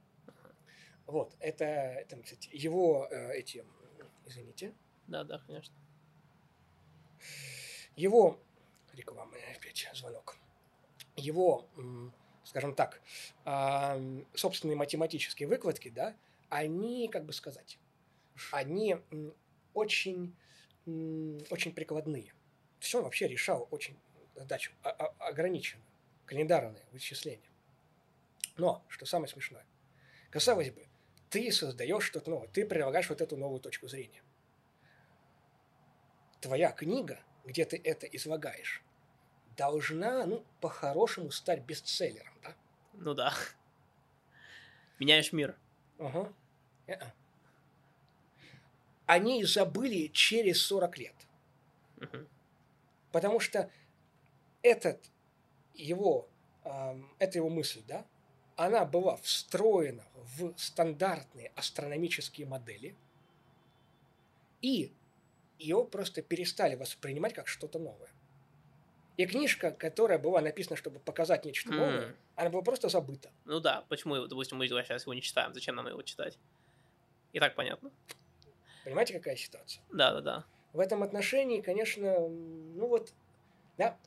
Вот, это, это кстати, его э, эти, извините, Да, да, конечно. его реклама, опять звонок, его, скажем так, собственные математические выкладки, да, они, как бы сказать, они очень, очень прикладные. Он вообще решал очень задачу ограниченную, календарные вычисления. Но, что самое смешное, казалось бы, ты создаешь что-то новое, ты предлагаешь вот эту новую точку зрения. Твоя книга, где ты это излагаешь, должна, ну, по-хорошему стать бестселлером, да? Ну да. Меняешь мир. Ага. Э-э. О ней забыли через 40 лет. Мгм. Потому что этот его, ам, эта его мысль, да, она была встроена в стандартные астрономические модели, и ее просто перестали воспринимать как что-то новое. И книжка, которая была написана, чтобы показать нечто новое, М. она была просто забыта. Ну да, почему, допустим, мы сейчас его не читаем? Зачем нам его читать? И так понятно. Понимаете, какая ситуация? Да, да, да. В этом отношении, конечно, ну вот, да,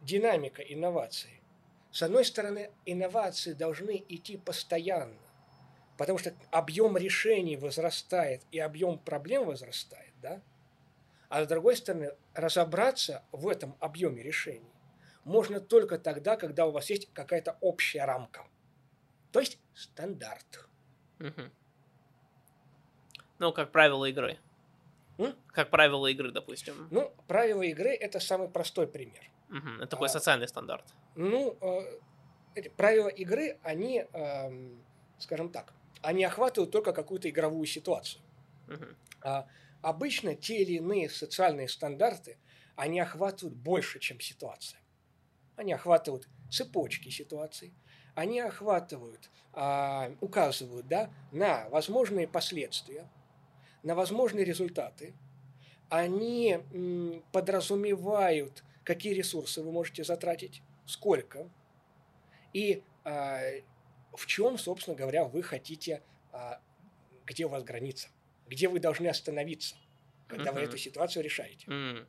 динамика инноваций. С одной стороны, инновации должны идти постоянно, потому что объем решений возрастает и объем проблем возрастает, да? А с другой стороны, разобраться в этом объеме решений можно только тогда, когда у вас есть какая-то общая рамка. То есть стандарт. Мгм. Ну, как правило игры. М? Как правило игры, допустим. Ну, правила игры – это самый простой пример. Мгм. Это такой А. социальный стандарт. Ну, э, эти правила игры, они, эм, скажем так, они охватывают только какую-то игровую ситуацию. Мгм. А обычно те или иные социальные стандарты, они охватывают больше, чем ситуация. Они охватывают цепочки ситуаций, они охватывают, а, указывают да, на возможные последствия, на возможные результаты. Они м, подразумевают, какие ресурсы вы можете затратить, сколько, и а, в чем, собственно говоря, вы хотите, а, где у вас граница, где вы должны остановиться, когда вы Мгм. эту ситуацию решаете. М.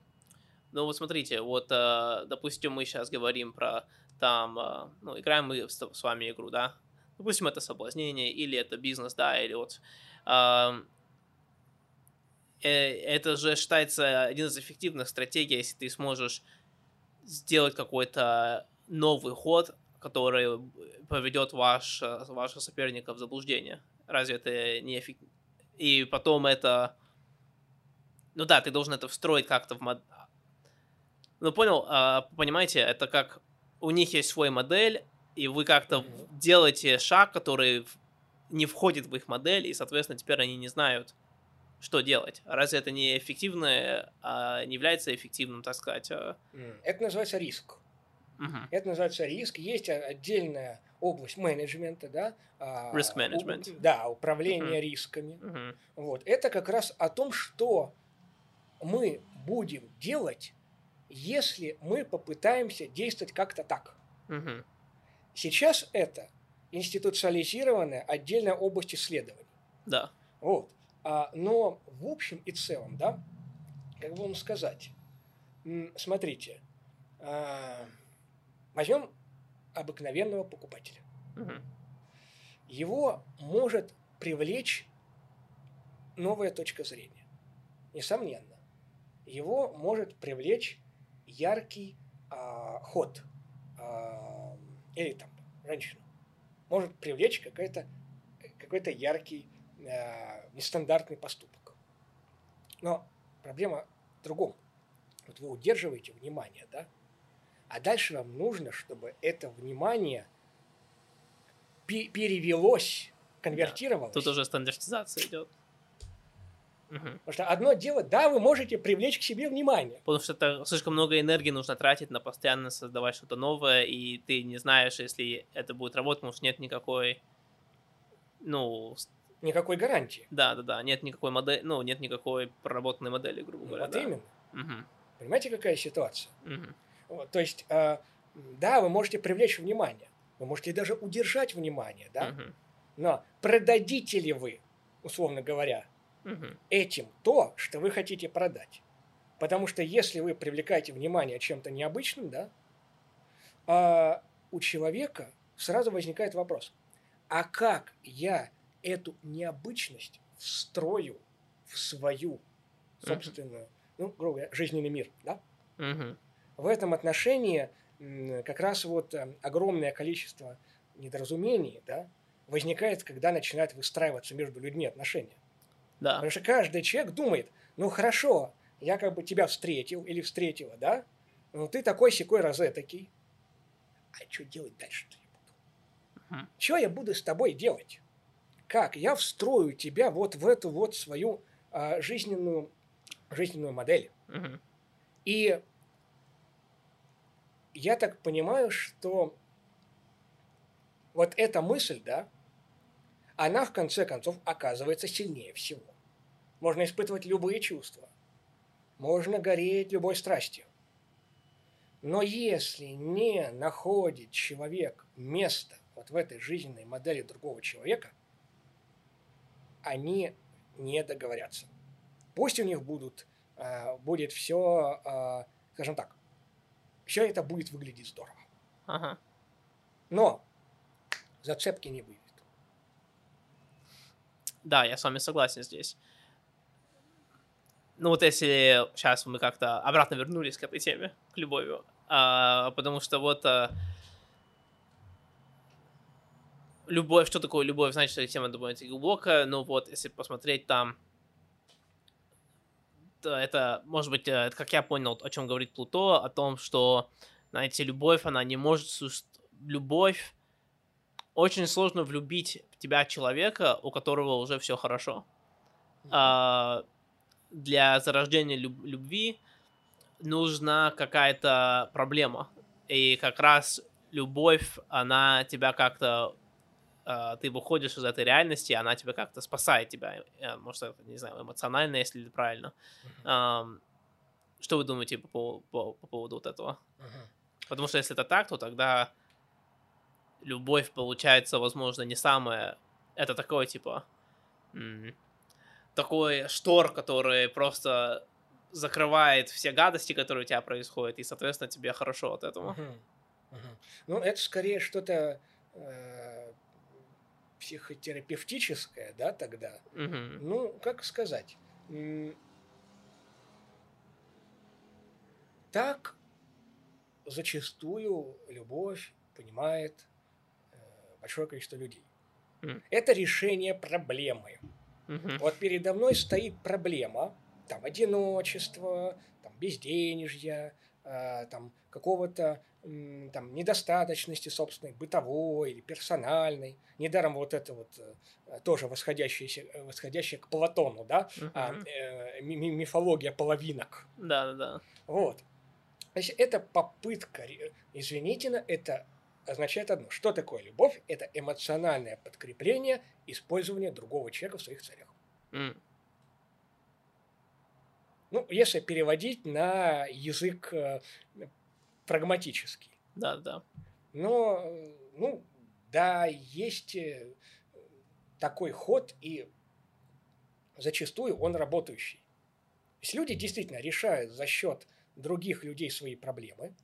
Ну вот смотрите, вот, э, допустим, мы сейчас говорим про там, э, ну, играем мы с, вами игру, да? Допустим, это соблазнение, или это бизнес, да, или вот... э, это же считается один из эффективных стратегий, если ты сможешь сделать какой-то новый ход, который поведет ваш, э, вашего соперника в заблуждение. Разве это не эффективно? И потом это... Ну да, ты должен это встроить как-то в мод... Ну понял, а, понимаете, это как у них есть свой модель, и вы как-то Мгм. делаете шаг, который не входит в их модель, и, соответственно, теперь они не знают, что делать. Разве это не эффективно, а не является эффективным, так сказать? М, Это называется риск. Мгм. Это называется риск. Есть отдельная область менеджмента, да? а, Risk у- management. Да, управление Мгм. рисками. Мгм. Вот. Это как раз о том, что мы будем делать, если мы попытаемся действовать как-то так. Мгм. Сейчас это институциализированная отдельная область исследований. Да. Вот. А, но в общем и целом, да, как бы вам сказать, смотрите, а, возьмем обыкновенного покупателя. Мгм. Его может привлечь новая точка зрения. Несомненно. Его может привлечь яркий а, ход а, или там женщину. Может привлечь какой-то какой-то яркий а, нестандартный поступок. Но проблема в другом. Вот вы удерживаете внимание, да? А дальше вам нужно, чтобы это внимание пе- перевелось, конвертировалось. Тут уже стандартизация идет. Мгм. Потому что одно дело, да, вы можете привлечь к себе внимание. Потому что это слишком много энергии нужно тратить на постоянно создавать что-то новое, и ты не знаешь, если это будет работать, потому что нет никакой, ну, Никакой гарантии. да, да, да, нет никакой модели, ну, нет никакой проработанной модели, грубо Ну, говоря. вот да. именно. Мгм, Понимаете, какая ситуация? мгм. Вот, то есть, э, да, вы можете привлечь внимание, вы можете даже удержать внимание, да, Мгм, но продадите ли вы, условно говоря, мгм. этим то, что вы хотите продать? Потому что если вы привлекаете внимание чем-то необычным, да, а у человека сразу возникает вопрос, а как я эту необычность встрою в свою собственную, ну, грубо говоря, жизненный мир, да? Мгм. В этом отношении как раз вот э, огромное количество недоразумений, да, возникает, когда начинают выстраиваться между людьми отношения. Да. Потому что каждый человек думает, ну хорошо, я как бы тебя встретил или встретила, да? Ну ты такой секой розетокий. А что делать дальше-то я буду? Мгм. Что я буду с тобой делать? Как я встрою тебя вот в эту вот свою а, жизненную, жизненную модель? Мгм. И я так понимаю, что вот эта мысль, да, она в конце концов оказывается сильнее всего. Можно испытывать любые чувства. Можно гореть любой страстью. Но если не находит человек место вот в этой жизненной модели другого человека, они не договорятся. Пусть у них будут, а, будет все, скажем так, все это будет выглядеть здорово. Ага. Но зацепки не будет. Да, я с вами согласен здесь. Ну вот если сейчас мы как-то обратно вернулись к этой теме, к любови, а, потому что вот а, любовь, что такое любовь, значит, что тема довольно глубокая, но вот если посмотреть там, это, может быть, э, как я понял, о чем говорит Плуто, о том, что, знаете, любовь, она не может любовь, очень сложно влюбить в тебя человека, у которого уже все хорошо. А, для зарождения люб- любви нужна какая-то проблема. И как раз любовь, она тебя как-то... а, ты выходишь из этой реальности, она тебя как-то спасает тебя. Э, Может, это, не знаю, эмоционально, если это правильно. Ам, что вы думаете по, по- по поводу вот этого? Мгм. Потому что если это так, то тогда любовь получается, возможно, не самая... Это такое, типа... такой штор, который просто закрывает все гадости, которые у тебя происходят, и, соответственно, тебе хорошо от этого. Мгм. Мгм. Ну, это скорее что-то э, психотерапевтическое, да, тогда. Мгм. Ну, как сказать? Так зачастую любовь понимает э, большое количество людей. Это решение проблемы. Мгм. Вот передо мной стоит проблема, там, одиночества, там, безденежья, а, там, какого-то там, недостаточности собственной, бытовой или персональной. Недаром вот это вот э, тоже восходящееся, э, восходящее к Платону, да, а, Мгм. э, ми- ми- мифология половинок. Да-да-да. Вот. Значит, это попытка, извините, это означает одно. Что такое любовь? Это эмоциональное подкрепление использования другого человека в своих целях. М. Ну, если переводить на язык прагматический. Да-да. Но, э, ну, Да, есть э, такой ход, и зачастую он работающий. То есть люди действительно решают за счет других людей свои проблемы.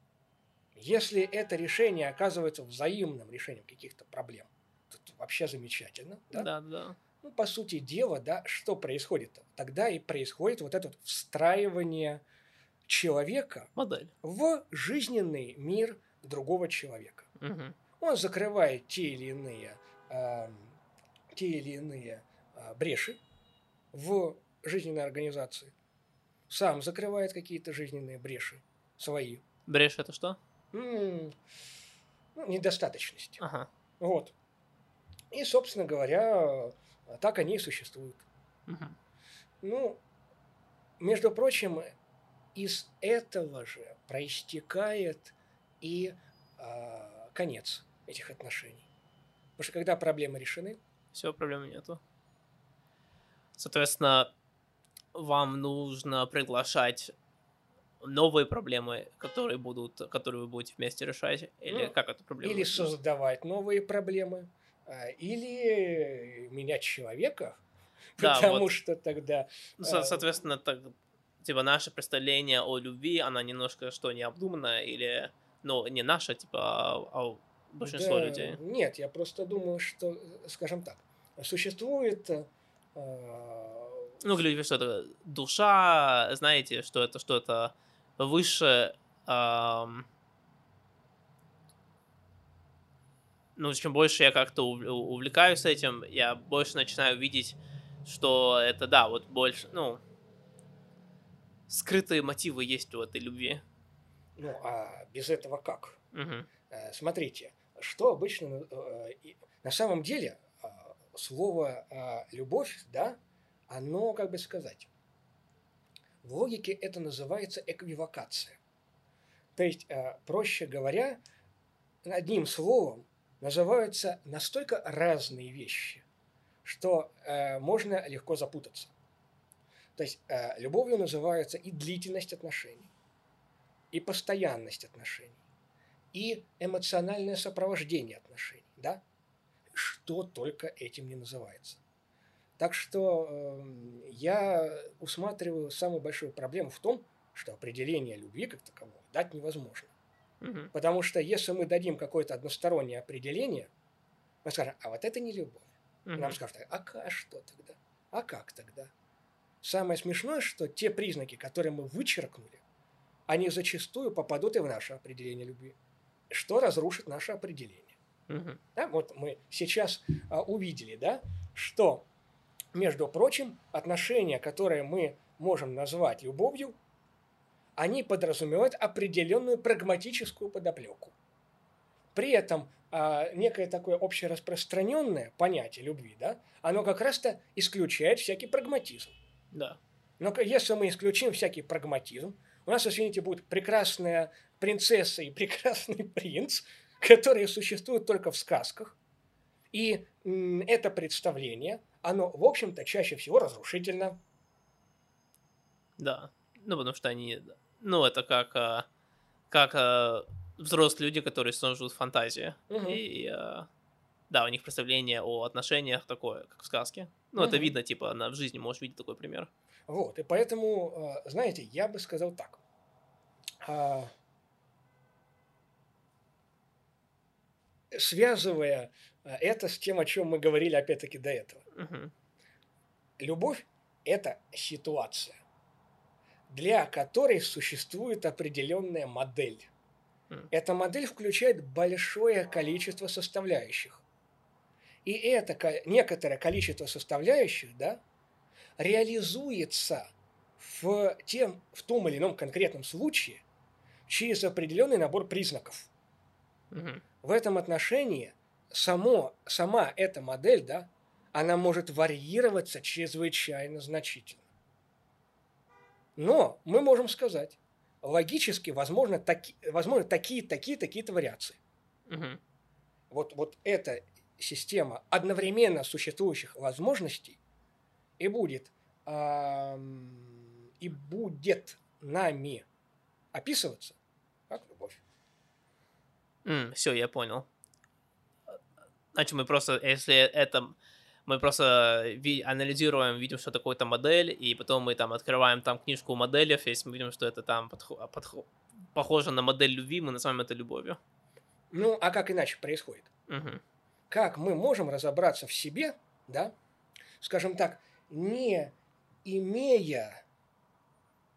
Если это решение оказывается взаимным решением каких-то проблем, то это вообще замечательно. Да? Да, да. Ну, по сути дела, да, что происходит? Тогда и происходит вот это вот встраивание человека Модель. в жизненный мир другого человека. Мгм. Он закрывает те или иные, ам, те или иные а, бреши в жизненной организации, сам закрывает какие-то жизненные бреши свои. Брешь это что? М, ну, недостаточности. Ага. Вот. И, собственно говоря, так они и существуют. Мгм. Ну, между прочим, из этого же проистекает и а, конец этих отношений. Потому что когда проблемы решены, Все, проблемы нету. Соответственно, вам нужно приглашать новые проблемы, которые будут, которые вы будете вместе решать, или Ну, как эту проблему? или решить? создавать новые проблемы, а, или менять человека, Да, <laughs> потому вот. что тогда Ну, со- а, соответственно, так, типа, наше представление о любви, она немножко что, необдуманная, или, ну, не наша, типа, а, а большинство Да, людей. Нет, я просто думаю, что, э, скажем так, существует э, Ну, люди, что это душа, знаете, что это что-то выше, ам, ну, чем больше я как-то ув- увлекаюсь этим, я больше начинаю видеть, что это, да, вот больше, ну, скрытые мотивы есть у этой любви. ну а без этого как? Э, Смотрите, что обычно э, на самом деле а, слово любовь, да, оно, как бы сказать, в логике это называется эквивокация. То есть, э, проще говоря, одним словом называются настолько разные вещи, что э, можно легко запутаться. То есть э, любовью называется и длительность отношений, и постоянность отношений, и эмоциональное сопровождение отношений, да? Что только этим не называется. Так что эм, я усматриваю самую большую проблему в том, что определение любви как такового дать невозможно. Потому что если мы дадим какое-то одностороннее определение, мы скажем, а вот это не любовь. Мгм. Нам скажут, а, а что тогда? А как тогда? Самое смешное, что те признаки, которые мы вычеркнули, они зачастую попадут и в наше определение любви, что разрушит наше определение. Мгм. Да, вот мы сейчас а, увидели, да, что, между прочим, отношения, которые мы можем назвать любовью, они подразумевают определенную прагматическую подоплеку. При этом а, некое такое общераспространенное понятие любви, да, оно как раз-то исключает всякий прагматизм. Да. Но к- если мы исключим всякий прагматизм, у нас, извините, будет прекрасная принцесса и <laughs> прекрасный принц, которые существуют только в сказках. И это представление, оно, в общем-то, чаще всего разрушительно. Да. Ну, потому что они... Ну, это как... а, Как а, взрослые люди, которые в фантазии. Мгм. И... Да, у них представление о отношениях такое, как в сказке. Ну, это Мгм. видно, типа, на, в жизни можешь видеть такой пример. Вот, и поэтому, э, знаете, я бы сказал так. А, Связывая э, это с тем, о чем мы говорили опять-таки до этого. Мгм. Любовь – это ситуация, для которой существует определенная модель. Эта модель включает большое количество составляющих. И это ко- некоторое количество составляющих да, реализуется в, тем, в том или ином конкретном случае через определенный набор признаков. Мгм. В этом отношении само, сама эта модель, да, она может варьироваться чрезвычайно значительно. Но мы можем сказать, логически возможно, таки, возможно такие, такие, такие-то вариации. Мгм. Вот, вот эта система одновременно существующих возможностей и будет, ам, и будет нами описываться как любовь. все, я понял. Значит, мы просто, если это мы просто ви- анализируем, видим, что такое-то модель, и потом мы там открываем там книжку моделей, если мы видим, что это там подхо- подхо- похоже на модель любви, мы называем это любовью. Ну, а как иначе происходит? Мгм. Как мы можем разобраться в себе, да, скажем так, не имея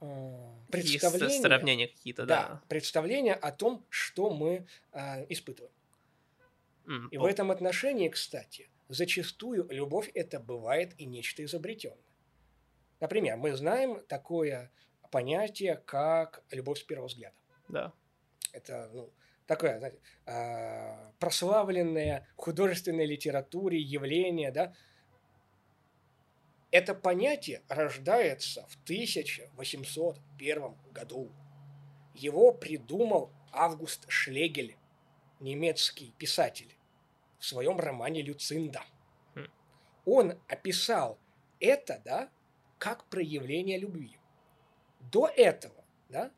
э, представления, сравнения какие-то, да, да. представления о том, что мы а, испытываем. М, И по- в этом отношении, кстати, зачастую любовь это бывает и нечто изобретенное. Например, мы знаем такое понятие, как любовь с первого взгляда. Да. Это ну, такое, знаете, а, прославленное в художественной литературе явление, да. Это понятие рождается в 1801 году. Его придумал Август Шлегель, немецкий писатель, в своем романе «Люцинда». Хм. Он описал это, да, как проявление любви. До этого, да,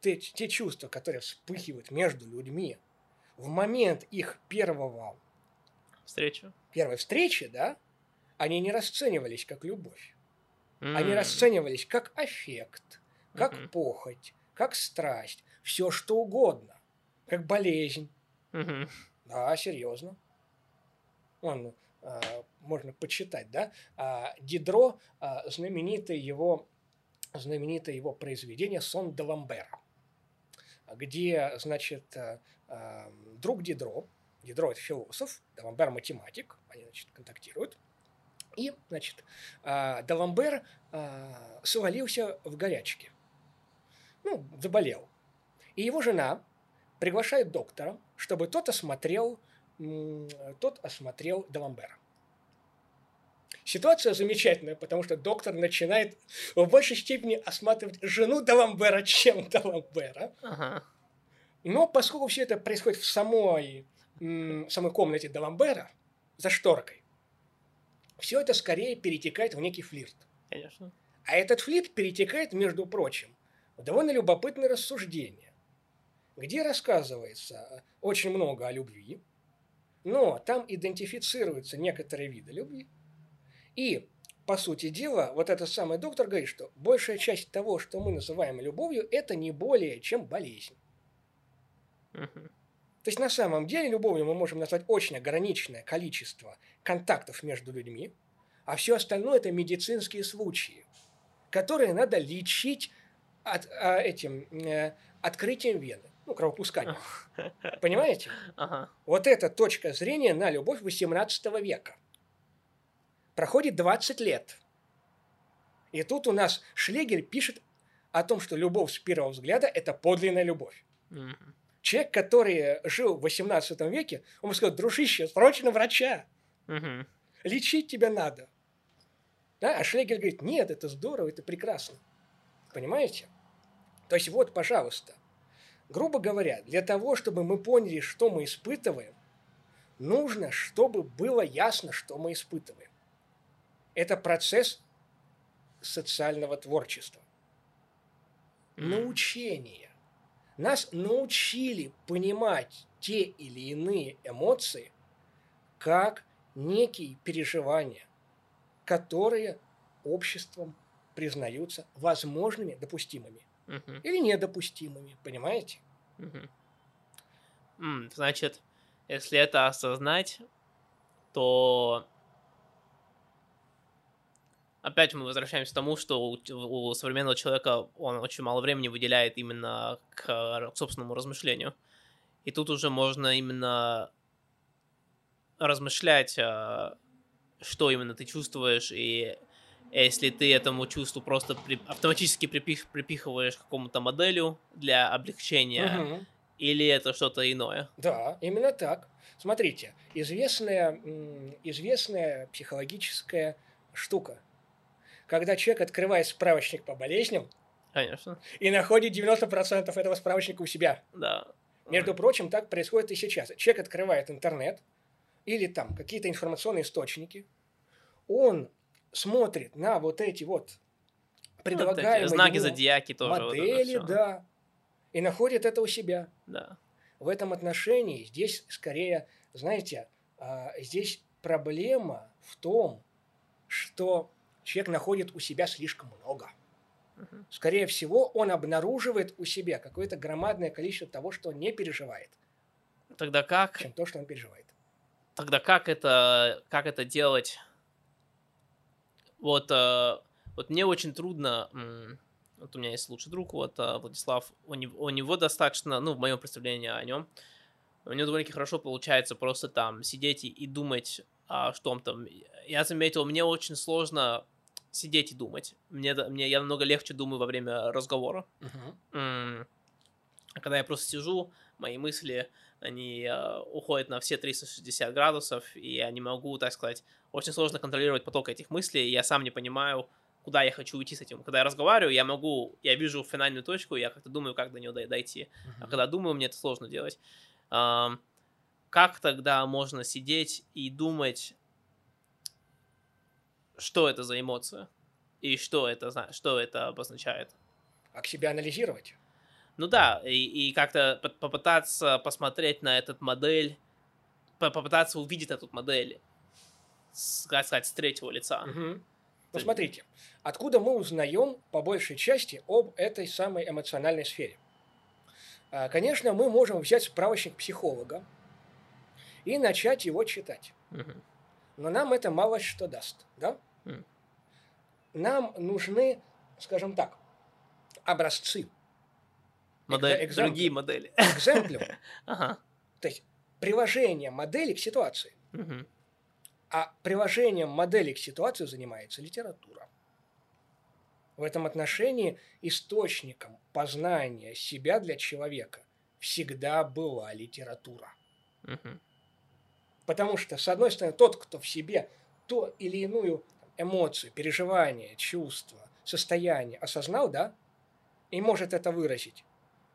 те, те чувства, которые вспыхивают между людьми в момент их первого, Встреча. первой встречи, да, они не расценивались как любовь. Они М, расценивались как аффект, как Мгм. похоть, как страсть, все что угодно, как болезнь. мгм. Да, серьезно. Он, а, можно почитать, да? А, Дидро, а, знаменитое его, знаменитое его произведение «Сон де Ламбера», где, значит, а, а, друг Дидро, Дидро – это философ, Даламбер – математик, они, значит, контактируют, и, значит, а, Даламбер а, свалился в горячке, ну, заболел. И его жена приглашает доктора, чтобы тот осмотрел, тот осмотрел Даламбера. Ситуация замечательная, потому что доктор начинает в большей степени осматривать жену Даламбера, <laughs> чем Даламбера. Ага. Но поскольку все это происходит в самой, м, самой комнате Даламбера, за шторкой, все это скорее перетекает в некий флирт. Конечно. А этот флирт перетекает, между прочим, в довольно любопытное рассуждение, где рассказывается очень много о любви, но там идентифицируются некоторые виды любви. И, по сути дела, вот этот самый доктор говорит, что большая часть того, что мы называем любовью, это не более чем болезнь. То есть на самом деле любовью мы можем назвать очень ограниченное количество контактов между людьми, а все остальное это медицинские случаи, которые надо лечить от, а, этим э, открытием вены, ну, кровопусканием. <laughs> Понимаете? Ага. Вот эта точка зрения на любовь XVIII века. Проходит 20 лет. И тут у нас Шлегель пишет о том, что любовь с первого взгляда – это подлинная любовь. Мгм. Человек, который жил в 18 веке, он сказал, дружище, срочно врача, Мгм. лечить тебя надо. Да? А Шлегель говорит, нет, это здорово, это прекрасно. Понимаете? То есть вот, пожалуйста, грубо говоря, для того, чтобы мы поняли, что мы испытываем, нужно, чтобы было ясно, что мы испытываем. Это процесс социального творчества. Научение. Нас научили понимать те или иные эмоции как некие переживания, которые обществом признаются возможными, допустимыми Мгм. или недопустимыми, понимаете? М, Значит, если это осознать, то опять мы возвращаемся к тому, что у, у современного человека он очень мало времени выделяет именно к р- собственному размышлению. И тут уже можно именно размышлять, а, что именно ты чувствуешь, и если ты этому чувству просто при- автоматически припих- припихиваешь какому-то моделю для облегчения, Мгм. или это что-то иное? Да, именно так. Смотрите, известная, известная психологическая штука. Когда человек открывает справочник по болезням Конечно, и находит 90% этого справочника у себя. да. Между прочим, так происходит и сейчас. Человек открывает интернет или там какие-то информационные источники, он смотрит на вот эти вот Ну, вот эти предлагаемые знаки зодиаки тоже. вот модели, всё. да, и находит это у себя. Да. В этом отношении здесь скорее, знаете, а, здесь проблема в том, что человек находит у себя слишком много. Скорее всего, он обнаруживает у себя какое-то громадное количество того, что он не переживает, Тогда как, чем то, что он переживает. тогда как это, как это делать? Вот, э, вот мне очень трудно. Вот у меня есть лучший друг, вот э, Владислав. У него, у него достаточно, ну, в моем представлении о нем, у него довольно-таки хорошо получается просто там сидеть и, и думать о том-то. Я заметил, мне очень сложно сидеть и думать. Мне, мне я намного легче думаю во время разговора. А когда я просто сижу, мои мысли, они э, уходят на все 360 градусов, и я не могу, так сказать, очень сложно контролировать поток этих мыслей, и я сам не понимаю, куда я хочу уйти с этим. Когда я разговариваю, я могу, я вижу финальную точку, я как-то думаю, как до нее дой- дойти. А когда думаю, мне это сложно делать. Ам, как тогда можно сидеть и думать, что это за эмоция? И что это, что это обозначает? А к себя анализировать? Ну да, и, и как-то по- попытаться посмотреть на этот модель, по- попытаться увидеть эту модель, как сказать, с третьего лица. Мгм. Ну, смотрите, откуда мы узнаем по большей части об этой самой эмоциональной сфере? А, Конечно, мы можем взять справочник психолога и начать его читать. Мгм. Но нам это мало что даст, да? Нам нужны, скажем так, образцы, Модель, экземпляр. другие модели. экземплю, <laughs> Ага. то есть приложение модели к ситуации. Мгм. А приложением модели к ситуации занимается литература. В этом отношении источником познания себя для человека всегда была литература. Мгм. Потому что, с одной стороны, тот, кто в себе то или иную эмоцию, переживание, чувство, состояние осознал, да, и может это выразить,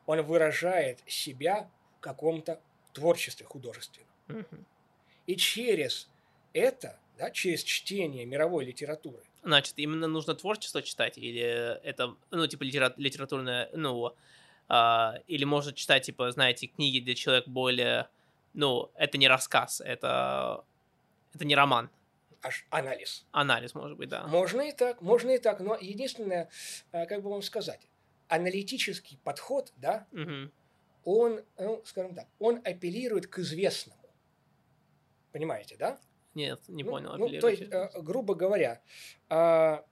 он выражает себя в каком-то творчестве художественном. Мгм. И через это, да, через чтение мировой литературы, Значит, именно нужно творчество читать, или это, ну, типа, литера- литературное, ну, а, или можно читать, типа, знаете, книги, где человек более, ну, это не рассказ, это, это не роман, аж анализ. анализ, может быть, да. Можно и так, можно и так, но единственное, э, как бы вам сказать, аналитический подход, да, Мгм. он, ну, скажем так, он апеллирует к известному. Понимаете, да? Нет, не Ну, понял. Ну, то есть, э, грубо говоря, а,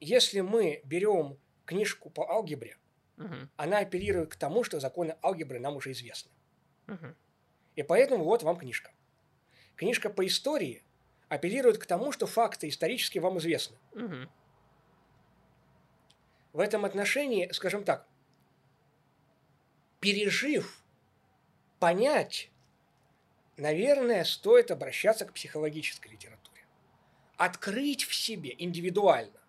если мы берем книжку по алгебре, Мгм. она апеллирует к тому, что законы алгебры нам уже известны. Мгм. И поэтому вот вам книжка. Книжка по истории апеллирует к тому, что факты исторически вам известны. Мгм. В этом отношении, скажем так, пережив, понять, наверное, стоит обращаться к психологической литературе. Открыть в себе индивидуально,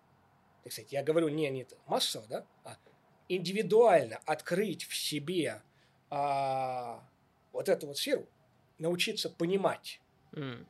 сказать, я говорю не, не массово, да, а индивидуально открыть в себе а, вот эту вот сферу, научиться понимать. М.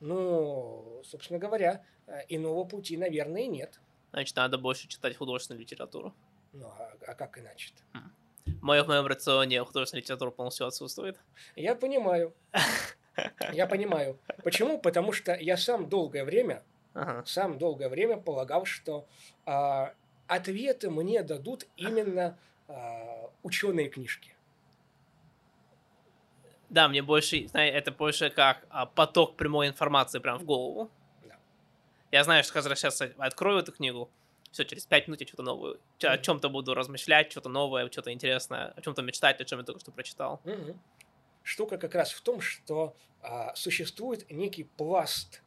Ну, собственно говоря, э, иного пути, наверное, нет. Значит, надо больше читать художественную литературу. Ну, а, а как иначе -то? В моем, в моем рационе художественная литература полностью отсутствует. Я понимаю. <laughs> Я понимаю. Почему? Потому что я сам долгое время, Ага. сам долгое время полагал, что а, ответы мне дадут именно а, ученые книжки. Да, мне больше, знаете, это больше как а, поток прямой информации прям в голову. Да. Я знаю, что когда сейчас открою эту книгу, все, через пять минут я что-то новое, чё- о чем-то буду размышлять, что-то новое, что-то интересное, о чем-то мечтать, о чем я только что прочитал. Мгм. Штука как раз в том, что а, существует некий пласт,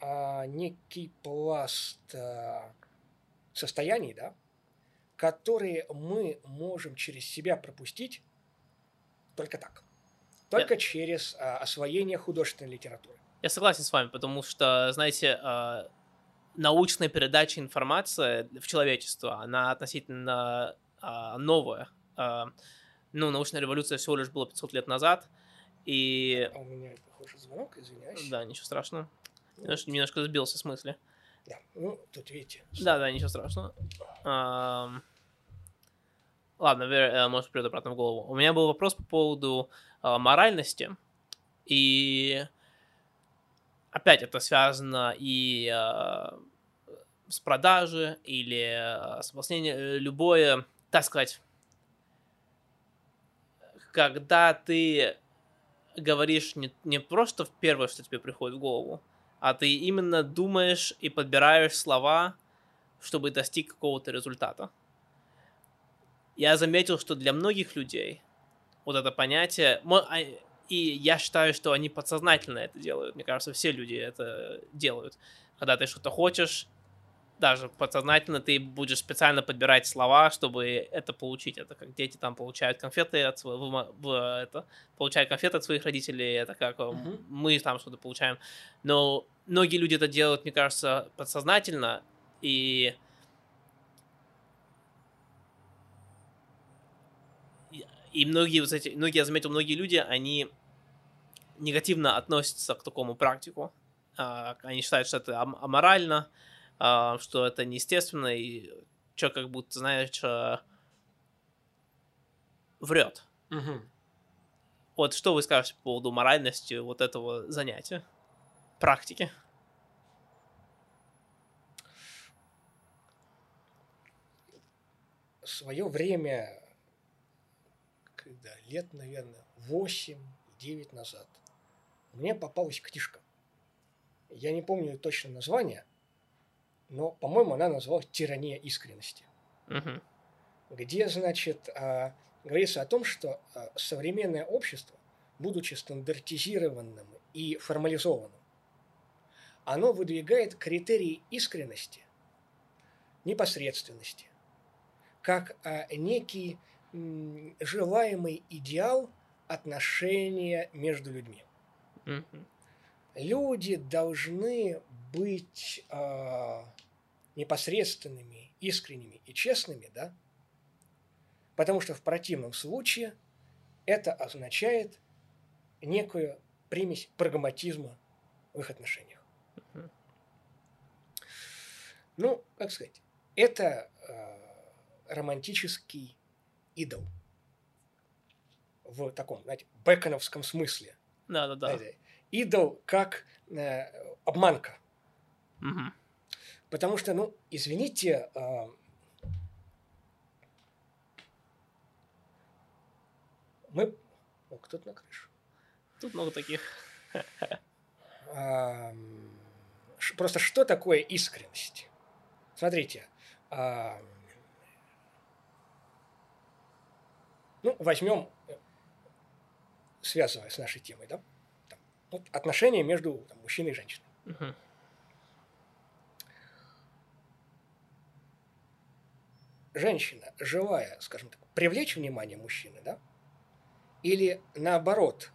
а, некий пласт а, состояний, да, которые мы можем через себя пропустить только так. Только через а, освоение художественной литературы. Я согласен с вами, потому что, знаете, а, научная передача информации в человечество, она относительно а, новая. А, Ну, научная революция всего лишь была 500 лет назад, и... А у меня, похоже, звонок, извиняюсь. Да, ничего страшного. Ну, Немножко, немножко сбился с мысли. да. Ну, тут видите. Да, да, ничего страшного. Ам, Ладно, Вера, э, может, придет обратно в голову. У меня был вопрос по поводу а, моральности. И опять это связано и э, с продажи или э, с объяснением э, любое, так сказать, когда ты говоришь не, не просто в первое, что тебе приходит в голову, а ты именно думаешь и подбираешь слова, чтобы достиг какого-то результата. Я заметил, что для многих людей вот это понятие, а, и я считаю, что они подсознательно это делают. Мне кажется, все люди это делают. Когда ты что-то хочешь, даже подсознательно ты будешь специально подбирать слова, чтобы это получить. Это как дети там получают конфеты от своего, это, получают конфеты от своих родителей, это как uh-huh. мы там что-то получаем. Но многие люди это делают, мне кажется, подсознательно, и и многие, вот эти, многие, я заметил, многие люди, они негативно относятся к такому практику. А, они считают, что это аморально, а, что это неестественно, и что как будто, знаешь, а, врет. Угу. Вот что вы скажете по поводу моральности вот этого занятия, практики? свое время, когда лет, наверное, 8-9 назад, мне попалась книжка. Я не помню точно название, но, по-моему, она называлась «Тирания искренности». Угу. Где, значит, а, говорится о том, что а, современное общество, будучи стандартизированным и формализованным, оно выдвигает критерии искренности, непосредственности, как а, некий желаемый идеал отношения между людьми. Mm-hmm. Люди должны быть э, непосредственными, искренними и честными, да? Потому что в противном случае это означает некую примесь прагматизма в их отношениях. Mm-hmm. Ну, как сказать, это э, романтический идол. В таком, знаете, бэконовском смысле. Да, да, да. Идол как э, обманка. Угу. Потому что, ну, извините, э, мы... О, кто-то на крышу. Тут много таких. Э, просто что такое искренность? Смотрите, э, Ну, возьмем, связывая с нашей темой, да, там, вот отношения между там, мужчиной и женщиной. Угу. Женщина, желая, скажем так, привлечь внимание мужчины, да, или наоборот,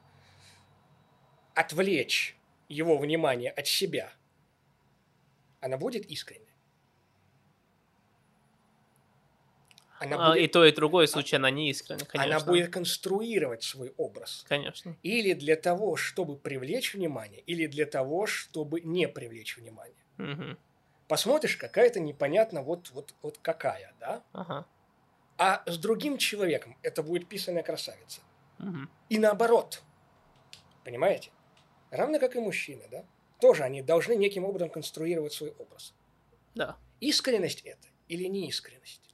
отвлечь его внимание от себя, она будет искренней. Она будет... И то, и другое случай она не искренне, конечно. Она будет конструировать свой образ. Конечно. Или для того, чтобы привлечь внимание, или для того, чтобы не привлечь внимание. Угу. Посмотришь, какая-то непонятно вот, вот, вот какая, да? Ага. А с другим человеком это будет писаная красавица. Угу. И наоборот. Понимаете? Равно как и мужчины, да? Тоже они должны неким образом конструировать свой образ. Да. Искренность это или неискренность?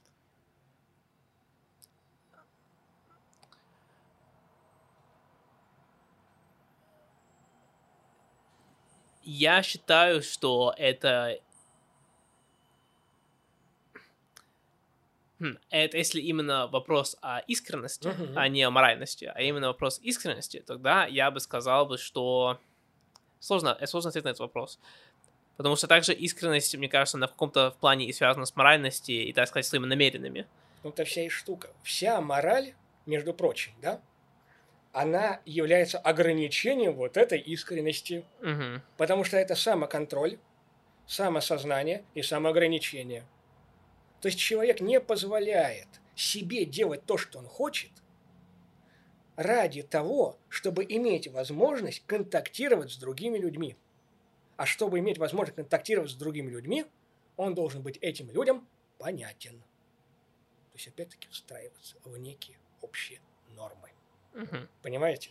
Я считаю, что это... Хм, это если именно вопрос о искренности, uh-huh. а не о моральности, а именно вопрос искренности, тогда я бы сказал бы, что сложно, сложно ответить на этот вопрос. Потому что также искренность, мне кажется, на каком-то плане и связана с моральностью и, так сказать, своими намеренными. Ну, это вся и штука. Вся мораль, между прочим, да, она является ограничением вот этой искренности. Угу. Потому что это самоконтроль, самосознание и самоограничение. То есть человек не позволяет себе делать то, что он хочет, ради того, чтобы иметь возможность контактировать с другими людьми. А чтобы иметь возможность контактировать с другими людьми, он должен быть этим людям понятен. То есть, опять-таки, встраиваться в некие общие нормы. Угу. Понимаете?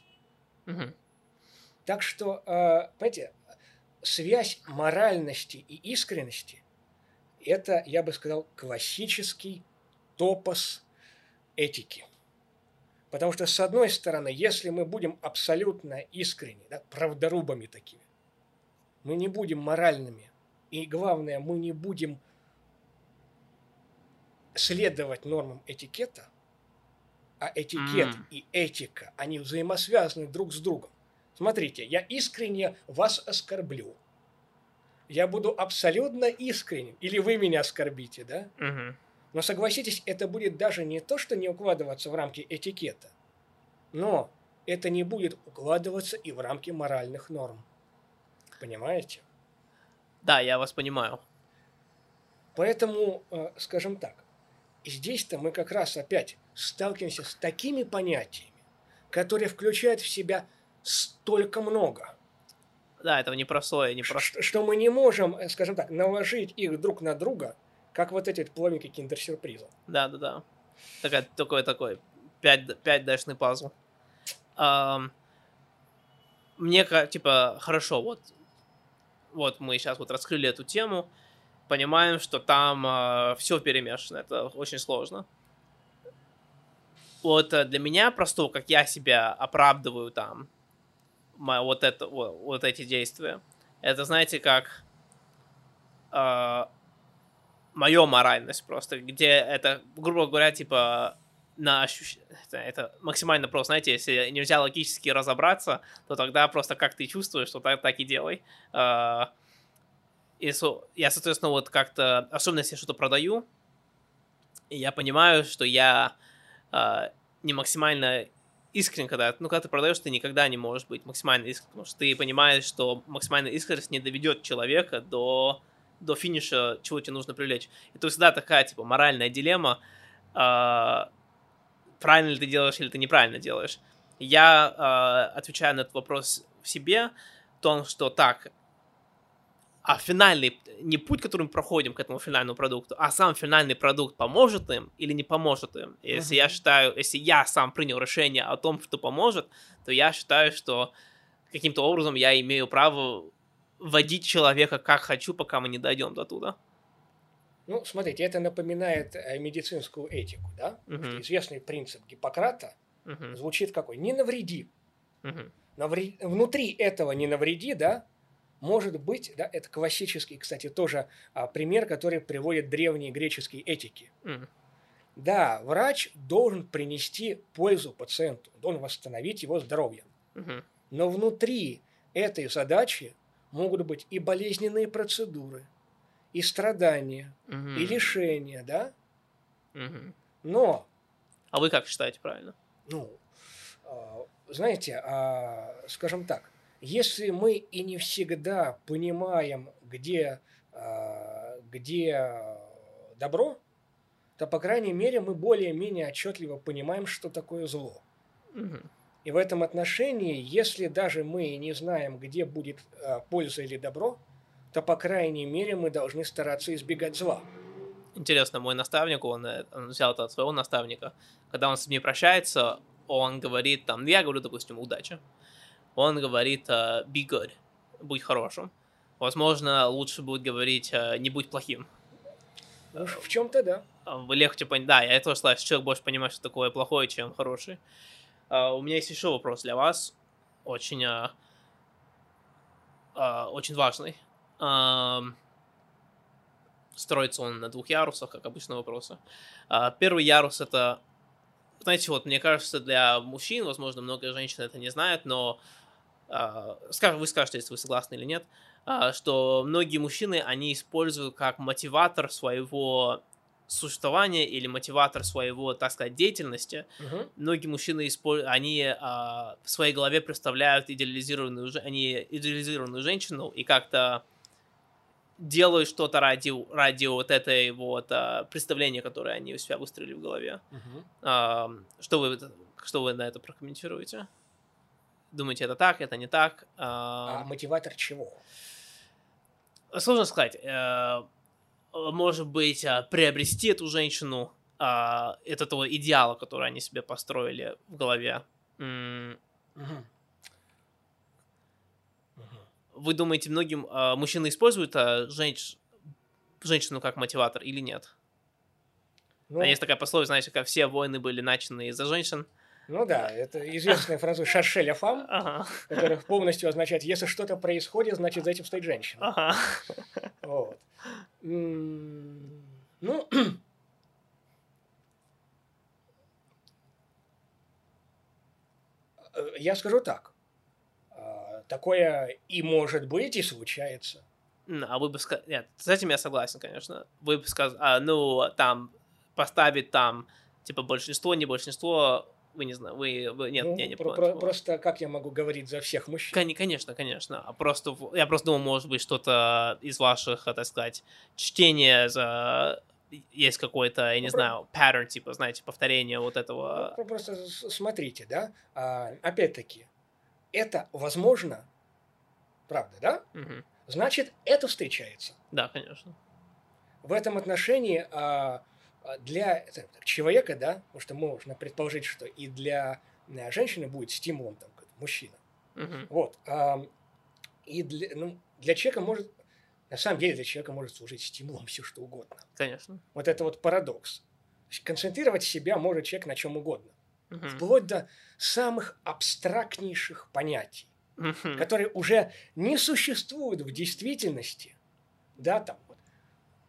Угу. Так что, э, понимаете, связь моральности и искренности – это, я бы сказал, классический топос этики. Потому что, с одной стороны, если мы будем абсолютно искренни, да, правдорубами такими, мы не будем моральными, и главное, мы не будем следовать нормам этикета, а этикет mm. и этика, они взаимосвязаны друг с другом. Смотрите, я искренне вас оскорблю. Я буду абсолютно искренним. Или вы меня оскорбите, да? Угу. Но согласитесь, это будет даже не то, что не укладываться в рамки этикета, но это не будет укладываться и в рамки моральных норм. Понимаете? Да, я вас понимаю. Поэтому, э, скажем так, здесь-то мы как раз опять сталкиваемся с такими понятиями, которые включают в себя столько много. Да, этого непростое, непростое. Что, что мы не можем, э, скажем так, наложить их друг на друга, как вот эти плавники киндер-сюрприза. Да, да, да. Такая, такой, такой, 5, 5 дашный пазл. Um, мне, типа, хорошо, вот, вот мы сейчас вот раскрыли эту тему, понимаем, что там uh, все перемешано, это очень сложно вот э, для меня просто, как я себя оправдываю там, вот, это, вот, эти действия, это, знаете, как э, мое моральность просто, где это, грубо говоря, типа на ощущ... это, максимально просто, знаете, если нельзя логически разобраться, то тогда просто как ты чувствуешь, что так, так и делай. Э, и я, соответственно, вот как-то, особенно если что-то продаю, я понимаю, что я э, не максимально искренен, когда, ну, когда ты продаешь, ты никогда не можешь быть максимально искренен, потому что ты понимаешь, что максимальная искренность не доведет человека до, до финиша, чего тебе нужно привлечь. Это всегда такая, типа, моральная дилемма, э, правильно ли ты делаешь или ты неправильно делаешь. Я э, отвечаю на этот вопрос в себе, в том, что так, а финальный, не путь, который мы проходим к этому финальному продукту, а сам финальный продукт поможет им или не поможет им. Если uh-huh. я считаю, если я сам принял решение о том, что поможет, то я считаю, что каким-то образом я имею право водить человека как хочу, пока мы не дойдем до туда. Ну, смотрите, это напоминает э, медицинскую этику, да? Uh-huh. Известный принцип Гиппократа uh-huh. звучит какой? Не навреди. Uh-huh. Навре... Внутри этого не навреди, да? Может быть, да, это классический, кстати, тоже а, пример, который приводит древние греческие этики. Mm. Да, врач должен принести пользу пациенту, должен восстановить его здоровье. Mm-hmm. Но внутри этой задачи могут быть и болезненные процедуры, и страдания, mm-hmm. и лишения, да? Mm-hmm. Но... А вы как считаете правильно? Ну, а, знаете, а, скажем так, если мы и не всегда понимаем, где, а, где добро, то, по крайней мере, мы более-менее отчетливо понимаем, что такое зло. Угу. И в этом отношении, если даже мы не знаем, где будет а, польза или добро, то, по крайней мере, мы должны стараться избегать зла. Интересно, мой наставник, он, э, он взял это от своего наставника. Когда он с ними прощается, он говорит там, я говорю, допустим, удачи он говорит uh, be good, будь хорошим. Возможно, лучше будет говорить uh, не будь плохим. В чем-то да. Вы легче понять. Да, я тоже слышал, человек больше понимает, что такое плохое, чем хороший. Uh, у меня есть еще вопрос для вас. Очень, uh, uh, очень важный. Строится он на двух ярусах, как обычно вопросы. Первый ярус это знаете, вот мне кажется, для мужчин, возможно, много женщин это не знают, но а, вы скажете, если вы согласны или нет, а, что многие мужчины, они используют как мотиватор своего существования или мотиватор своего, так сказать, деятельности. Угу. Многие мужчины используют, они а, в своей голове представляют идеализированную, они идеализированную женщину и как-то делают что-то ради, ради вот этой вот а, представления, которое они у себя выстроили в голове. Угу. А, что вы что вы на это прокомментируете? Думаете, это так, это не так? А, а мотиватор чего? Сложно сказать. Э, может быть, а, приобрести эту женщину, а, от этого идеала, который они себе построили в голове. Вы думаете, многим мужчины используют женщ... женщину как мотиватор или нет? Ну, А есть такая пословица, знаете, как все войны были начаты из-за женщин. Ну да, это известная фраза «шарше ля фам», Ага, которая полностью означает, если что-то происходит, значит, за этим стоит женщина. ага. Вот. Ну, э, я скажу так. А, Такое и может быть, и случается. А вы бы сказали... Нет, с этим я согласен, конечно. Вы бы сказали, ну, там, поставить там, типа, большинство, не большинство, вы не знаете, вы, вы- нет, Ну, я не про- понял. про- Просто как я могу говорить за всех мужчин? Кон- Конечно, конечно. А просто я просто думал, может быть, что-то из ваших, э, так сказать, чтения за есть какой-то, я не Ну, знаю, pattern, типа, знаете, повторение вот этого. Ну, Просто смотрите, да, а, опять-таки, это возможно, правда, да? Мгм. Значит, это встречается. Да, конечно. В этом отношении а, для это, так, человека, да, потому что можно предположить, что и для э, женщины будет стимулом там, мужчина. Мгм. Вот. а, и для, ну, для человека может, на самом деле для человека может служить стимулом все что угодно. Конечно. Вот это вот парадокс. Концентрировать себя может человек на чем угодно. Мгм. Вплоть до самых абстрактнейших понятий, Мгм. которые уже не существуют в действительности, да, там,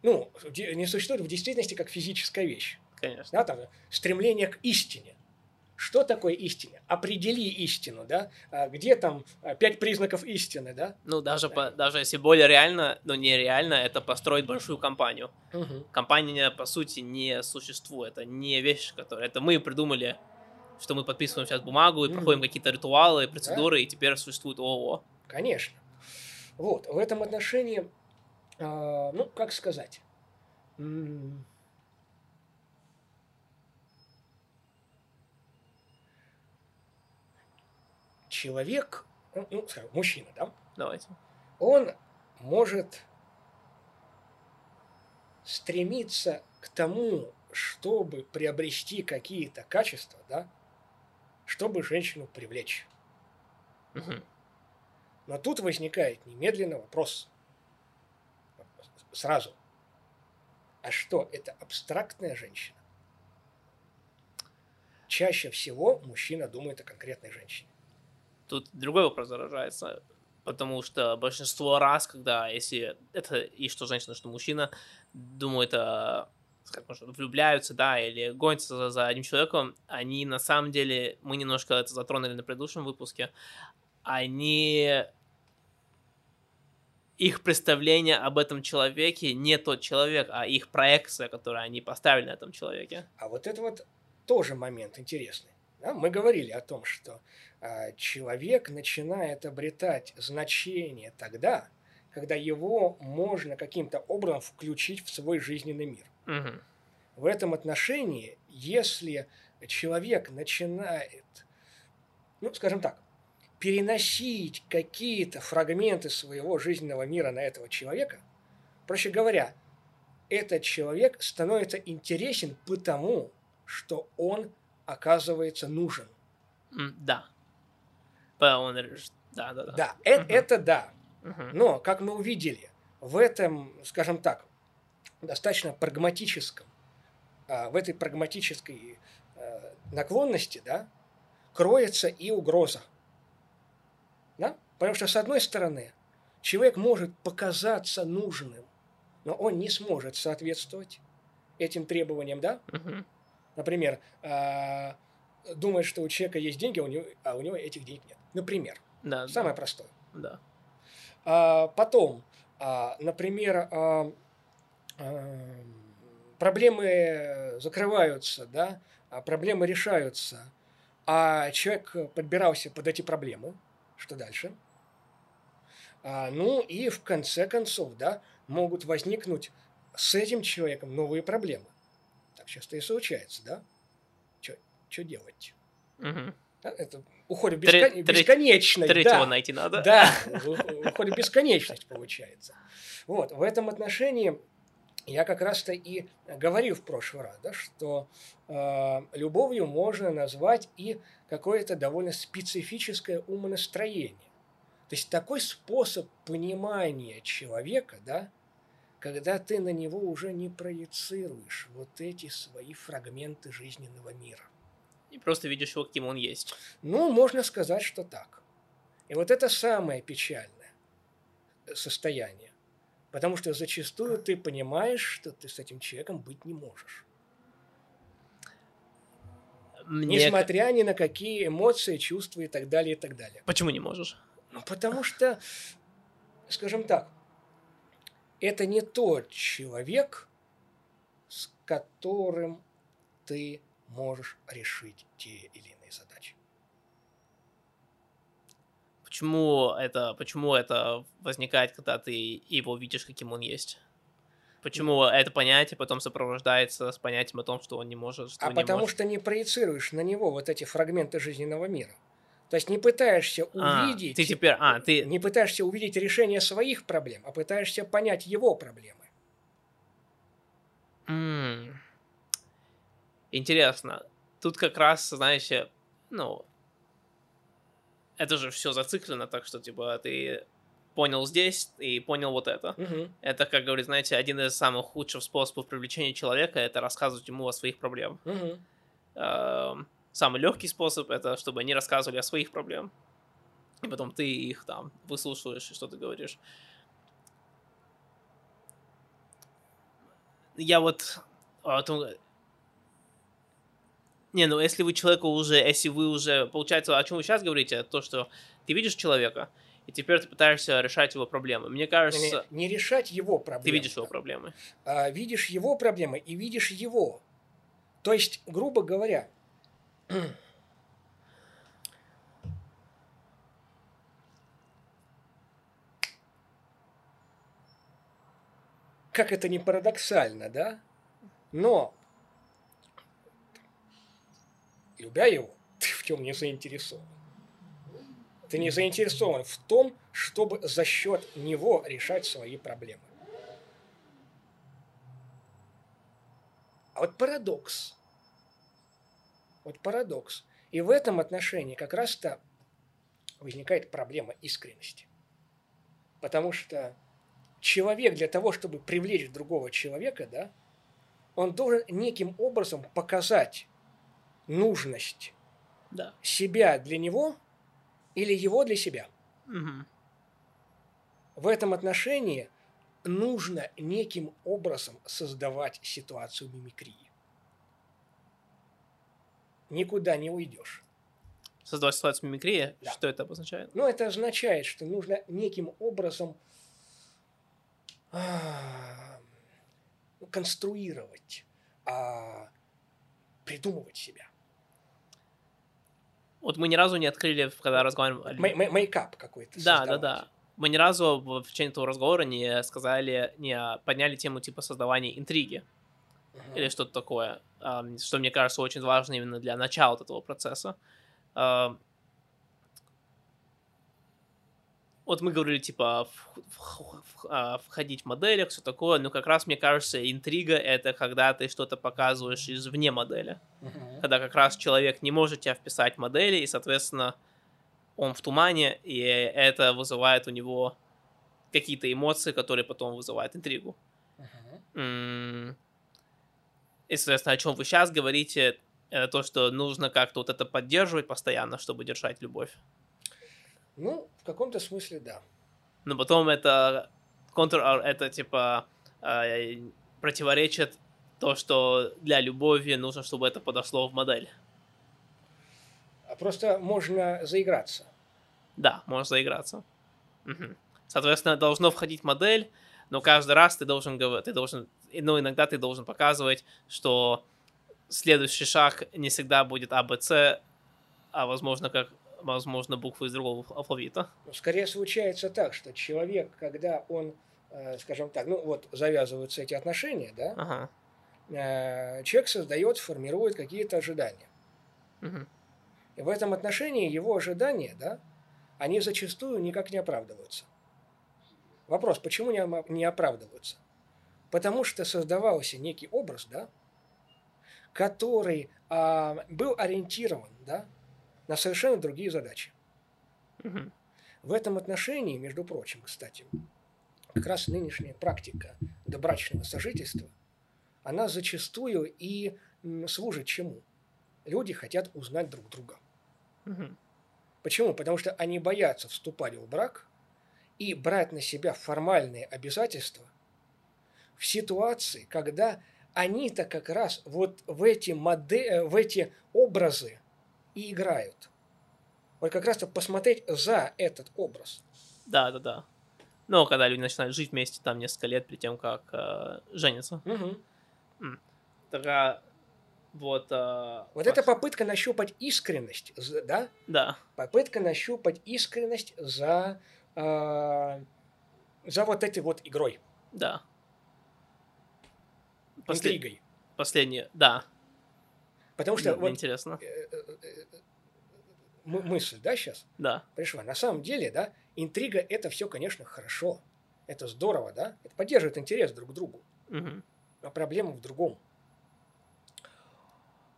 ну, не существуют в действительности как физическая вещь, Конечно. да, там, стремление к истине. Что такое истина? Определи истину, да, А где там а, пять признаков истины, да? Ну, даже, по- даже если более реально, но нереально, это построить большую компанию. Компания, по сути, не существует. Это не вещь, которая... Это мы придумали, что мы подписываем сейчас бумагу и Мгм. проходим какие-то ритуалы, процедуры, и теперь существует ООО. Конечно. Вот, в этом отношении, ну, как сказать, человек, ну, ну, скажем, мужчина, да, Давайте. он может стремиться к тому, чтобы приобрести какие-то качества, да, чтобы женщину привлечь. Мгм. Но тут возникает немедленно вопрос. Сразу. А что, это абстрактная женщина? Чаще всего мужчина думает о конкретной женщине. Тут другой вопрос заражается, потому что большинство раз, когда, если это и что женщина, что мужчина, думают, о, можно, влюбляются, да, или гонятся за, за одним человеком, они на самом деле, мы немножко это затронули на предыдущем выпуске, они их представление об этом человеке не тот человек, а их проекция, которую они поставили на этом человеке. А вот это вот тоже момент интересный. Да, мы говорили о том, что а, человек начинает обретать значение тогда, когда его можно каким-то образом включить в свой жизненный мир. Мгм. В этом отношении, если человек начинает, ну, скажем так, переносить какие-то фрагменты своего жизненного мира на этого человека, проще говоря, этот человек становится интересен потому, что он оказывается нужен. Да. Он Да, да, да. Да, э- Мгм. это да. Но, как мы увидели, в этом, скажем так, достаточно прагматическом, а, в этой прагматической э, наклонности, да, кроется и угроза. Потому что, с одной стороны, человек может показаться нужным, но он не сможет соответствовать этим требованиям, да? Например, а, думает, что у человека есть деньги, а у него, а у него этих денег нет. Например, Да, самое да, простое. да. А, потом, а, например, а, а, проблемы закрываются, да, а проблемы решаются, а человек подбирался под эти проблемы. Что дальше? А, ну и в конце концов, да, могут возникнуть с этим человеком новые проблемы. Так часто и случается, да? Что делать? Да, Это уходит в Тре- бескон- треть- бесконечность. Третьего да. найти надо. Да, уходит бесконечность получается. Вот, в этом отношении я как раз-то и говорил в прошлый раз, да, что э, любовью можно назвать и какое-то довольно специфическое умонастроение, То есть такой способ понимания человека, да, когда ты на него уже не проецируешь вот эти свои фрагменты жизненного мира. И просто видишь его, каким он есть. Ну, можно сказать, что так. И вот это самое печальное состояние. Потому что зачастую ты понимаешь, что ты с этим человеком быть не можешь. Мне... Несмотря ни на какие эмоции, чувства и так далее, и так далее. Почему не можешь? Ну, потому что, скажем так, это не тот человек, с которым ты можешь решить те или иные задачи. Почему это, почему это возникает, когда ты его видишь, каким он есть? Почему это понятие потом сопровождается с понятием о том, что он не может, что А не потому может? что не проецируешь на него вот эти фрагменты жизненного мира. То есть не пытаешься А, увидеть, ты теперь, а, ты, не пытаешься увидеть решение своих проблем, а пытаешься понять его проблемы. М. Интересно. Тут как раз, знаете, ну, это же все зациклено, так что, типа, ты понял здесь и понял вот это. Мгм. Это, как говорит, знаете, один из самых худших способов привлечения человека, это рассказывать ему о своих проблемах. Мгм. Эм, Самый легкий способ это, чтобы они рассказывали о своих проблемах. И потом ты их там выслушиваешь и что ты говоришь. Я вот... а, Не, ну если вы человеку уже, если вы уже, получается, о чем вы сейчас говорите, то, что ты видишь человека, и теперь ты пытаешься решать его проблемы. Мне Не, кажется, не решать его проблемы. ты видишь его проблемы. а видишь его проблемы и видишь его. То есть, грубо говоря, как это не парадоксально, да? Но, любя его, <laughs> ты в чем не заинтересован. Ты не заинтересован в том, чтобы за счет него решать свои проблемы. А вот парадокс. Вот парадокс. И в этом отношении как раз-то возникает проблема искренности. Потому что человек для того, чтобы привлечь другого человека, да, он должен неким образом показать нужность Да. себя для него или его для себя. Мгм. В этом отношении нужно неким образом создавать ситуацию мимикрии. Никуда не уйдешь. Создавать ситуацию мимикрии, Да. что это обозначает? Но это означает, что нужно неким образом а, ну, конструировать, а, придумывать себя. Вот мы ни разу не открыли, когда мей- Мейкап какой-то. Да, да, да. Мы ни разу в в течение этого разговора не сказали, не подняли тему типа создавания интриги Мгм. или что-то такое, ам, что мне кажется очень важно именно для начала этого процесса. Ам, Вот мы говорили, типа, а, входить в моделях, все такое, но как раз, мне кажется, интрига — это когда ты что-то показываешь извне модели. Мгм. когда как раз человек не может тебя вписать в модели, и, соответственно, он в тумане, и это вызывает у него какие-то эмоции, которые потом вызывают интригу. М, И, соответственно, о чем вы сейчас говорите, это то, что нужно как-то вот это поддерживать постоянно, чтобы держать любовь. Ну, в каком-то смысле да. Но потом это контр, а, это типа э, противоречит то, что для любови нужно, чтобы это подошло в модель. А Просто можно заиграться. Да, можешь заиграться. Мгм. Соответственно, должно входить модель, но каждый раз ты должен говорить, ты должен, ну, иногда ты должен показывать, что следующий шаг не всегда будет А, Б, С, а возможно, как, возможно, буквы из другого алфавита. Ну, Скорее случается так, что человек, когда он, э, скажем так, ну вот завязываются эти отношения, да, Ага. э, человек создает, формирует какие-то ожидания. Мгм. И в этом отношении его ожидания, да, они зачастую никак не оправдываются. Вопрос, почему не, не оправдываются? Потому что создавался некий образ, да, который а, был ориентирован, да, на совершенно другие задачи. Мгм. В этом отношении, между прочим, кстати, как раз нынешняя практика добрачного сожительства, она зачастую и служит чему? Люди хотят узнать друг друга. Мгм. Почему? Потому что они боятся вступать в брак и брать на себя формальные обязательства в ситуации, когда они-то как раз вот в эти, моде... в эти образы и играют. Вот как раз-то посмотреть за этот образ. Да, да, да. Но когда люди начинают жить вместе там несколько лет перед тем, как э, женятся. Мгм. Тогда вот... э, Вот это попытка нащупать искренность, да? Да, Попытка нащупать искренность за, э, за вот этой вот игрой, да. После- интригой. Последний, да. Потому что М, вот Интересно. э, э, э, мы- мысль, да, сейчас Да. пришла. На самом деле, да, интрига это все, конечно, хорошо. Это здорово, да? Это поддерживает интерес друг к другу. Мгм. А проблема в другом.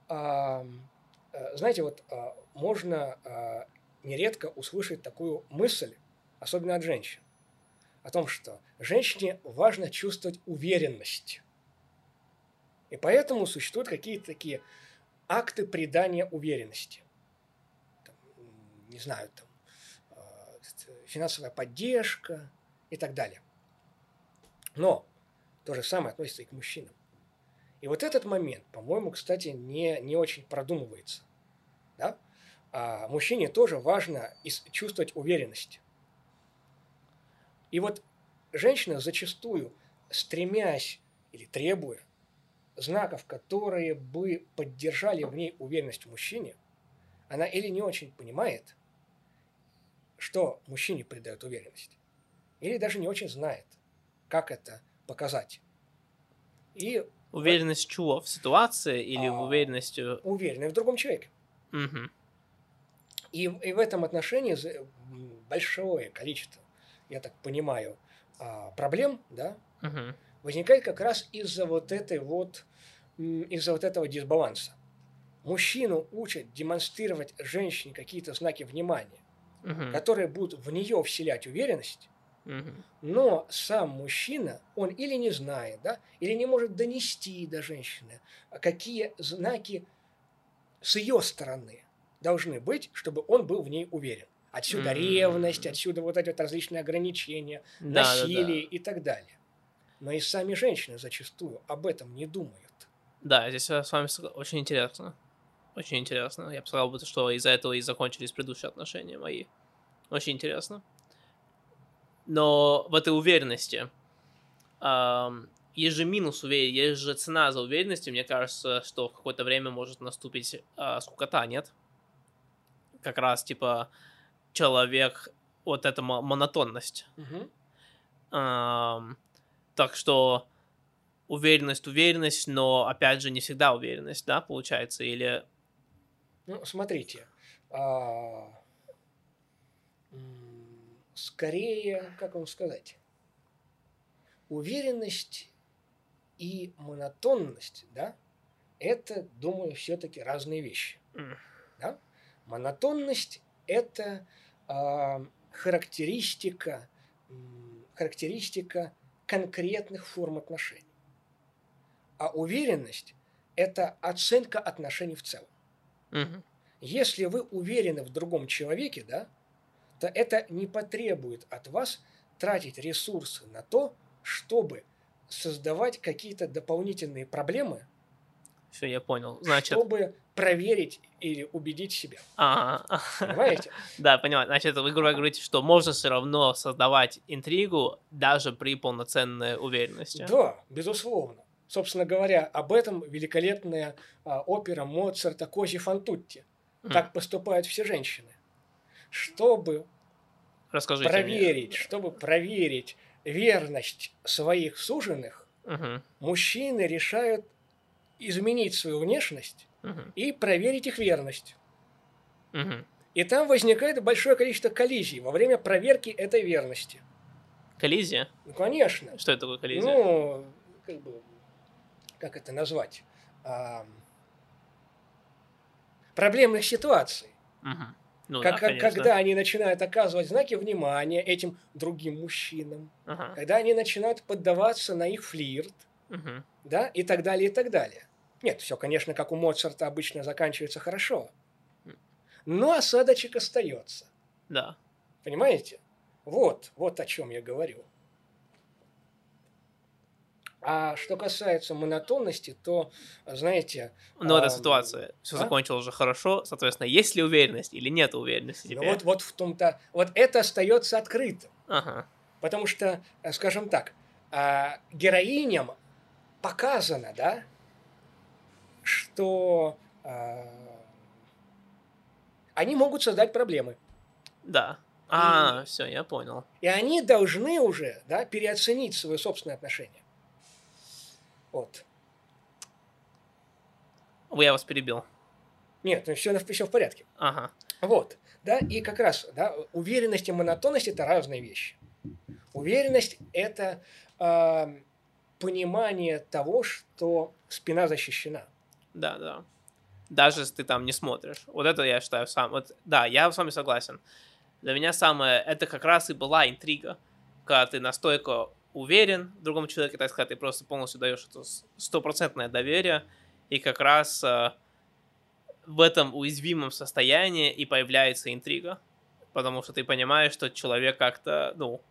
А, знаете, вот а, можно а, нередко услышать такую мысль, особенно от женщин, о том, что женщине важно чувствовать уверенность. И поэтому существуют какие-то такие акты придания уверенности. Там, не знаю, там, а, финансовая поддержка и так далее. Но то же самое относится и к мужчинам. И вот этот момент, по-моему, кстати, не, не очень продумывается. Да? А мужчине тоже важно чувствовать уверенность. И вот женщина зачастую, стремясь или требуя знаков, которые бы поддержали в ней уверенность в мужчине, она или не очень понимает, что мужчине придает уверенность, или даже не очень знает, как это показать. И Уверенность чего? В ситуации или А. уверенность... э, уверены в другом человеке. Мгм. И, и в этом отношении большое количество, я так понимаю, а, проблем, да, Мгм. возникает как раз из-за вот этой вот, из-за вот этого дисбаланса. Мужчину учат демонстрировать женщине какие-то знаки внимания, Мгм. которые будут в нее вселять уверенность, Мгм. но сам мужчина, он или не знает, да, или не может донести до женщины, а какие знаки с ее стороны должны быть, чтобы он был в ней уверен. Отсюда М. ревность, отсюда вот эти вот различные ограничения, Да, да, да. насилие и так далее. Но и сами женщины зачастую об этом не думают. Да, здесь я с вами очень интересно. Очень интересно. Я бы сказал, что из-за этого и закончились предыдущие отношения мои. Очень интересно. Но в этой уверенности ам, есть же минус уверенности, есть же цена за уверенностью. Мне кажется, что в какое-то время может наступить а, скукота, нет? Как раз, типа, человек, вот эта мо- монотонность. Ам, так что уверенность, уверенность, но опять же не всегда уверенность, да, получается? Или Ну, смотрите, а, скорее, как вам сказать, уверенность и монотонность, да, это, думаю, все-таки разные вещи. М. Да? Монотонность – это а, характеристика, характеристика конкретных форм отношений. А уверенность – это оценка отношений в целом. Мгм. Если вы уверены в другом человеке, да, то это не потребует от вас тратить ресурсы на то, чтобы создавать какие-то дополнительные проблемы, Все, я понял. Значит, чтобы проверить или убедить себя. а, Понимаете? <laughs> да, понимаю. Значит, вы, говорите, что можно все равно создавать интригу даже при полноценной уверенности. Да, безусловно. Собственно говоря, об этом великолепная а, опера Моцарта «Кози фантутти». М. Так поступают все женщины. Чтобы Расскажите мне. проверить, чтобы проверить верность своих суженых, Мгм, мужчины решают изменить свою внешность мгм, и проверить их верность. мгм. И там возникает большое количество коллизий во время проверки этой верности. Коллизия? Ну, конечно. Что это такое коллизия? Ну, как бы, как это назвать? Ам, проблемных ситуаций. Мгм. Ну Как- да, конечно. когда они начинают оказывать знаки внимания этим другим мужчинам, Ага. когда они начинают поддаваться на их флирт, Мгм. да, и так далее, и так далее. Нет, все, конечно, как у Моцарта обычно заканчивается хорошо. Но осадочек остается. Да. Понимаете? Вот, вот о чем я говорю. А что касается монотонности, то, знаете, Ну, эта Ам, ситуация. Все а? закончилось уже хорошо. Соответственно, есть ли уверенность или нет уверенности ну теперь? вот, вот в том-то, вот это остается открытым. Ага. Потому что, э, скажем так, а, героиням показано, да, что а, они могут создать проблемы. Да. А, все, я понял. И они должны уже да, переоценить свои собственные отношения. Вот. Ой, Я вас перебил. Нет, ну все, все в порядке. Ага. Вот. Да, и как раз, да, уверенность и монотонность – это разные вещи. Уверенность – это а, понимание того, что спина защищена. Да, да. Даже если ты там не смотришь. Вот это я считаю сам. Вот, да, я с вами согласен. Для меня самое, это как раз и была интрига. Когда ты настолько уверен в другом человеке, так сказать, ты просто полностью даешь это стопроцентное доверие. И как раз э, в этом уязвимом состоянии и появляется интрига. Потому что ты понимаешь, что человек как-то, ну,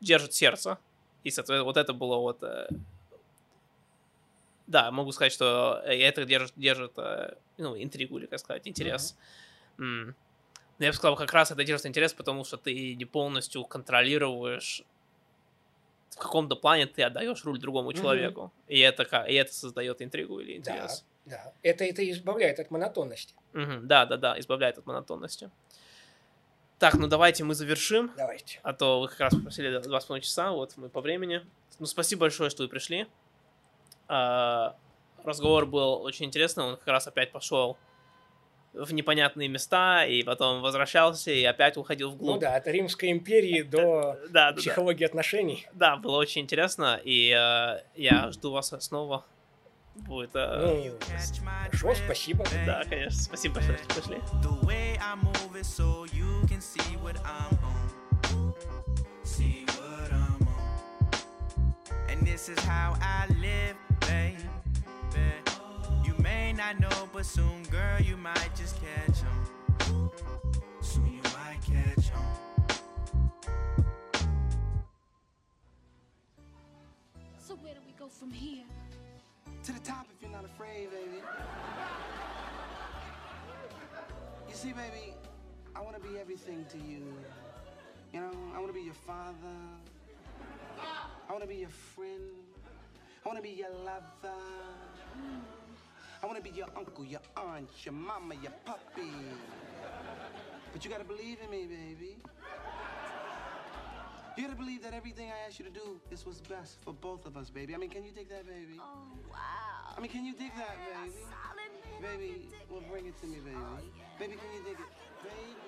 держит сердце. И, соответственно, вот это было вот э, да, могу сказать, что э, это держит, держит э, ну, интригу или, как сказать, интерес. М. Но я бы сказал, как раз это держит интерес, потому что ты не полностью контролируешь в каком-то плане ты отдаешь руль другому человеку. И это, ка- и это создает интригу или Да, интерес. да. Это, это избавляет от монотонности. Мгм, Да, да, да, избавляет от монотонности. Так, ну давайте мы завершим. Давайте. А то вы как раз попросили два с половиной часа, вот мы по времени. Ну, спасибо большое, что вы пришли. А, разговор был очень интересный, он как раз опять пошел в непонятные места, и потом возвращался, и опять уходил Ну вглубь. да, от Римской империи <laughs> до да, да, да. психологии отношений. Да, было очень интересно, и э, я жду вас снова. Будет... э, Ну, хорошо, спасибо. Да, конечно, спасибо большое, что пришли. This is how I live, baby. You not know, but soon, girl, you might just catch on. Soon you might catch on. So where do we go from here? To the top if you're not afraid, baby. You see, baby, I want to be everything to you. You know, I want to be your father. I want to be your friend. I want to be your lover. Hmm. I want to be your uncle, your aunt, your mama, your puppy. But you got to believe in me, baby. You got to believe that everything I ask you to do is what's best for both of us, baby. I mean, can you dig that, baby? Oh wow. I mean, can you dig that, baby? Solid man. Baby, well, bring it to me, baby. Baby, can you dig it? Baby.